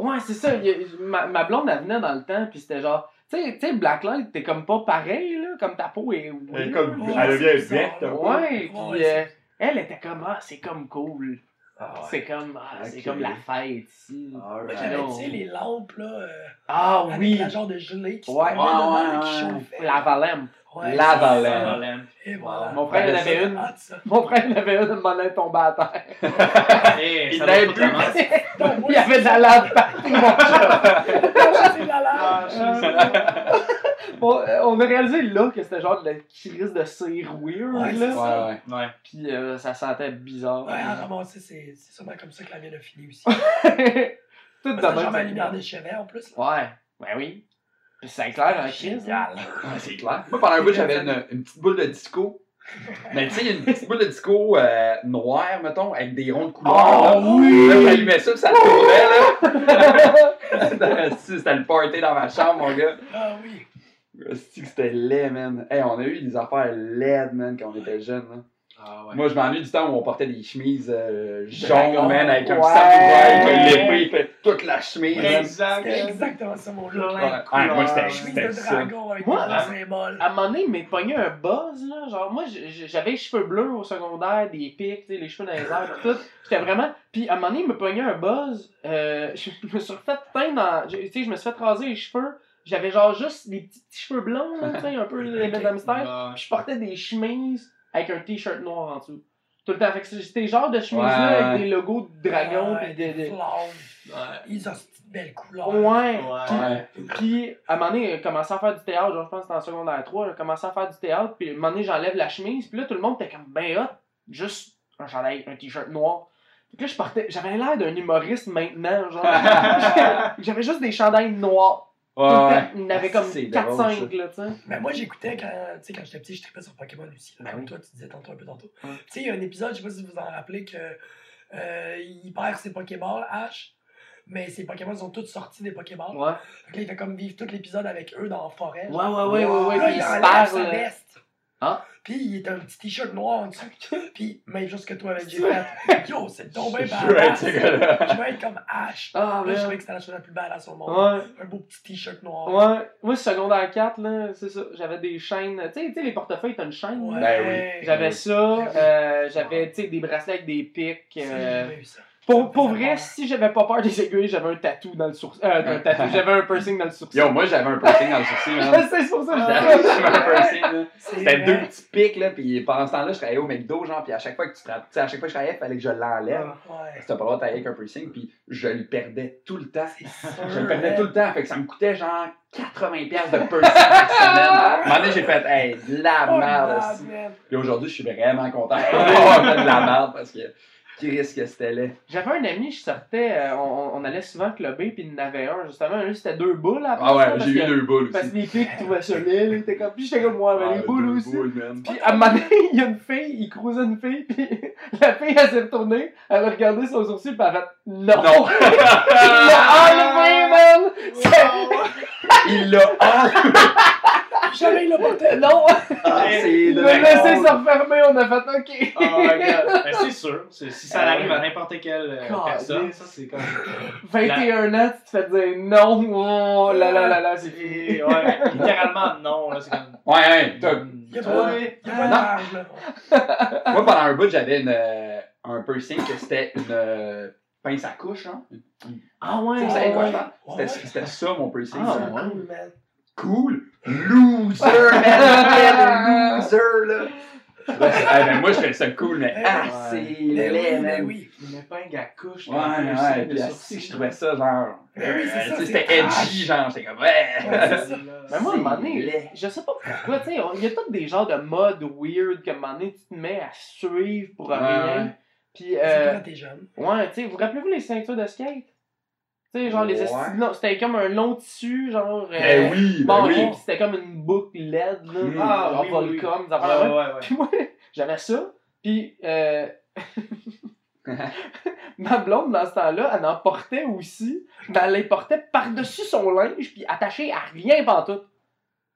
ouais, c'est ça. il y a- ma, ma blonde, elle venait dans le temps, puis c'était genre, tu sais, tu sais, Blacklight, t'es comme pas pareil, là, comme ta peau est. Elle est comme- Ouais, elle devient verte. Ouais, Ouais, puis euh, elle était comme, ah, c'est comme cool. Ah, ouais. C'est comme, ah, c'est comme la fête ici. Moi, Alright. j'avais, non. tu sais, les lampes, là. euh, Ah avec oui, la genre de gelée qui se Ouais. Ouais, ouais, qui chauffait. la Valem. Ouais, La. Et voilà. Mon frère, il en avait une. Mon frère, il en avait une, il m'en est tombé à terre. Hey, Il doit plus. Il y avait de la lave partout, mon chum. c'est de la lave. Euh, bon, euh, on a réalisé là que c'était genre de la crise de cire weird, Ouais, là. Ouais, ouais. Ouais. Puis euh, ça sentait bizarre. Ouais, à ramasser, c'est c'est sûrement comme ça que la mienne a fini aussi. Tout de genre même. ma lumière des chevets en plus. là. Ouais, ben oui. C'est clair en crise. Génial. Ouais, c'est clair. Moi, pendant un bout, j'avais une, une petite boule de disco Mais tu sais, il y a une petite boule de disco euh, noire, mettons, avec des ronds de couleur. Oh, là. oui! Là, j'allumais ça, puis ça tournait, là. C'était le party dans ma chambre, mon gars. Ah oui. C'était laid, man. Hey, on a eu des affaires laides, man, quand on était jeunes. Là. Ah ouais. Moi, je m'ennuie du temps où on portait des chemises euh, Dragon. jaunes, man, avec un Ouais. samouraï, que l'épée fait toute la chemise. Exact. C'était exactement ça, mon Ouais, ouais, moi, c'était-. Chemise de dragon avec Moi, des à- un moment donné, il m'est pogné un buzz, là. Genre, moi, j'avais les cheveux bleus au secondaire, des pics, les cheveux dans les airs, tout. J'étais vraiment. Puis à un moment donné, il me pognait un buzz. Euh, je me suis refait teindre dans. je- Tu sais, je me suis fait raser les cheveux. J'avais genre juste des petits, petits cheveux blonds, là, tu sais, un peu les Madame Puis je portais des chemises avec un t-shirt noir en dessous. Tout le temps. Fait que c'était genre de chemise Ouais, là ouais. avec des logos de dragon Ouais, pis de. des de-. Ils ont cette belle couleur. Ouais. Ouais. Puis, à un moment donné, j'ai commencé à faire du théâtre, genre, je pense que c'était en secondaire 3, j'ai commencé à faire du théâtre, puis à un moment donné, j'enlève la chemise, puis là, tout le monde était comme ben hot, juste un chandail, un t-shirt noir. Fait que là, je portais, j'avais l'air d'un humoriste maintenant, genre. j'avais juste des chandails noirs. Ouais. Il y en avait Ah, comme c'est drôle, 4-5, là, tu sais. Mais moi, j'écoutais quand, tu sais, quand j'étais petit, je trippais sur Pokémon aussi. là, Ben comme oui. toi, tu disais tantôt un peu tantôt. Tu sais, il y a un épisode, je sais pas si vous vous en rappelez, que euh, il perd ses Pokéballs, Ash, mais ses Pokémon sont tous sortis des Pokéballs. Ouais. Là, il fait comme vivre tout l'épisode avec eux dans la forêt. Ouais, ouais, ouais, ouais, ouais, Là, il il se sa veste. Ah. Puis il est un petit t-shirt noir en dessous. Puis même chose que toi avec j'ai fait. Yo, c'est tombé Je par. Je veux être comme Ash. Ah, Là, je trouvais que c'était la chose la plus belle à son monde. Ouais. Un beau petit t-shirt noir. Ouais. Moi, secondaire 4, là, c'est ça. J'avais des chaînes. Tu sais, tu sais, les portefeuilles, t'as une chaîne. Ouais. Ben J'avais Oui. ça. Oui. euh, j'avais, tu sais, des bracelets avec des pics. Euh, j'ai eu ça. Pour, pour vrai, peur. si j'avais pas peur des aiguilles, j'avais un tatou dans le sourcil. Euh, un tatou, j'avais un piercing dans le sourcil. Yo, moi, j'avais un piercing dans le sourcil, Je man. sais, c'est pour ça que je J'avais un piercing, C'était deux petits pics, là, puis pendant ce temps-là, je travaillais au McDo, genre, puis à chaque fois que tu tra- tu sais, à chaque fois que je travaillais, il fallait que je l'enlève. Ouais. C'était pas le droit de travailler avec un piercing, puis je le perdais tout le temps. Je le perdais tout le temps, fait que ça me coûtait genre 80$ piastres de piercing par semaine. À un moment donné, j'ai fait, hey, de la Oh, merde. man. Puis aujourd'hui, je suis vraiment content d'avoir fait de la merde parce que qui que c'était laid. J'avais un ami, je sortais, euh, on, on allait souvent clubber, puis il en avait un, justement. Lui, c'était deux boules à Ah ouais, parce j'ai eu deux boules Parce aussi. que les pics, tu trouvais ça laid, là, t'es comme. Puis j'étais comme moi, mais Ah, les boules aussi. boules. Puis à un moment donné, il y a une fille, il croisait une fille, puis la fille, elle s'est retournée, elle a regardé son sourcil, puis elle a fait Non! Non! Il l'a enlevé, man! Il l'a enlevé! Jamais il l'a porté. Non! Ah, c'est Il l'a la laissé se refermer, on a fait OK! Oh my god. Ben, c'est sûr. Si ça Ah arrive ouais. à n'importe quelle euh, God, personne, yes. ça c'est comme. 21 ans, tu te fais dire non, oh là là là là, c'est fini. Ouais, littéralement non. Là, c'est comme. Ouais, ouais, t'as- Il y a Toi, pas il y a pas Non. d'âge, là. Moi, pendant un bout, j'avais une, euh, un piercing que c'était une euh, pince à couche, hein. Ah ouais, Tu sais, vous savez quoi, je pense? Ouais. C'était ça, mon piercing. Ah, ça. ouais. Cool, man. Cool! Loser, man! Loser, là! Ouais, c'est- eh ben, moi, je fais ça cool, mais ah, Ouais. c'est Mais laid, oui, mais man. oui. Une épingle à couche. Ouais, ouais, puis sourcil. je trouvais ça genre. C'est euh, c'est C'était edgy, genre, j'étais comme, ouais! C'est. Mais moi, à un moment donné, laid. je sais pas pourquoi, tu sais, il y a tous des genres de modes weird que à un moment donné, tu te mets à suivre pour rien. ouais. Puis, C'est euh, quand t'es jeune. ouais, tu sais, vous rappelez-vous les ceintures de skate? Tu sais, genre, les Ouais. c'était comme un long tissu, genre. euh, Ben oui, ben bon, oui. c'était comme une boucle LED, là. Mm. Ah, genre oui, Ah, ouais, ouais. Puis moi, j'avais ça. Puis, euh, ma blonde, dans ce temps-là, elle en portait aussi, mais elle les portait par-dessus son linge, puis attachée à rien pantoute.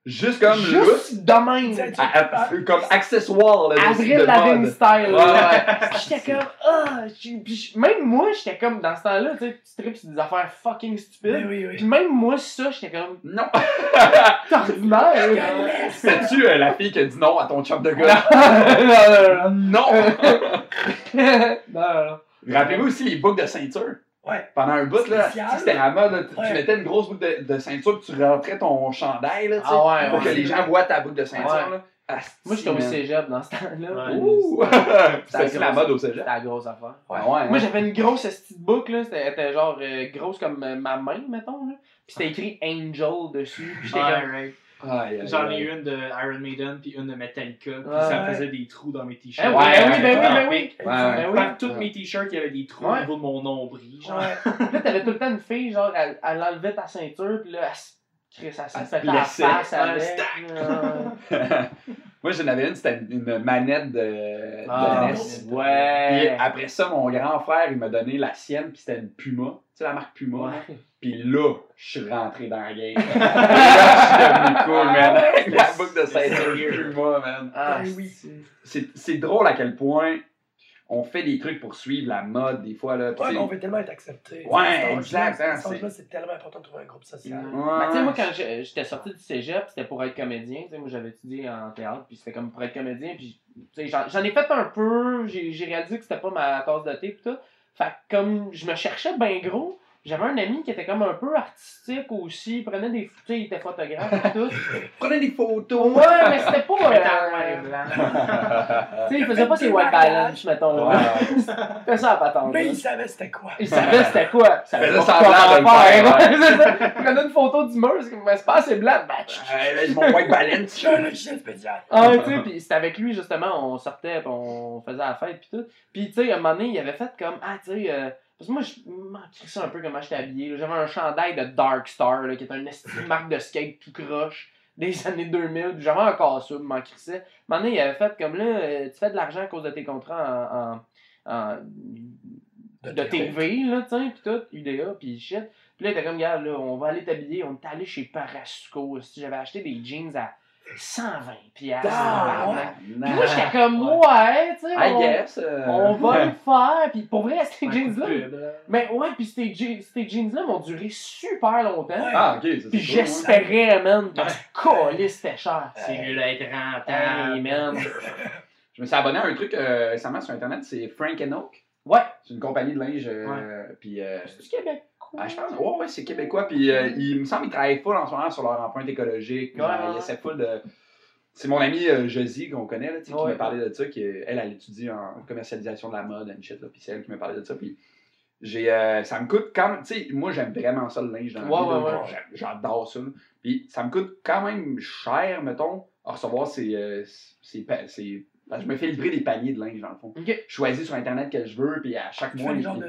Juste comme Juste de même. Tu sais, tu- à- à- comme accessoire, là, de, Avril de Lavigne mode. style. Ouais, là. Puis J'étais comme, ah, j'ai- puis même moi, j'étais comme, dans ce temps-là, tu sais, tu tripes sur des affaires fucking stupides. oui, oui. Puis même moi, ça, j'étais comme, Non! t'es ordinaire. euh, la fille qui a dit non à ton chum de gars? non, non! non, non, non. Rappelez-vous aussi les boucles de ceinture. Ouais. Pendant un bout, là, Spécial. tu sais, c'était la mode, là, tu, mettais une grosse boucle de, de ceinture, puis tu rentrais ton chandail, là, tu sais, Ah ouais, pour que les gens voient ta boucle de ceinture, Ouais. là. Asti, Moi, j'étais au man. cégep dans ce temps-là. Ouais. Ouh! C'était la grosse. mode au cégep. C'était la grosse affaire. Ouais, ouais. Moi, j'avais une grosse petite boucle, là. C'était c'était genre euh, grosse comme euh, ma main, mettons, là. Puis c'était écrit Angel dessus. Puis j'étais Ouais, comme. Right. Aïe, aïe, J'en ai aïe. une de Iron Maiden puis une de Metallica. Puis Ouais. ça me faisait des trous dans mes Eh t-shirts. oui, Ouais, ben oui, ouais, ben oui, ouais. ben oui. Ouais, ouais. Ben oui. Par tous Ouais. mes t-shirts, il y avait des trous Ouais. au niveau de mon nombril. Genre. Ouais. Là, t'avais tout le temps une fille, genre, elle, elle enlevait ta ceinture, puis là, elle se. Chris, elle se Elle se fait la blessait. face Un avec. stack. là. Moi, j'en avais une, c'était une manette de, de Ah, NES. Puis ouais. après ça, mon grand frère, il m'a donné la sienne, puis c'était une Puma. Tu sais, la marque Puma. là? Ouais. Puis là, je suis rentré dans la game. là, je suis devenu cool, man. Avec la boucle de ceinture Puma, man. Ah, Ben oui. C'est c'est drôle à quel point on fait des trucs pour suivre la mode, des fois. Là. Ouais, tu mais sais, on veut tellement être accepté. Ouais, exact, hein, à cet âge-là, c'est- tellement important de trouver un groupe social. Ouais. Ben, tu sais, moi, quand j'étais sorti du cégep, c'était pour être comédien. Tu sais, moi, j'avais étudié en théâtre, puis c'était comme pour être comédien. Puis, tu sais, j'en ai fait un peu. J'ai j'ai réalisé que c'était pas ma tasse de thé, puis tout. Fait comme je me cherchais bien gros, j'avais un ami qui était comme un peu artistique aussi. Il prenait des. Tu sais, il était photographe et tout. Prenez des photos. Ouais, mais c'était pas. Euh. Tu sais, il faisait pas ses white balance, mettons. Ouais. C'était ça la patente. Mais là. il savait c'était quoi. Il savait c'était quoi. Il savait le faire, ça. Il prenait une photo du mur, c'est comme, mais c'est pas assez blanc. Ben, tch, Ouais, là, j'ai mon white balance. J'ai un logiciel spécial. Ah, tu sais, puis c'était avec lui, justement, on sortait, on faisait la fête, puis tout. Puis, tu sais, à un moment donné, il avait fait comme, ah, tu sais, euh, parce que moi, je m'en crissais un peu comment j'étais habillé. J'avais un chandail de Dark Star, là, qui est une marque de skate tout croche des années 2000. puis J'avais encore ça, je m'en crissais. Donné, il avait fait comme, là, euh, tu fais de l'argent à cause de tes contrats en, en, en- De de TV, là, tu sais, pis tout, UDA, pis shit. Pis là, il était comme, regarde, là, on va aller t'habiller. On est allé chez Parasuco. Si J'avais acheté des jeans à 120 piastres. Ah, ouais. Puis là, j'étais comme, ouais, tu sais, I on, guess. euh, on va le faire. Pis pour vrai, ces jeans-là. Mais ouais, pis ces, ces jeans-là m'ont duré super longtemps. Ouais. Ah, ok, c'est cool, j'espérais, man, que Ouais. colis, c'était cher. C'est mieux d'être rentable. man. Je me suis abonné à un truc euh, récemment sur Internet, c'est Frank Oak. Ouais. C'est une compagnie de linge. euh, Puis, euh, C'est du Québec. Ah, je pense, ouais, ouais, c'est québécois. Puis, euh, il me semble qu'ils travaillent full en ce moment sur leur empreinte écologique. Ouais, ils essaient full de. C'est mon amie euh, Josie qu'on connaît, là, qui m'a parlé de ça. Qui, elle, elle étudie en commercialisation de la mode, and shit, là, puis c'est elle qui m'a parlé de ça. Puis, j'ai, euh, ça me coûte quand même. Tu sais, moi, j'aime vraiment ça, le linge dans la Ouais, ouais, ouais. J'adore ça. Puis, ça me coûte quand même cher, mettons, à recevoir ces. euh, ces, ces- parce que je me fais livrer des paniers de linge, dans le fond. Je choisis sur Internet que je veux, puis à chaque Tu mois. il- genre de,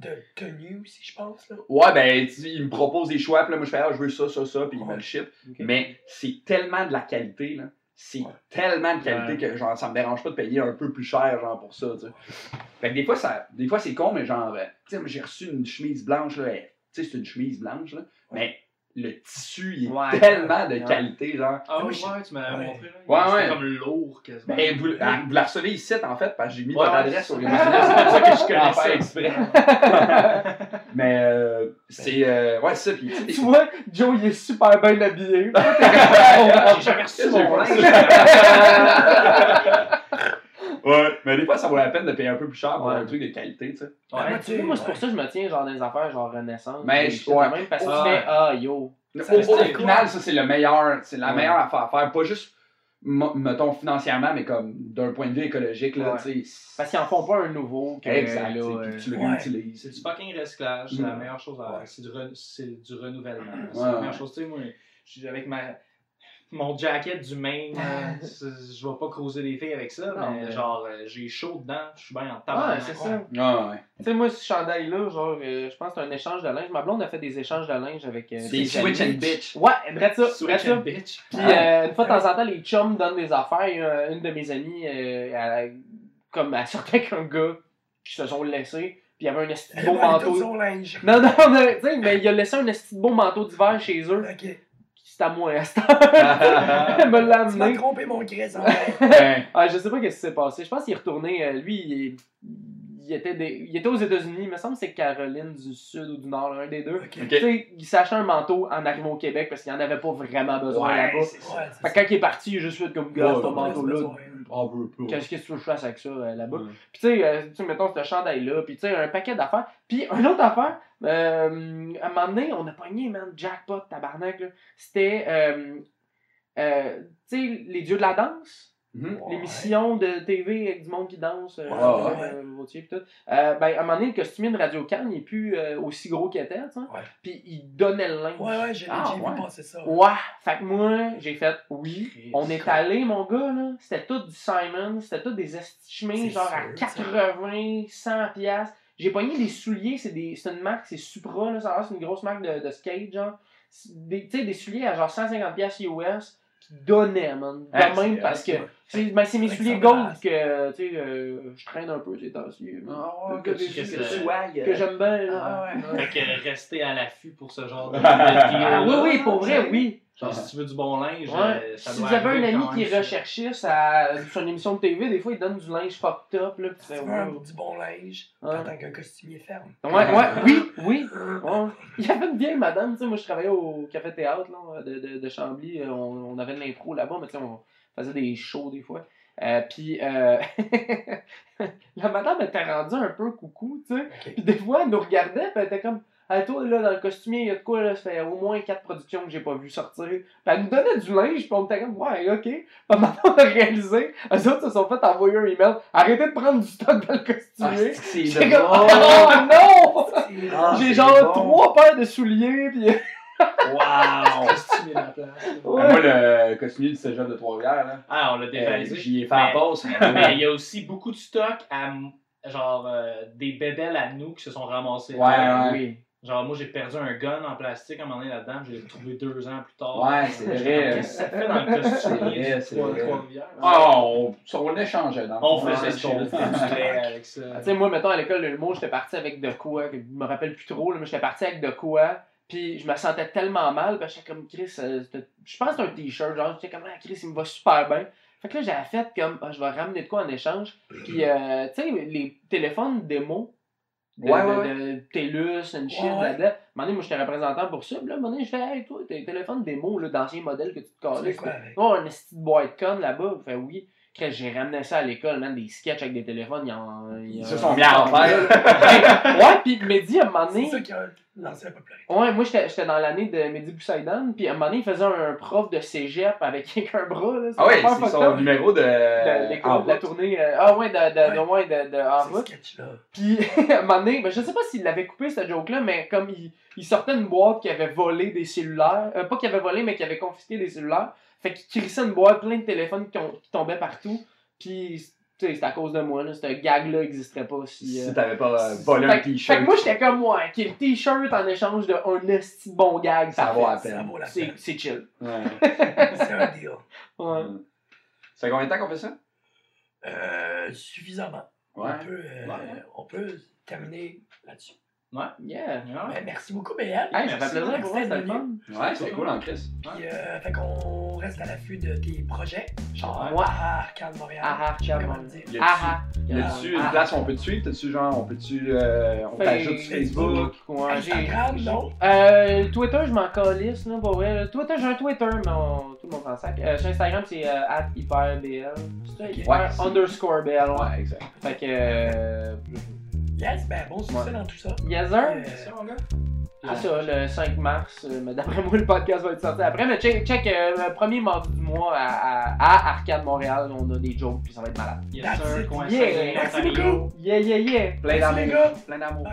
de tenue aussi, je pense. Là? Ouais, ben, tu sais, il me propose des choix, puis là, moi, je fais, ah, je veux ça, ça, ça, puis il me le ship. Mais c'est tellement de la qualité, là. C'est Ouais. tellement de qualité que, genre, ça me dérange pas de payer un peu plus cher, genre, pour ça, tu sais. Fait que des fois, ça, des fois, c'est con, mais genre, euh, tu sais, moi, j'ai reçu une chemise blanche, là, elle- tu sais, c'est une chemise blanche, là, mais le tissu, il est Ouais. tellement de Ouais. qualité, genre. Ah ouais, je- tu ouais. montré. Là. Ouais, C'était ouais. comme lourd quasiment. Ben, vous, ah, vous la recevez ici, en fait, parce que j'ai mis Ouais, votre adresse c'est au ça. C'est pour ça que je connais connais ça. ça exprès. mais, euh, c'est, euh, ouais, c'est ça, puis, tu vois, Joe, il est super bien habillé. J'ai jamais reçu mon linge. Ouais, mais des fois, ça vaut la peine de payer un peu plus cher pour Ouais. un truc de qualité, tu sais. Ouais, moi, tu sais, moi, c'est pour ça que je me tiens genre dans des affaires genre Renaissance. Mais je- ouais. même, parce que Ouais. tu fais, ah, yo. Ça Au, final, ça, c'est le meilleur, c'est la Ouais. meilleure affaire à faire. Pas juste, mettons, financièrement, mais comme d'un point de vue écologique, là, Ouais. tu sais. Parce qu'ils en font pas un nouveau. Que, Exact, là, euh, tu le ouais. réutilises. C'est du fucking recyclage, c'est la Mm. meilleure chose à Ouais. C'est du, re- c'est du renouvellement. C'est Ouais, la ouais. meilleure chose. Tu sais, moi, je suis avec ma. Mon jacket du Maine, c'est- je vais pas creuser les filles avec ça, Non, mais mais- genre, euh, j'ai chaud dedans, je suis bien en Ouais, tabarnak. c'est ça. Ah, ouais. Tu sais, moi, ce chandail-là, genre, euh, je pense que c'est un échange de linge. Ma blonde a fait des échanges de linge avec. euh, C'est des switch and bitch. Ouais, drette ça, Switch and bitch. Puis euh, une fois de temps en temps, les chums donnent des affaires. Une de mes amies, euh, elle, comme elle sortait avec un gars qui se sont laissés. Puis il y avait un esti beau Ouais, manteau. Non, non, mais, tu sais, mais il a laissé un esti beau manteau d'hiver chez eux. Ok. C'est à moi, à cette heure. Me l'a Tu m'as trompé mon en Ben, Ah, je sais pas qu'est-ce qui s'est passé. Je pense qu'il est retourné. euh, lui, il, est- il était des- il était aux États-Unis. Il me semble que c'est Caroline du Sud ou du Nord, un des deux. Il acheté un manteau en arrivant au Québec parce qu'il en avait pas vraiment besoin Ouais, là-bas. Ouais, quand il est parti, il a juste fait comme gars, Ouais, ce ouais, manteau-là. Pas. Qu'est-ce que tu veux que je fasse avec ça euh, là-bas? Ouais. Puis tu sais, euh, tu sais, mettons ce chandail-là, puis tu sais, un paquet d'affaires. Puis une autre affaire, euh, à un moment donné, on a pogné, man, jackpot, tabarnak, là. C'était, euh, euh, tu sais, les dieux de la danse. Mhm. L'émission de TV avec du monde qui danse, euh, Ouais, ouais. Vautier pis tout. Euh, ben, à un moment donné, le costumier de Radio Cannes, il est plus euh, aussi gros qu'il était, tu sais. Ouais. Puis il donnait le linge. Ouais, ouais, j'ai Ah, ouais. vu passer ça. Ouais, fait que moi, j'ai fait oui. Christ. On est allé, mon gars, là. C'était tout du Simon. C'était tout des estimés, C'est genre à sûr, ça. 80, 100 piastres. J'ai pogné des souliers, c'est des- c'est une marque, c'est Supra, là. Ça c'est une grosse marque de, de skate, genre. Tu sais, des souliers à genre 150 piastres US qui donnaient, man. De Ah, même, parce que. hot, C'est ben, c'est mes souliers gold que, tu sais, euh, je traîne un peu ces temps-ci. Ah ouais, Que- j'aime bien. Ah ouais. Fait que rester à l'affût pour ce genre de Ah, oui, oui, pour vrai, oui. Genre, si tu veux du bon linge, Ouais. euh, ça si doit vous avez un ami qui est ça. une émission de TV, des fois il donne du linge fucked up. Là, tu fais, veux un- wow. du bon linge, Ouais. en tant qu'un costumier ferme. Ouais, ouais, oui, oui. Ouais. Il y avait une vieille madame, tu sais, moi je travaillais au café théâtre là, de, de, de Chambly, on, on avait de l'impro là-bas, mais tu sais, on faisait des shows des fois. Euh, puis euh, la madame était rendue un peu coucou, tu sais. Ok. Puis des fois, elle nous regardait, puis elle était comme Hey, toi, là, dans le costumier, il y a de quoi, là, ça fait au moins quatre productions que j'ai pas vu sortir. Puis elle nous donnait du linge, puis on était comme, ouais, ok. Puis maintenant, on a réalisé, eux autres se sont fait envoyer un email, arrêtez de prendre du stock dans le Ah, costumier. c'est J'étais de comme, oh non! Ah, J'ai c'est genre bon. trois paires de souliers, puis Wow! Costumier la place. Ouais. Moi, le costumier du cégep de Trois-Rivières, là, Ah, on l'a euh, dévalisé. j'y ai fait la Mais- passe. Mais il y a aussi beaucoup de stock à genre euh, des bébelles à nous qui se sont ramassées. Ouais, là. ouais. oui. Genre moi j'ai perdu un gun en plastique à un moment donné là-dedans, je l'ai retrouvé deux ans plus tard. Ouais, c'est vrai. Qu'est-ce que ça fait dans le costume C'est vrai, c'est vrai. Trois-Rivières? Ah, on, on échangeait dans le On faisait Ouais, ce qu'on avec ça. Tu sais, moi, mettons, à l'école de l'humour, j'étais parti avec de quoi, je me rappelle plus trop, là, mais j'étais parti avec de quoi, puis je me sentais tellement mal, parce que j'étais comme, Chris, euh, je pense que c'est un t-shirt, genre, j'étais comme, ah, Chris, il me va super bien. Fait que là, j'avais fait comme, ah, je vais ramener de quoi en échange, puis, euh, tu sais, les téléphones démo, de, Ouais, ouais, de TELUS, and shit, Ouais, ouais. donné, moi, j'étais représentant pour ça, puis là, donné, je fais, hey, toi, t'as un téléphone démo, là, d'anciens modèles que tu te calais, fais quoi avec? Oh, une petite boîte con là-bas. Fait oui. J'ai ramené ça à l'école, man, des sketchs avec des téléphones, ils en. Ils en- se sont mis à en faire. ouais, puis Mehdi, à un moment donné. C'est ça qui a lancé la popularité. Ouais, moi j'étais j'étais dans l'année de Mehdi Boussaïdan, puis à un moment donné, il faisait un prof de cégep avec un bras. Là, Ah oui, super c'est son numéro de. de en de la tournée. euh, ah ouais, de, de, de, Ouais. ouais, de, de, en Ce route. sketch-là. Puis à un moment donné, ben, je sais pas s'il l'avait coupé cette joke-là, mais comme il, il sortait une boîte qui avait volé des cellulaires, euh, pas qu'il avait volé, mais qui avait confisqué des cellulaires, fait qu'il crissait une boîte plein de téléphones qui, ont- qui tombaient partout. Puis, tu sais, c'est à cause de moi, là, ce gag-là n'existerait pas si. euh, Si t'avais pas euh, volé fait, un que- fait t-shirt. que moi, j'étais comme moi, qui est le t-shirt en échange d'un esti bon gag, Ça vaut la Ça peine. vaut la C'est peine. c'est chill. Ouais. C'est un deal. Ouais. Ça fait combien de temps qu'on fait ça? Euh, suffisamment. Ouais. On, peut, euh, Ouais. on peut terminer là-dessus. Yeah. Ouais. Ouais, merci beaucoup, BL. Hey, ça fait plaisir pour moi, c'était le C'était fun. Ouais, c'est cool en Chris. Puis, euh, fait qu'on reste à l'affût de tes projets. Genre, Ouais. à Arcade Montréal. Ah ah, calme. a-tu- Ah ah. Y a-tu une Ah. place où on peut te suivre? T'as-tu genre, on peut-tu. euh, on t'ajoute sur Facebook? Ouais, j'ai- Instagram, non? Euh, Twitter, je m'en calisse, là, pour vrai. Twitter, j'ai un Twitter, mais on- tout le monde s'en sac. Euh, sur Instagram, c'est euh, at hyperbl. C'est hyper Ouais, underscore bl. Ouais. Ouais, exact. Fait que. Euh, Yes, ben bon succès Ouais. dans tout ça. yes, sir. Euh, C'est ça, mon gars? C'est ça, le 5 mars. euh, mais d'après moi, le podcast va être sorti après. Mais check, check euh, le premier mardi du mois à, à, à Arcade Montréal. On a des jokes, puis ça va être malade. Yes, sir, Yeah. Merci beaucoup. Yeah, yeah, yeah. Plein d'amour. Plein d'amour.